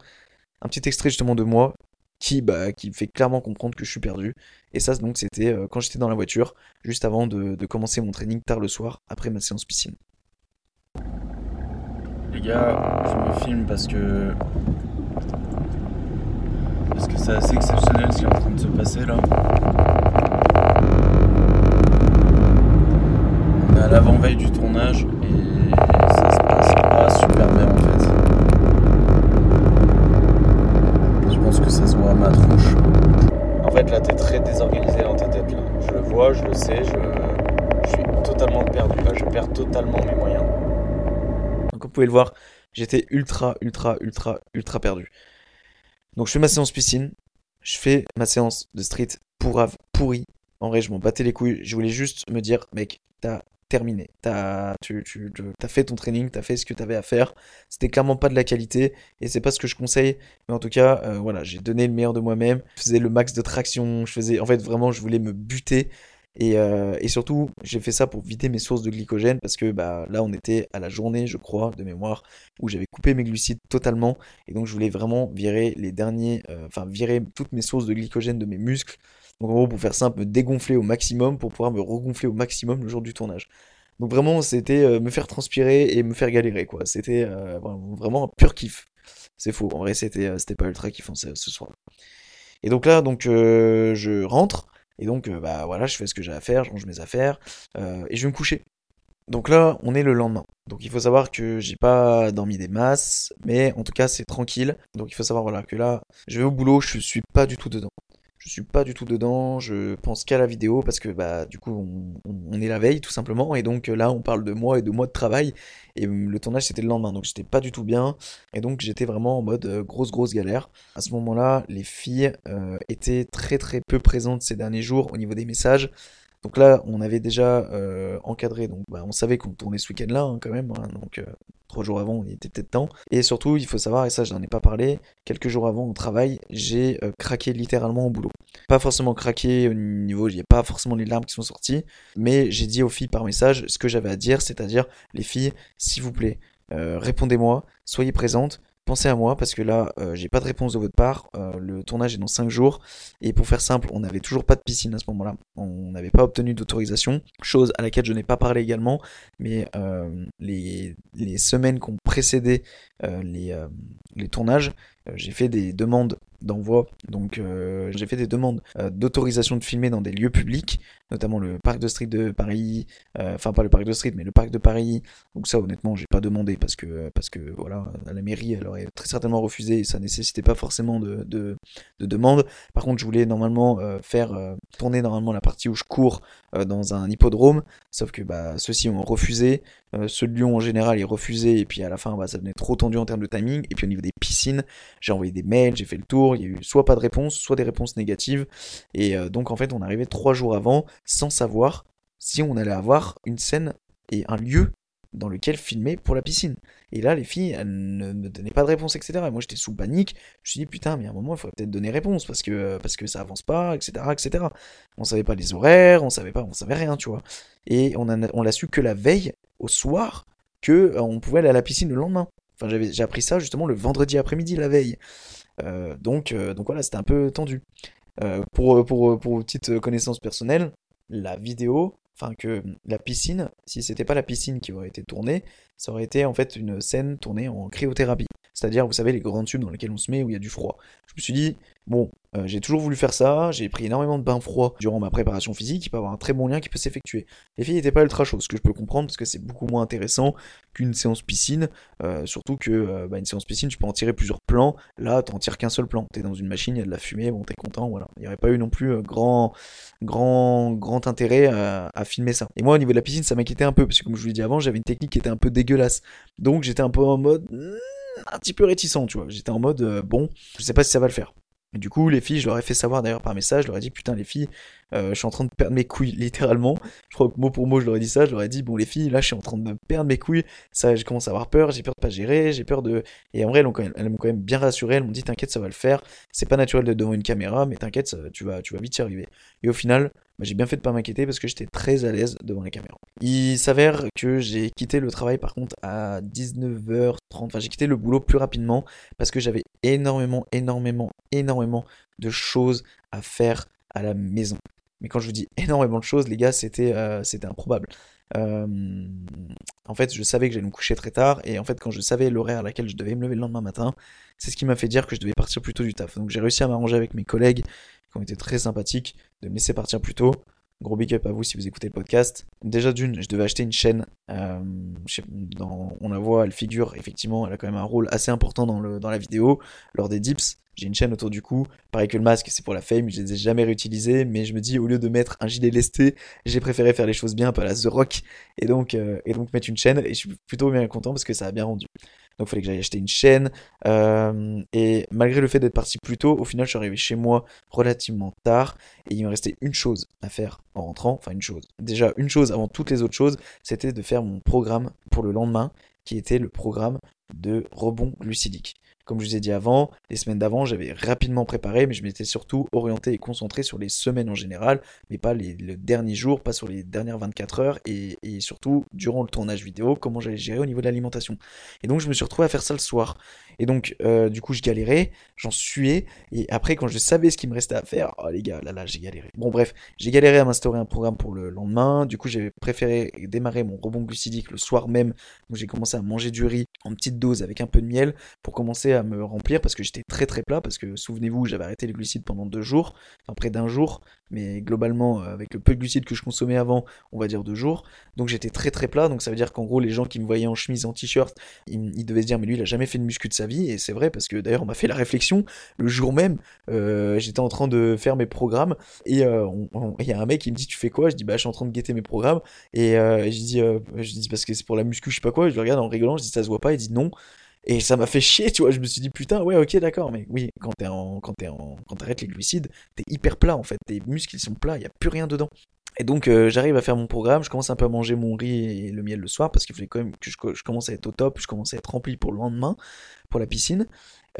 un petit extrait justement de moi qui, bah, qui fait clairement comprendre que je suis perdu. Et ça, donc, c'était euh, quand j'étais dans la voiture, juste avant de, de commencer mon training tard le soir, après ma séance piscine. Les gars, je me filme parce que. Parce que c'est assez exceptionnel ce qui est en train de se passer là. On est à l'avant-veille du tournage et ça se passe pas super bien en fait. Je pense que ça se voit à ma tronche. En fait, là, très désorganisé dans ta tête là. Je le vois, je le sais, je, suis totalement perdu. Je perds totalement mes moyens. Donc, vous pouvez le voir, j'étais ultra, ultra, ultra, ultra perdu. Donc, je fais ma séance piscine, je fais ma séance de street pourrave, pourri. En vrai, je m'en battais les couilles. Je voulais juste me dire, mec, t'as terminé. T'as, tu, t'as fait ton training, t'as fait ce que t'avais à faire. C'était clairement pas de la qualité et c'est pas ce que je conseille. Mais en tout cas, euh, voilà, j'ai donné le meilleur de moi-même. Je faisais le max de traction. Je faisais, en fait, vraiment, je voulais me buter. Et, euh, surtout, j'ai fait ça pour vider mes sources de glycogène parce que bah, là, on était à la journée, je crois, de mémoire, où j'avais coupé mes glucides totalement. Et donc, je voulais vraiment virer les derniers, euh, enfin, virer toutes mes sources de glycogène de mes muscles. Donc, en gros, pour faire simple, me dégonfler au maximum pour pouvoir me regonfler au maximum le jour du tournage. Donc, vraiment, c'était euh, me faire transpirer et me faire galérer, quoi. C'était euh, vraiment un pur kiff. C'est faux. En vrai, c'était euh, pas ultra kiffant ce, soir. Et donc là, donc, je rentre. Et donc, bah voilà, je fais ce que j'ai à faire, je range mes affaires, et je vais me coucher. Donc là, on est le lendemain. Donc il faut savoir que j'ai pas dormi des masses, mais en tout cas, c'est tranquille. Donc il faut savoir voilà que là, je vais au boulot, je suis pas du tout dedans. Je suis pas du tout dedans, je pense qu'à la vidéo parce que bah du coup on, est la veille tout simplement et donc là on parle de moi et de mois de travail et euh, le tournage c'était le lendemain donc j'étais pas du tout bien et donc j'étais vraiment en mode euh, grosse grosse galère. À ce moment-là, les filles euh, étaient très très peu présentes ces derniers jours au niveau des messages. Donc là, on avait déjà euh, encadré, donc bah, on savait qu'on tournait ce week-end-là hein, quand même, hein, donc euh, trois jours avant, il était peut-être temps. Et surtout, il faut savoir, et ça je n'en ai pas parlé, quelques jours avant au travail, j'ai euh, craqué littéralement au boulot. Pas forcément craqué au niveau, il n'y a pas forcément les larmes qui sont sorties, mais j'ai dit aux filles par message ce que j'avais à dire, c'est-à-dire, les filles, s'il vous plaît, répondez-moi, soyez présentes, pensez à moi parce que là, euh, j'ai pas de réponse de votre part. Euh, le tournage est dans 5 jours. Et pour faire simple, on n'avait toujours pas de piscine à ce moment-là. On n'avait pas obtenu d'autorisation. Chose à laquelle je n'ai pas parlé également. Mais euh, les, semaines qui ont précédé les tournages, j'ai fait des demandes d'envoi. Donc j'ai fait des demandes d'autorisation de filmer dans des lieux publics, notamment le parc de street de Paris, enfin pas le parc de street, mais le parc de Paris. Donc ça honnêtement j'ai pas demandé parce que parce que voilà la mairie elle aurait très certainement refusé et ça nécessitait pas forcément de, de, demande. Par contre je voulais normalement faire tourner normalement la partie où je cours dans un hippodrome, sauf que bah ceux-ci ont refusé. ceux de Lyon en général ils refusaient et puis à la fin bah, ça devenait trop tendu en termes de timing. Et puis au niveau des piscines, j'ai envoyé des mails, j'ai fait le tour, il y a eu soit pas de réponse, soit des réponses négatives. Et euh, donc en fait, on arrivait trois jours avant sans savoir si on allait avoir une scène et un lieu dans lequel filmer pour la piscine. Et là, les filles, elles ne me donnaient pas de réponse, etc. Et moi, j'étais sous panique. Je me suis dit, putain, mais à un moment, il faudrait peut-être donner réponse parce que, parce que ça avance pas, etc., etc. On savait pas les horaires, on savait pas, on savait rien, tu vois. Et on, a, l'a su que la veille, au soir, que euh, on pouvait aller à la piscine le lendemain. J'avais, j'ai appris ça justement le vendredi après-midi, la veille. Euh, donc, euh, donc voilà, c'était un peu tendu. Euh, pour, pour, pour petite connaissance personnelle, la vidéo, enfin que la piscine, si c'était pas la piscine qui aurait été tournée, ça aurait été en fait une scène tournée en cryothérapie. C'est-à-dire, vous savez, les grands tubes dans lesquels on se met où il y a du froid. Je me suis dit, bon, euh, j'ai toujours voulu faire ça, j'ai pris énormément de bains froids durant ma préparation physique, il peut avoir un très bon lien qui peut s'effectuer. Les filles n'étaient pas ultra chaudes, ce que je peux comprendre parce que c'est beaucoup moins intéressant qu'une séance piscine, euh, surtout que euh, bah, une séance piscine, tu peux en tirer plusieurs plans, là, t'en tires qu'un seul plan. T'es dans une machine, il y a de la fumée, bon, t'es content, voilà. Il n'y aurait pas eu non plus grand, grand, grand intérêt à, filmer ça. Et moi, au niveau de la piscine, ça m'inquiétait un peu, parce que comme je vous l'ai dit avant, j'avais une technique qui était un peu dégueulasse. Donc j'étais un peu en mode hmm, un petit peu réticent, tu vois. J'étais en mode bon, je sais pas si ça va le faire. Du coup, les filles, je leur ai fait savoir d'ailleurs par message, je leur ai dit putain les filles, euh, je suis en train de perdre mes couilles littéralement. Je crois que mot pour mot, je leur ai dit ça, je leur ai dit bon les filles, là je suis en train de perdre mes couilles, ça je commence à avoir peur, j'ai peur de pas gérer, j'ai peur de et en vrai elles m'ont quand, quand, même bien rassuré, elles m'ont dit t'inquiète ça va le faire, c'est pas naturel d'être devant une caméra, mais t'inquiète tu vas tu vas vite y arriver. Et au final, bah, j'ai bien fait de pas m'inquiéter parce que j'étais très à l'aise devant la caméra. Il s'avère que j'ai quitté le travail par contre à 19h30, enfin j'ai quitté le boulot plus rapidement parce que j'avais énormément, énormément, énormément de choses à faire à la maison. Mais quand je vous dis énormément de choses, les gars, c'était euh, improbable. Euh, en fait, je savais que j'allais me coucher très tard, et en fait, quand je savais l'horaire à laquelle je devais me lever le lendemain matin, c'est ce qui m'a fait dire que je devais partir plus tôt du taf. Donc j'ai réussi à m'arranger avec mes collègues, qui ont été très sympathiques, de me laisser partir plus tôt. Gros big up à vous si vous écoutez le podcast. Déjà d'une, je devais acheter une chaîne. Euh, on la voit, elle figure effectivement, elle a quand même un rôle assez important dans la vidéo, lors des dips. J'ai une chaîne autour du cou. Pareil que le masque, c'est pour la fame. Je les ai jamais réutilisés. Mais je me dis, au lieu de mettre un gilet lesté, j'ai préféré faire les choses bien, pas la The Rock. Et donc, euh, et donc mettre une chaîne. Et je suis plutôt bien content parce que ça a bien rendu. Donc il fallait que j'aille acheter une chaîne. Euh, et malgré le fait d'être parti plus tôt, au final, je suis arrivé chez moi relativement tard. Et il me restait une chose à faire en rentrant. Enfin, une chose. Déjà, une chose avant toutes les autres choses, c'était de faire mon programme pour le lendemain, qui était le programme de rebond glucidique. Comme je vous ai dit avant, les semaines d'avant, j'avais rapidement préparé, mais je m'étais surtout orienté et concentré sur les semaines en général, mais pas les, le dernier jour, pas sur les dernières 24 heures, et, surtout durant le tournage vidéo, comment j'allais gérer au niveau de l'alimentation. Et donc je me suis retrouvé à faire ça le soir. Et donc, euh, du coup, je galérais, j'en suais, et après, quand je savais ce qu'il me restait à faire, oh les gars, là là, j'ai galéré. Bon, bref, j'ai galéré à m'instaurer un programme pour le lendemain, du coup, j'ai préféré démarrer mon rebond glucidique le soir même, où j'ai commencé à manger du riz en petite dose avec un peu de miel, pour commencer à me remplir, parce que j'étais très très plat, parce que souvenez-vous, j'avais arrêté les glucides pendant deux jours, enfin près d'un jour, mais globalement, euh, avec le peu de glucides que je consommais avant, on va dire deux jours, donc j'étais très très plat, donc ça veut dire qu'en gros, les gens qui me voyaient en chemise, en t-shirt, ils, devaient se dire, mais lui, il a jamais fait de muscu de sa vie, et c'est vrai, parce que d'ailleurs, on m'a fait la réflexion, le jour même, euh, j'étais en train de faire mes programmes, et euh, il y a un mec qui me dit, tu fais quoi? Je dis, bah, je suis en train de guetter mes programmes, et je dis, je dis, parce que c'est pour la muscu, je sais pas quoi, je le regarde en rigolant, je dis, ça se voit pas, il dit non. Et ça m'a fait chier, tu vois. Je me suis dit, putain, ouais, ok, d'accord. Mais oui, quand t'es en, quand t'es en, quand t'arrêtes les glucides, t'es hyper plat, en fait. Tes muscles, ils sont plats, il n'y a plus rien dedans. Et donc, euh, j'arrive à faire mon programme. Je commence un peu à manger mon riz et le miel le soir parce qu'il fallait quand même que je, je, commence à être au top. Je commence à être rempli pour le lendemain, pour la piscine.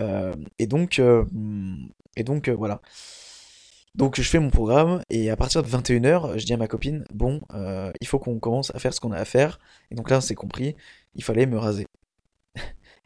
Euh, et donc, euh, et donc voilà. Donc je fais mon programme et à partir de 21h, je dis à ma copine, bon, il faut qu'on commence à faire ce qu'on a à faire. Et donc là, c'est compris, il fallait me raser.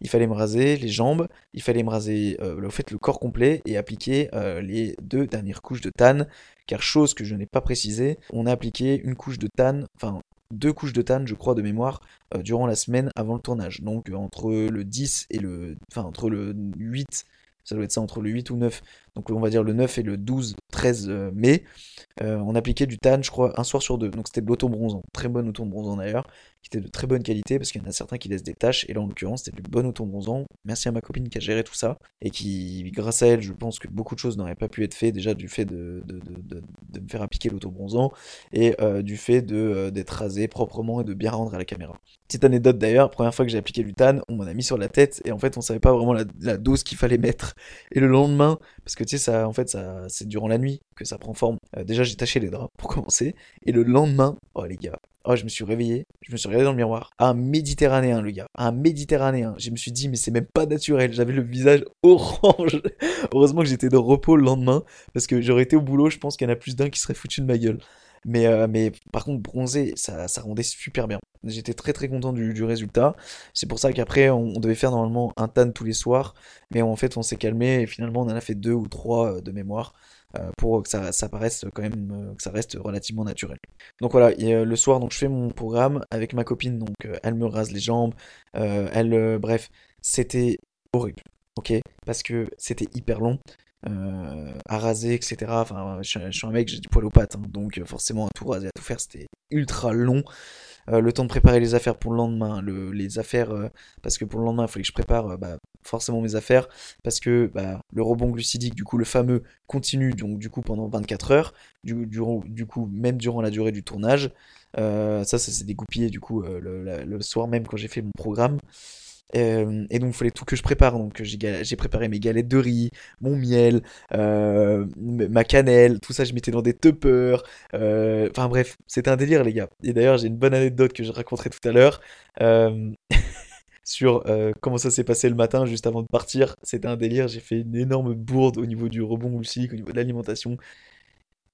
Il fallait me raser les jambes, il fallait me raser euh, le fait le corps complet et appliquer euh, les deux dernières couches de tan, car chose que je n'ai pas précisé, on a appliqué une couche de tan, enfin deux couches de tan, je crois, de mémoire, euh, durant la semaine avant le tournage. Donc entre le 10 et le. Enfin, entre le 8, ça doit être ça, entre le 8 ou 9 donc on va dire le 9 et le 12, 13 euh, mai, euh, on appliquait du tan, je crois, un soir sur deux. Donc c'était de l'auto-bronzant, très bon auto-bronzant d'ailleurs, qui était de très bonne qualité, parce qu'il y en a certains qui laissent des taches, et là en l'occurrence c'était du bon auto-bronzant. Merci à ma copine qui a géré tout ça, et qui, grâce à elle, je pense que beaucoup de choses n'auraient pas pu être faites, déjà du fait de, me faire appliquer l'auto-bronzant, et euh, du fait d'être rasé proprement et de bien rendre à la caméra. Petite anecdote d'ailleurs, première fois que j'ai appliqué du tan, on m'en a mis sur la tête, et en fait on savait pas vraiment la dose qu'il fallait mettre. Et le lendemain, parce que tu en fait, c'est durant la nuit que ça prend forme. Euh, déjà, j'ai taché les draps pour commencer. Et le lendemain, oh les gars, oh, je me suis réveillé, je me suis regardé dans le miroir. Un méditerranéen, le gars. Un méditerranéen. Je me suis dit, mais c'est même pas naturel. J'avais le visage orange. Heureusement que j'étais de repos le lendemain. Parce que j'aurais été au boulot, je pense qu'il y en a plus d'un qui serait foutu de ma gueule. Mais, euh, mais par contre, bronzer, ça, ça rendait super bien. J'étais très très content du, résultat. C'est pour ça qu'après, on, devait faire normalement un tan tous les soirs. Mais en fait, on s'est calmé et finalement, on en a fait deux ou trois euh, de mémoire. Euh, pour que ça, quand même, que ça reste relativement naturel. Donc voilà, le soir, donc je fais mon programme avec ma copine, donc elle me rase les jambes, elle, bref, c'était horrible, ok, parce que c'était hyper long. Euh, à raser, etc. Enfin, je, suis un mec, j'ai du poil aux pattes, hein, donc euh, forcément à tout raser, à tout faire, c'était ultra long. Euh, le temps de préparer les affaires pour le lendemain, le, les affaires, parce que pour le lendemain, il fallait que je prépare bah, forcément mes affaires, parce que bah, le rebond glucidique, du coup, le fameux, continue, donc du coup, pendant 24 heures, du, coup, même durant la durée du tournage. ça, ça s'est dégoupillé, du coup, le, soir même quand j'ai fait mon programme. Euh, et donc, il fallait tout que je prépare. Donc, j'ai préparé mes galettes de riz, mon miel, euh, ma cannelle, tout ça, je mettais dans des tuppers. Euh, enfin, bref, c'était un délire, les gars. Et d'ailleurs, j'ai une bonne anecdote que je raconterai tout à l'heure. sur comment ça s'est passé le matin juste avant de partir. C'était un délire, j'ai fait une énorme bourde au niveau du rebond glucidique, au niveau de l'alimentation.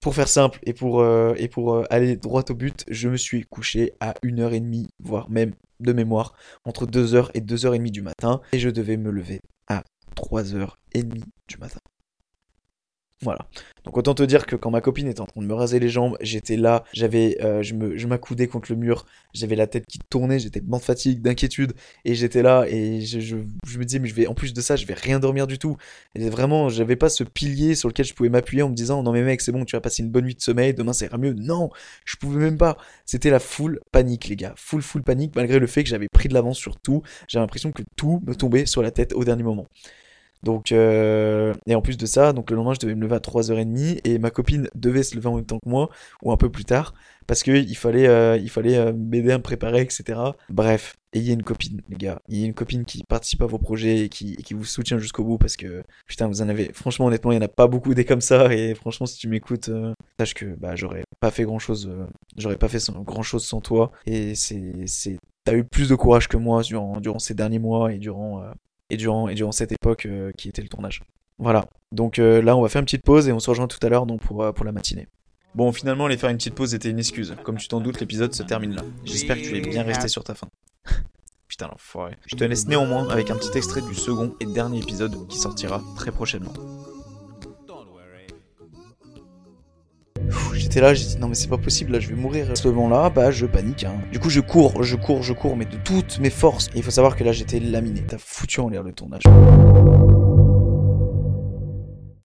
Pour faire simple et pour, et pour aller droit au but, je me suis couché à 1h30, voire même de mémoire, entre 2h et 2h30 du matin, et je devais me lever à 3h30 du matin. Voilà. Donc autant te dire que quand ma copine était en train de me raser les jambes, j'étais là, j'avais, euh, je je m'accoudais contre le mur, j'avais la tête qui tournait, j'étais de fatigue, d'inquiétude, et j'étais là et je, je, me disais mais je vais, en plus de ça, je vais rien dormir du tout. Et vraiment, j'avais pas ce pilier sur lequel je pouvais m'appuyer en me disant non mais mec c'est bon, tu vas passer une bonne nuit de sommeil, demain ça ira mieux. Non, je pouvais même pas. C'était la full panique les gars, full full panique malgré le fait que j'avais pris de l'avance sur tout. J'avais l'impression que tout me tombait sur la tête au dernier moment. Donc, euh, et en plus de ça, donc le lendemain, je devais me lever à 3h30 et ma copine devait se lever en même temps que moi, ou un peu plus tard, parce qu'il fallait, euh, il fallait euh, m'aider à me préparer, etc. Bref, ayez une copine, les gars. Ayez une copine qui participe à vos projets et qui, qui vous soutient jusqu'au bout, parce que, putain, vous en avez, franchement, honnêtement, il n'y en a pas beaucoup des comme ça, et franchement, si tu m'écoutes, sache que, bah, j'aurais pas fait grand chose, j'aurais pas fait grand chose sans toi, et c'est, c'est, t'as eu plus de courage que moi durant, durant ces derniers mois et durant, et durant, et durant cette époque euh, qui était le tournage. Voilà, donc euh, là on va faire une petite pause et on se rejoint tout à l'heure donc pour, euh, pour la matinée. Bon, finalement, aller faire une petite pause était une excuse. Comme tu t'en doutes, l'épisode se termine là. J'espère que tu es bien resté sur ta fin. Putain, l'enfoiré. Je te laisse néanmoins avec un petit extrait du second et dernier épisode qui sortira très prochainement. J'étais là, j'ai dit non mais c'est pas possible, là je vais mourir. À ce moment-là, bah je panique. Hein. Du coup je cours, je cours, je cours, mais de toutes mes forces. Et il faut savoir que là j'étais laminé. T'as foutu en l'air le tournage.